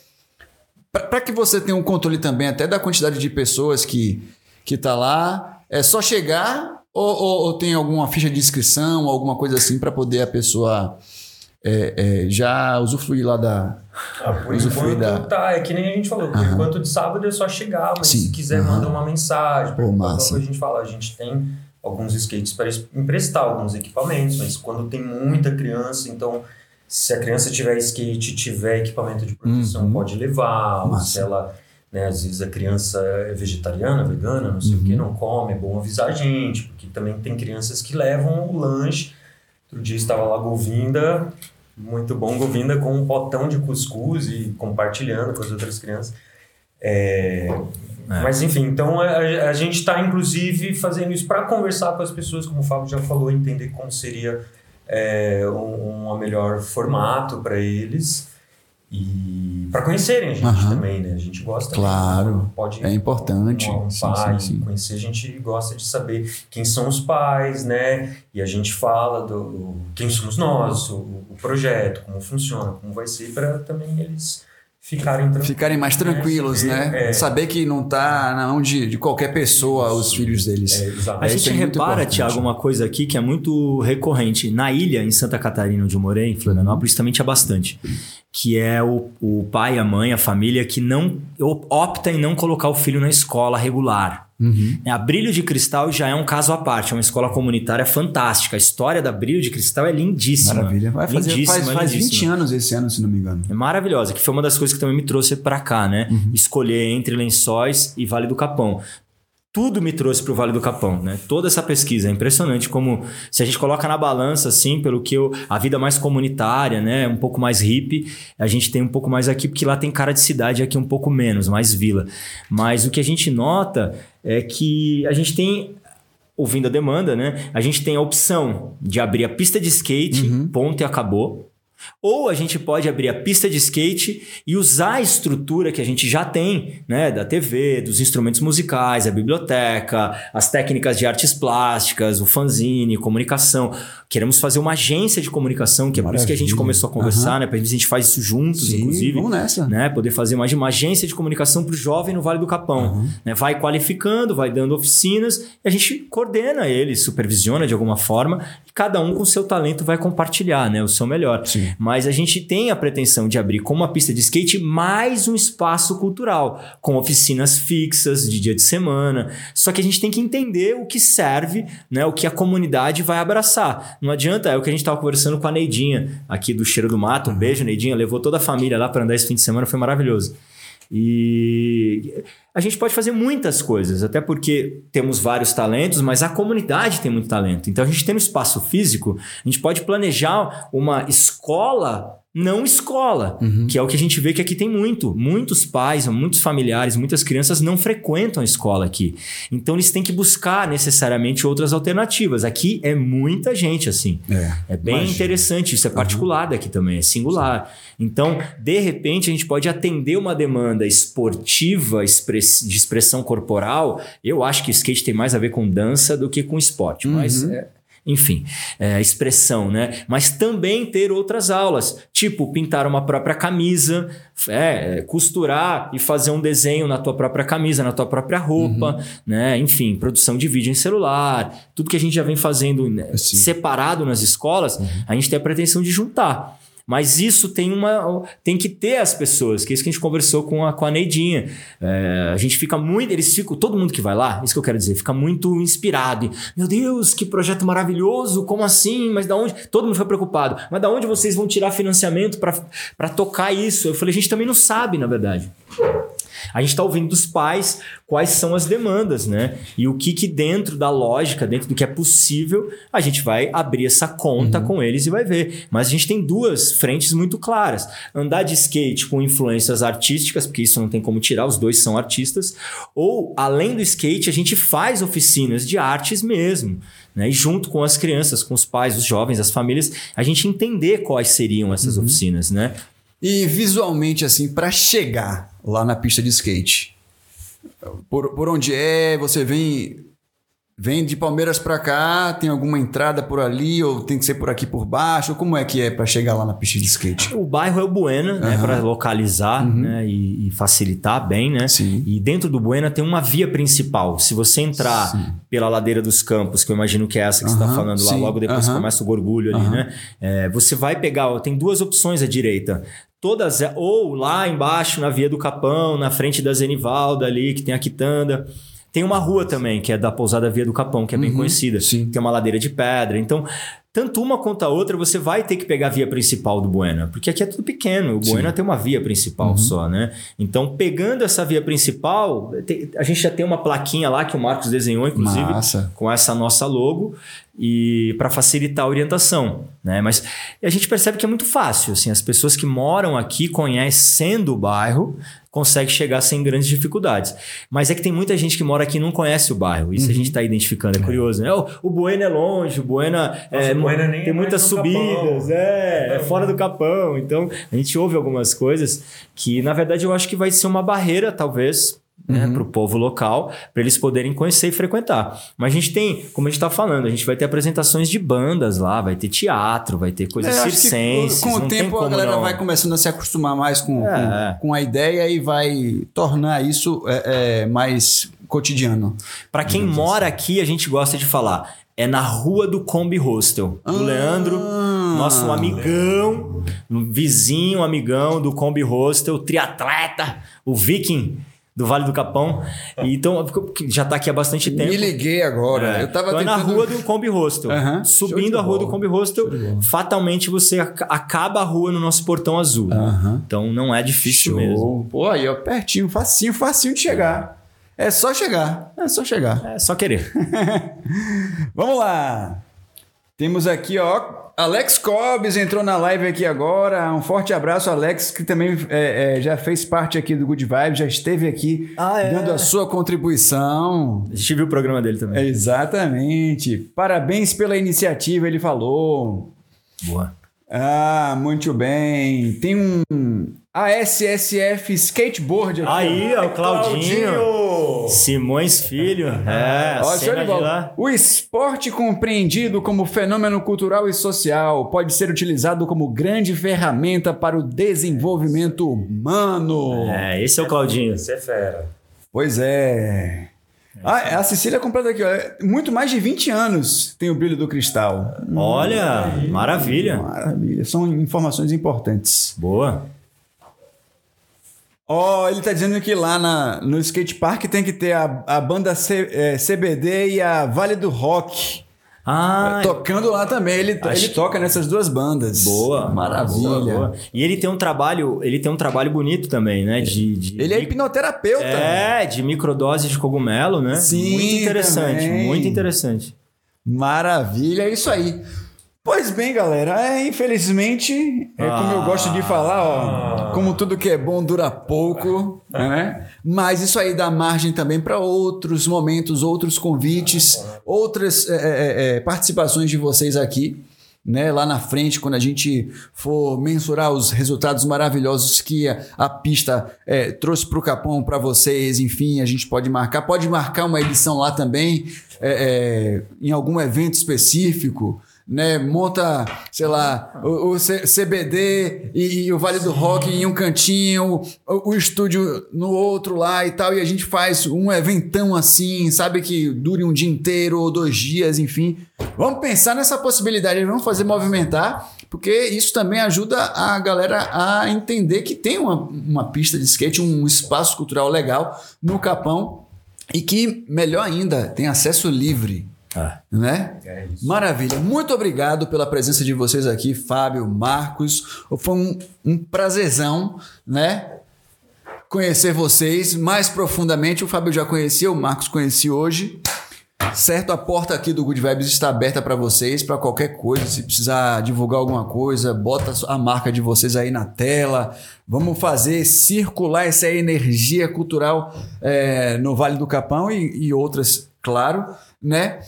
Para que você tenha um controle também até da quantidade de pessoas que, que tá lá, é só chegar ou, ou- ou tem alguma ficha de inscrição, alguma coisa assim para poder a pessoa é, é, já usufruir lá da, Ah, por Usufruir enquanto, da- tá, é que nem a gente falou, por enquanto de sábado é só chegar, mas Sim, se quiser manda uma mensagem, Pô, massa. a gente fala, a gente tem alguns skates para es- emprestar alguns equipamentos, mas quando tem muita criança, então se a criança tiver skate, tiver equipamento de proteção, Uhum. pode levar, Massa. se ela, né, às vezes a criança é vegetariana, vegana, não sei o que, Uhum. não come, é bom avisar a gente, porque também tem crianças que levam o lanche. Outro dia estava lá Govinda, muito bom Govinda com um potão de cuscuz e compartilhando com as outras crianças. É, Mas enfim, então a, a gente está inclusive fazendo isso para conversar com as pessoas, como o Fábio já falou, entender como seria é, um, um melhor formato para eles e para conhecerem a gente Aham. também, né? A gente gosta. Claro, pode é importante. Um, um Sim, pai sim, sim. conhecer, a gente gosta de saber quem são os pais, né? E a gente fala do quem somos nós, o, o projeto, como funciona, como vai ser para também eles ficarem tranquilos. Ficarem mais tranquilos, né? É. Saber que não tá na mão de, de qualquer pessoa os filhos deles. É. A É, isso gente é repara, importante. Tiago, uma coisa aqui que é muito recorrente. Na ilha, em Santa Catarina, onde eu morei, em Florianópolis, também tinha bastante. Que é o, o pai, a mãe, a família que não opta em não colocar o filho na escola regular. Uhum. A Brilho de Cristal já é um caso à parte, é uma escola comunitária fantástica. A história da Brilho de Cristal é lindíssima. Maravilha. Vai fazer, lindíssima, faz, faz 20 lindíssima. anos esse ano, se não me engano. É maravilhosa, que foi uma das coisas que também me trouxe pra cá, né? Uhum. Escolher entre Lençóis e Vale do Capão. Tudo me trouxe para o Vale do Capão, né? Toda essa pesquisa é impressionante como se a gente coloca na balança assim, pelo que eu, a vida mais comunitária, né, um pouco mais hippie, a gente tem um pouco mais aqui porque lá tem cara de cidade, aqui um pouco menos, mais vila. Mas o que a gente nota é que a gente tem ouvindo a demanda, né? A gente tem a opção de abrir a pista de skate, uhum. ponto e acabou. Ou a gente pode abrir a pista de skate e usar a estrutura que a gente já tem, né, da TV, dos instrumentos musicais, a biblioteca, as técnicas de artes plásticas, o fanzine, comunicação. Queremos fazer uma agência de comunicação, que é Maravilha. por isso que a gente começou a conversar, uhum. né? Para a gente faz isso juntos, Sim, inclusive. Vamos nessa. Né? Poder fazer uma, uma agência de comunicação para o jovem no Vale do Capão. Uhum. Né? Vai qualificando, vai dando oficinas e a gente coordena ele, supervisiona de alguma forma, cada um com seu talento vai compartilhar né? o seu melhor. Sim. Mas a gente tem a pretensão de abrir como uma pista de skate mais um espaço cultural, com oficinas fixas de dia de semana. Só que a gente tem que entender o que serve, né? o que a comunidade vai abraçar. Não adianta, é o que a gente estava conversando com a Neidinha, aqui do Cheiro do Mato. Um uhum. beijo, Neidinha. Levou toda a família lá para andar esse fim de semana, foi maravilhoso. E a gente pode fazer muitas coisas, até porque temos vários talentos, mas a comunidade tem muito talento. Então a gente tem no espaço físico, a gente pode planejar uma escola não escola, uhum. que é o que a gente vê que aqui tem muito. Muitos pais, muitos familiares, muitas crianças não frequentam a escola aqui. Então eles têm que buscar necessariamente outras alternativas. Aqui é muita gente assim. É, é bem imagina. interessante. Isso é particular uhum. daqui também, é singular. Sim. Então, de repente, a gente pode atender uma demanda esportiva de expressão corporal. Eu acho que skate tem mais a ver com dança do que com esporte, uhum. mas é, enfim, é, expressão, né? Mas também ter outras aulas, tipo pintar uma própria camisa, é, costurar e fazer um desenho na tua própria camisa, na tua própria roupa, uhum. né? Enfim, produção de vídeo em celular, tudo que a gente já vem fazendo né, separado nas escolas, uhum. a gente tem a pretensão de juntar. Mas isso tem uma. tem que ter as pessoas, que é isso que a gente conversou com a, com a Neidinha. É, a gente fica muito. Eles ficam. Todo mundo que vai lá, isso que eu quero dizer, fica muito inspirado. E, Meu Deus, que projeto maravilhoso! Como assim? Mas da onde? Todo mundo fica preocupado. Mas da onde vocês vão tirar financiamento para tocar isso? Eu falei, a gente também não sabe, na verdade. A gente está ouvindo dos pais quais são as demandas, né? E o que, que dentro da lógica, dentro do que é possível, a gente vai abrir essa conta uhum. com eles e vai ver. Mas a gente tem duas frentes muito claras: andar de skate com influências artísticas, porque isso não tem como tirar, os dois são artistas, ou além do skate, a gente faz oficinas de artes mesmo. Né? E junto com as crianças, com os pais, os jovens, as famílias, a gente entender quais seriam essas uhum. oficinas, né? E visualmente, assim, para chegar lá na pista de skate, por, por onde é? Você vem Vem de Palmeiras para cá, tem alguma entrada por ali ou tem que ser por aqui por baixo? Como é que é para chegar lá na pista de skate? O bairro é o Buena, uhum. né, para localizar uhum. né, e, e, facilitar bem, né? Sim. E dentro do Buena tem uma via principal. Se você entrar Sim. pela ladeira dos Campos, que eu imagino que é essa que uhum. você está falando lá, Sim. logo depois começa o gorgulho ali, né? É, você vai pegar, tem duas opções à direita todas ou lá embaixo na Via do Capão, na frente da Zenivalda ali, que tem a quitanda. Tem uma rua também, que é da Pousada Via do Capão, que é bem uhum, conhecida. Sim. Tem uma ladeira de pedra. Então, tanto uma quanto a outra, você vai ter que pegar a via principal do Buena, porque aqui é tudo pequeno. O Buena Sim. tem uma via principal uhum. só, né? Então, pegando essa via principal, a gente já tem uma plaquinha lá que o Marcos desenhou, inclusive, Massa. com essa nossa logo e para facilitar a orientação, né? Mas a gente percebe que é muito fácil, assim, as pessoas que moram aqui conhecendo o bairro conseguem chegar sem grandes dificuldades. Mas é que tem muita gente que mora aqui e não conhece o bairro. Isso uhum. a gente está identificando, é, é curioso, né? O, o Buena é longe, o Buena, Nossa, é, o Buena tem muitas subidas, é, é fora do capão. Então a gente ouve algumas coisas que na verdade eu acho que vai ser uma barreira talvez né, uhum. para o povo local, para eles poderem conhecer e frequentar. Mas a gente tem, como a gente está falando, a gente vai ter apresentações de bandas lá, vai ter teatro, vai ter coisas é, circenses. Com o tempo a galera não... vai começando a se acostumar mais com, é. com, com, a ideia e vai tornar isso é, é mais cotidiano. Para quem mora assim. aqui, a gente gosta de falar. É na rua do Combi Hostel. Ah, Leandro, nosso amigão, vizinho, amigão do Combi Hostel, triatleta, o Viking do Vale do Capão. E, então, já está aqui há bastante tempo. Me liguei agora. É. Eu tava então, tentando... é na rua do Combi Hostel. Uhum. Subindo a rua do Combi Hostel, fatalmente você acaba a rua no nosso portão azul. Uhum. Então não é difícil Show. mesmo. Pô, aí ó, pertinho, facinho, facinho de chegar. É só chegar. É só chegar. É só querer. Vamos lá. Temos aqui, ó, Alex Cobbs entrou na live aqui agora. Um forte abraço, Alex, que também é, é, já fez parte aqui do Good Vibe, já esteve aqui Ah, é? dando a sua contribuição. A gente viu o programa dele também. Exatamente. Parabéns pela iniciativa, ele falou. Boa. Ah, muito bem. Tem um ASSF Skateboard aqui. Aí, ó, o Claudinho. Claudinho! Simões Filho. É, Ó, show cena de lá. O esporte compreendido como fenômeno cultural e social pode ser utilizado como grande ferramenta para o desenvolvimento humano. É, esse é o Claudinho. Você é fera. Pois é. Ah, a Cecília completa aqui, ó. Muito mais de 20 anos tem o brilho do cristal. Olha, maravilha. Maravilha. São informações importantes. Boa. Ó, ele tá dizendo que lá na, no skate park tem que ter a, a banda C- é, CBD e a Vale do Rock. Ah, Tocando lá também. Ele, Acho ele toca nessas duas bandas. boa. Maravilha. Boa, boa. E ele tem um trabalho, ele tem um trabalho bonito também, né? De, de- Ele é hipnoterapeuta. É, de microdose de cogumelo, né? Sim, Muito interessante, também. muito interessante. Maravilha, é isso aí. Pois bem, galera, é, infelizmente, é como eu gosto de falar, ó, como tudo que é bom dura pouco, né? Mas isso aí dá margem também para outros momentos, outros convites, outras é, é, é, participações de vocês aqui, né? Lá na frente, quando a gente for mensurar os resultados maravilhosos que a, a pista é, trouxe para o Capão para vocês, enfim, a gente pode marcar, pode marcar uma edição lá também, é, é, em algum evento específico né? Monta, sei lá, o, o CBD e, e o Vale do Rock em um cantinho, o, o estúdio no outro lá e tal, e a gente faz um eventão assim, sabe, que dure um dia inteiro ou dois dias, enfim. Vamos pensar nessa possibilidade, vamos fazer movimentar, porque isso também ajuda a galera a entender que tem uma, uma pista de skate, um espaço cultural legal no Capão e que, melhor ainda, tem acesso livre Ah. né? É. Maravilha. Muito obrigado pela presença de vocês aqui, Fábio, Marcos. Foi um, um prazerzão, né? Conhecer vocês mais profundamente. O Fábio já conhecia, o Marcos conheci hoje. Certo, a porta aqui do Good Vibes está aberta para vocês, para qualquer coisa. Se precisar divulgar alguma coisa, bota a marca de vocês aí na tela. Vamos fazer circular essa energia cultural é, no Vale do Capão e, e outras, claro, né?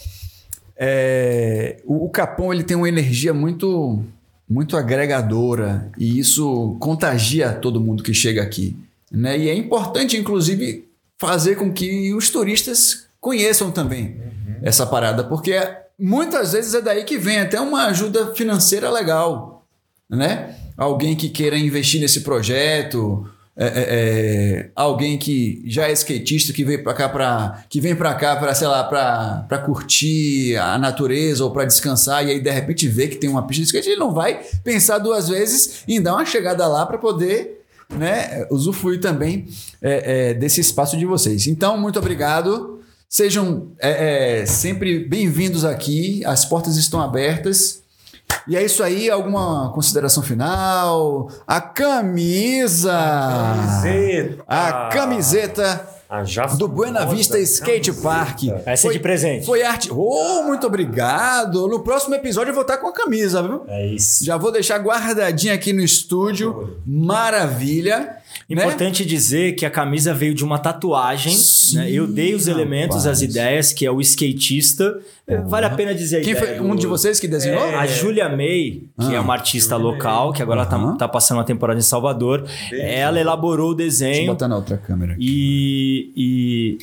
É, o, o Capão ele tem uma energia muito muito agregadora e isso contagia todo mundo que chega aqui, né? E é importante, inclusive, fazer com que os turistas conheçam também essa parada, porque muitas vezes é daí que vem até uma ajuda financeira legal, né? Alguém que queira investir nesse projeto, é, é, é, alguém que já é skatista que veio para cá para que vem para cá para sei lá para curtir a natureza ou para descansar e aí de repente vê que tem uma pista de skate ele não vai pensar duas vezes em dar uma chegada lá para poder né usufruir também é, é, desse espaço de vocês. Então muito obrigado. Sejam é, sempre bem-vindos aqui. As portas estão abertas e é isso aí, alguma consideração final? A camisa! Camiseta. A camiseta A já do Buena Vista Skate camiseta. Park. Essa é de presente. Foi arte. Oh, muito obrigado. No próximo episódio eu vou estar com a camisa, viu? É isso. Já vou deixar guardadinha aqui no estúdio. Maravilha. Né? Importante dizer que a camisa veio de uma tatuagem. Sim, né? Eu dei os elementos, rapaz. as ideias, que é o skatista. Vale a pena dizer Quem ideia foi um de vocês que desenhou? A Julia May, que Ah. é uma artista local, que agora Aham. tá, tá passando uma temporada em Salvador, ela elaborou o Deixa eu desenho botar na outra câmera. aqui. e,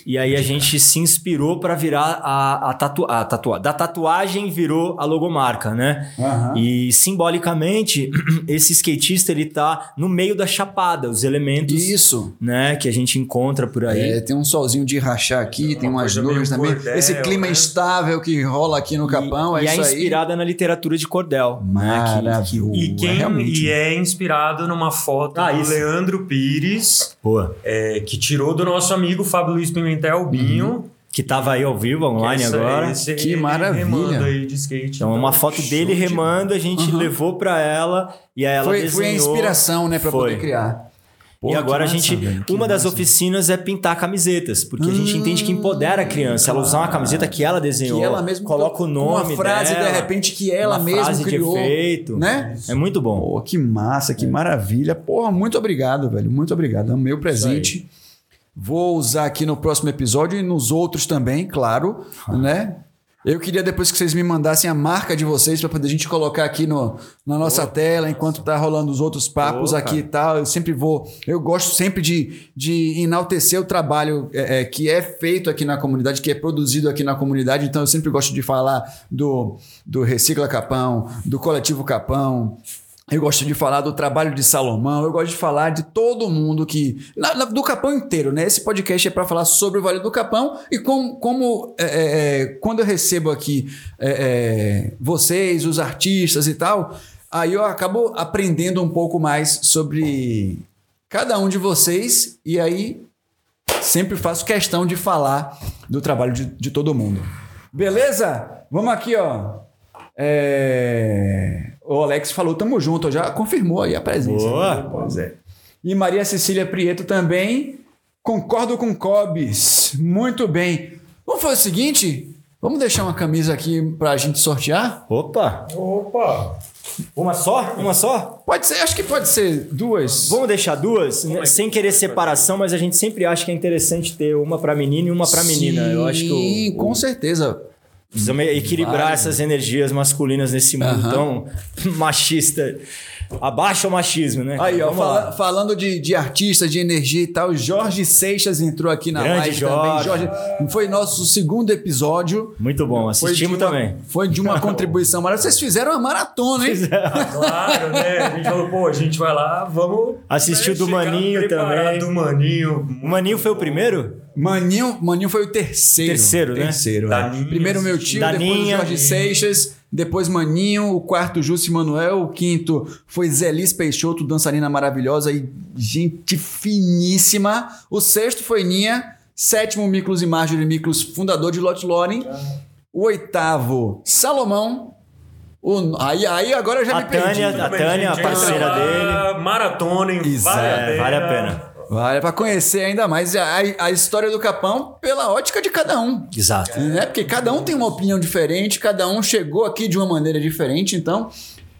e, e aí a gente se inspirou para virar a, a, tatu, a tatua, Da tatuagem virou a logomarca, né? Aham. E simbolicamente, esse skatista ele tá no meio da chapada, os elementos Isso. né, que a gente encontra por aí. É, tem um solzinho de rachar aqui, tem Uma umas nuvens também. cordel, Esse clima né? instável que rola aqui no Capão, e, é e isso é aí. inspirada na literatura de cordel. né, que- Maravilhoso. E, quem, Realmente. e é inspirado numa foto Ah, do isso. Leandro Pires, Boa. é, que tirou do nosso amigo Fábio Luiz Pimentel, Binho. Que tava aí ao vivo, online que essa- agora. esse- Que ele maravilha. remando aí de skate. Então, uma foto dele de remando, a gente Aham. levou pra ela e aí ela foi, desenhou. foi a inspiração, né, para poder criar. E agora a gente. Massa, uma das oficinas é pintar camisetas, porque hum, a gente entende que empodera a criança. Ela usar uma camiseta que ela desenhou, que ela mesmo coloca o nome. Uma frase, dela, de repente, que ela mesma frase criou. De efeito, né? É muito bom. Pô, que massa, que é. maravilha. Porra, muito obrigado, velho. Muito obrigado. É o meu presente. Vou usar aqui no próximo episódio e nos outros também, claro, ah. né? Eu queria depois que vocês me mandassem a marca de vocês para poder a gente colocar aqui no, na nossa tela enquanto tá rolando os outros papos aqui e tal. Eu sempre vou. Eu gosto sempre de, de enaltecer o trabalho é, é, que é feito aqui na comunidade, que é produzido aqui na comunidade. Então eu sempre gosto de falar do, do Recicla Capão, do Coletivo Capão, eu gosto de falar do trabalho de Salomão, eu gosto de falar de todo mundo que. Na, na, do Capão inteiro, né? Esse podcast é para falar sobre o Vale do Capão e como, como é, é, é quando eu recebo aqui é, é, vocês, os artistas e tal, aí eu acabo aprendendo um pouco mais sobre cada um de vocês e aí sempre faço questão de falar do trabalho de, de todo mundo. Beleza? Vamos aqui, ó. É... O Alex falou, tamo junto, já confirmou aí a presença. Boa. Né? Pois é. E Maria Cecília Prieto também. Concordo com Cobes. Muito bem. Vamos fazer o seguinte? Vamos deixar uma camisa aqui pra gente sortear? Opa! Opa! Uma só? Uma só? Pode ser, acho que pode ser duas. Vamos deixar duas, né? sem querer separação, mas a gente sempre acha que é interessante ter uma para menino e uma para menina. Eu acho que Sim, com certeza. Precisamos equilibrar essas energias masculinas nesse mundo tão machista. Abaixa o machismo, né? Aí, ó, fala, falando de, de artistas, de energia e tal, Jorge Seixas entrou aqui na Grande live Jorge. também. Jorge, foi nosso segundo episódio. Muito bom, assistimos uma, também. Foi de uma contribuição maravilhosa. Vocês fizeram uma maratona, hein? Ah, claro, né? A gente falou, pô, a gente vai lá, vamos. Assistiu né, do Maninho também. Do Maninho. O Maninho foi o primeiro? Maninho, Maninho foi o terceiro. Terceiro, né? Terceiro. É. Primeiro meu tio, Daninha, depois o Jorge Seixas, depois Maninho, o quarto Júcio Manuel, o quinto foi Zelis Peixoto, dançarina maravilhosa e gente finíssima. O sexto foi Ninha, sétimo Miklos e Marjorie Miklos, fundador de Lot Loren. O oitavo, Salomão, o, aí, aí agora eu já a me perdi. Tânia, a Tânia, a parceira dele. Maratona? Vale, é, vale a pena. Vale para conhecer ainda mais a, a, história do Capão pela ótica de cada um. Exato. Né? Porque cada um tem uma opinião diferente, cada um chegou aqui de uma maneira diferente, então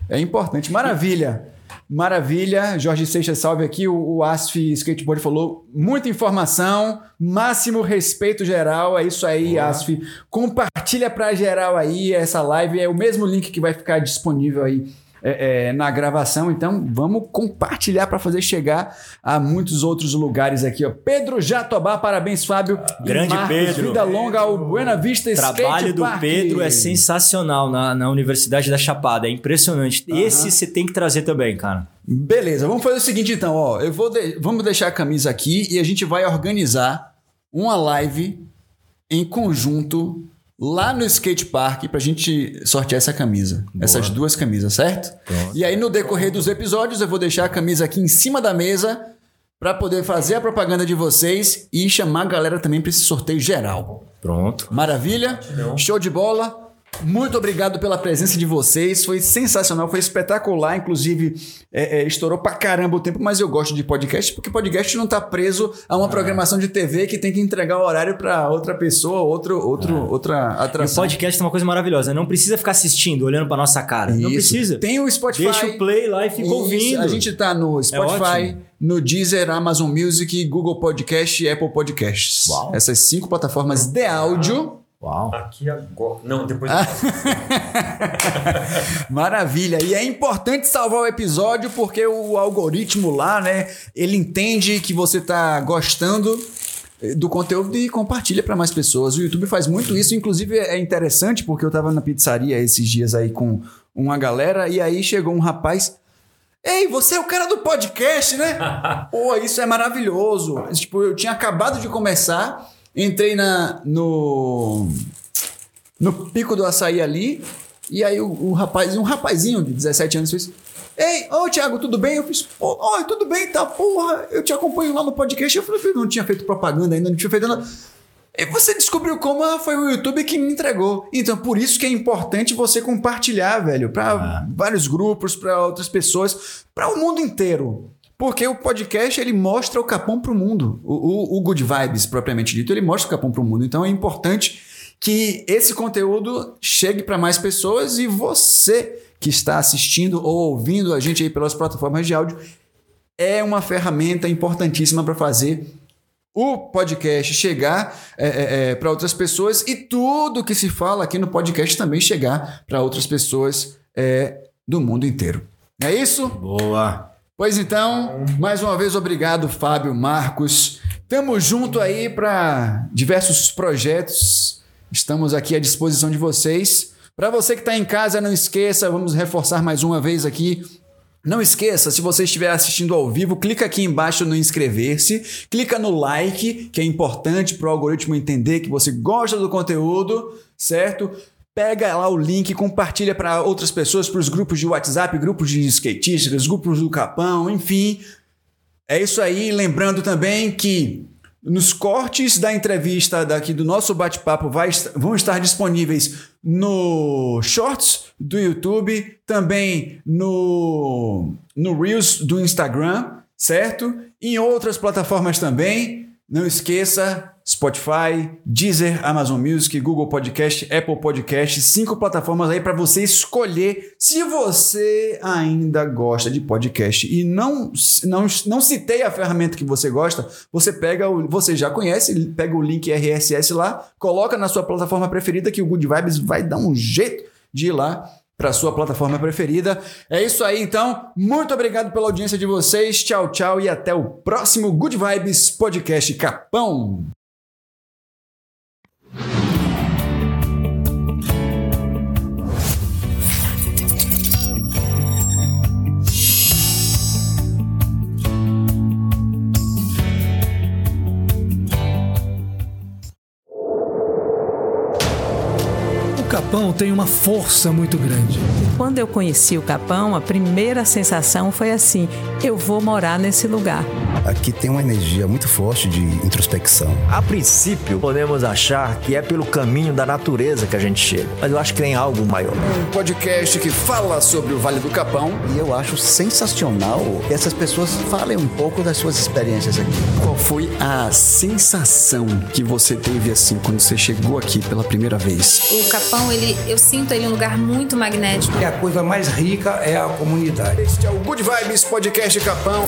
é importante. Maravilha. Maravilha. Jorge Seixas, salve aqui. O, o ASF Skateboard falou muita informação, máximo respeito geral. É isso aí, Boa. ASF. Compartilha para geral aí essa live. É o mesmo link que vai ficar disponível aí é, é, na gravação. Então vamos compartilhar para fazer chegar a muitos outros lugares aqui. Ó. Pedro Jatobá, parabéns, Fábio. Grande Marcos, Pedro. Vida longa ao Buena Vista O trabalho do Park. Pedro é sensacional na, na Universidade da Chapada. É impressionante. Uhum. Esse você tem que trazer também, cara. Beleza, vamos fazer o seguinte então. Ó, eu vou de... Vamos deixar a camisa aqui e a gente vai organizar uma live em conjunto lá no skate park pra gente sortear essa camisa. Boa. Essas duas camisas, certo? Pronto. E aí no decorrer dos episódios eu vou deixar a camisa aqui em cima da mesa para poder fazer a propaganda de vocês e chamar a galera também para esse sorteio geral. Pronto. Maravilha? Show de bola. Muito obrigado pela presença de vocês. Foi sensacional, foi espetacular. Inclusive, é, é, estourou pra caramba o tempo, mas eu gosto de podcast porque podcast não tá preso a uma ah. programação de TV que tem que entregar o horário para outra pessoa, outro, outro, ah. outra atração. E o podcast é uma coisa maravilhosa. Não precisa ficar assistindo, olhando pra nossa cara. Isso. Não precisa. Tem o Spotify. Deixa o play lá e fica Isso. ouvindo. A gente tá no é Spotify. É no Deezer, Amazon Music, Google Podcast e Apple Podcasts. Uau. Essas cinco plataformas de áudio Uau. Aqui agora. Não, depois. Maravilha. E é importante salvar o episódio porque o algoritmo lá, né? Ele entende que você tá gostando do conteúdo e compartilha para mais pessoas. O YouTube faz muito isso, inclusive é interessante porque eu tava na pizzaria esses dias aí com uma galera e aí chegou um rapaz Ei, você é o cara do podcast, né? Pô, isso é maravilhoso. Tipo, eu tinha acabado de começar Entrei na, no, no pico do açaí ali, e aí o, o rapaz, um rapazinho de 17 anos fez. Ei, ô Thiago, tudo bem? Eu fiz, oi, tudo bem, tá? Porra, eu te acompanho lá no podcast. Eu falei, eu não tinha feito propaganda ainda, não tinha feito nada. E você descobriu como foi o YouTube que me entregou. Então, por isso que é importante você compartilhar, velho, para ah. vários grupos, para outras pessoas, para o mundo inteiro. Porque o podcast ele mostra o Capão para o mundo. O, o Good Vibes, propriamente dito, ele mostra o Capão para o mundo. Então é importante que esse conteúdo chegue para mais pessoas e você que está assistindo ou ouvindo a gente aí pelas plataformas de áudio é uma ferramenta importantíssima para fazer o podcast chegar é, é, é para outras pessoas e tudo que se fala aqui no podcast também chegar para outras pessoas é, do mundo inteiro. É isso? Boa! Pois então, mais uma vez, obrigado, Fábio, Marcos. Tamo junto aí para diversos projetos. Estamos aqui à disposição de vocês. Para você que está em casa, não esqueça, vamos reforçar mais uma vez aqui. Não esqueça, se você estiver assistindo ao vivo, clica aqui embaixo no inscrever-se, clica no like, que é importante para o algoritmo entender que você gosta do conteúdo, certo? Pega lá o link, compartilha para outras pessoas, para os grupos de WhatsApp, grupos de skatistas, grupos do Capão, enfim. É isso aí. Lembrando também que nos cortes da entrevista daqui do nosso bate-papo vão estar disponíveis no Shorts do YouTube, também no, no Reels do Instagram, certo? Em outras plataformas também. Não esqueça, Spotify, Deezer, Amazon Music, Google Podcast, Apple Podcast, cinco plataformas aí para você escolher se você ainda gosta de podcast. E não não não citei a ferramenta que você gosta, você pega o você já conhece, pega o link RSS lá, coloca na sua plataforma preferida que o Good Vibes vai dar um jeito de ir lá para sua plataforma preferida. É isso aí, então. Muito obrigado pela audiência de vocês. Tchau, tchau e até o próximo Good Vibes Podcast Capão. Capão tem uma força muito grande. Quando eu conheci o Capão, a primeira sensação foi assim: eu vou morar nesse lugar. Aqui tem uma energia muito forte de introspecção. A princípio, podemos achar que é pelo caminho da natureza que a gente chega, mas eu acho que tem algo maior. Um podcast que fala sobre o Vale do Capão. E eu acho sensacional que essas pessoas falem um pouco das suas experiências aqui. Qual foi a sensação que você teve assim quando você chegou aqui pela primeira vez? O Capão, ele eu sinto ele um lugar muito magnético. E a coisa mais rica é a comunidade. Este é o Good Vibes Podcast Capão.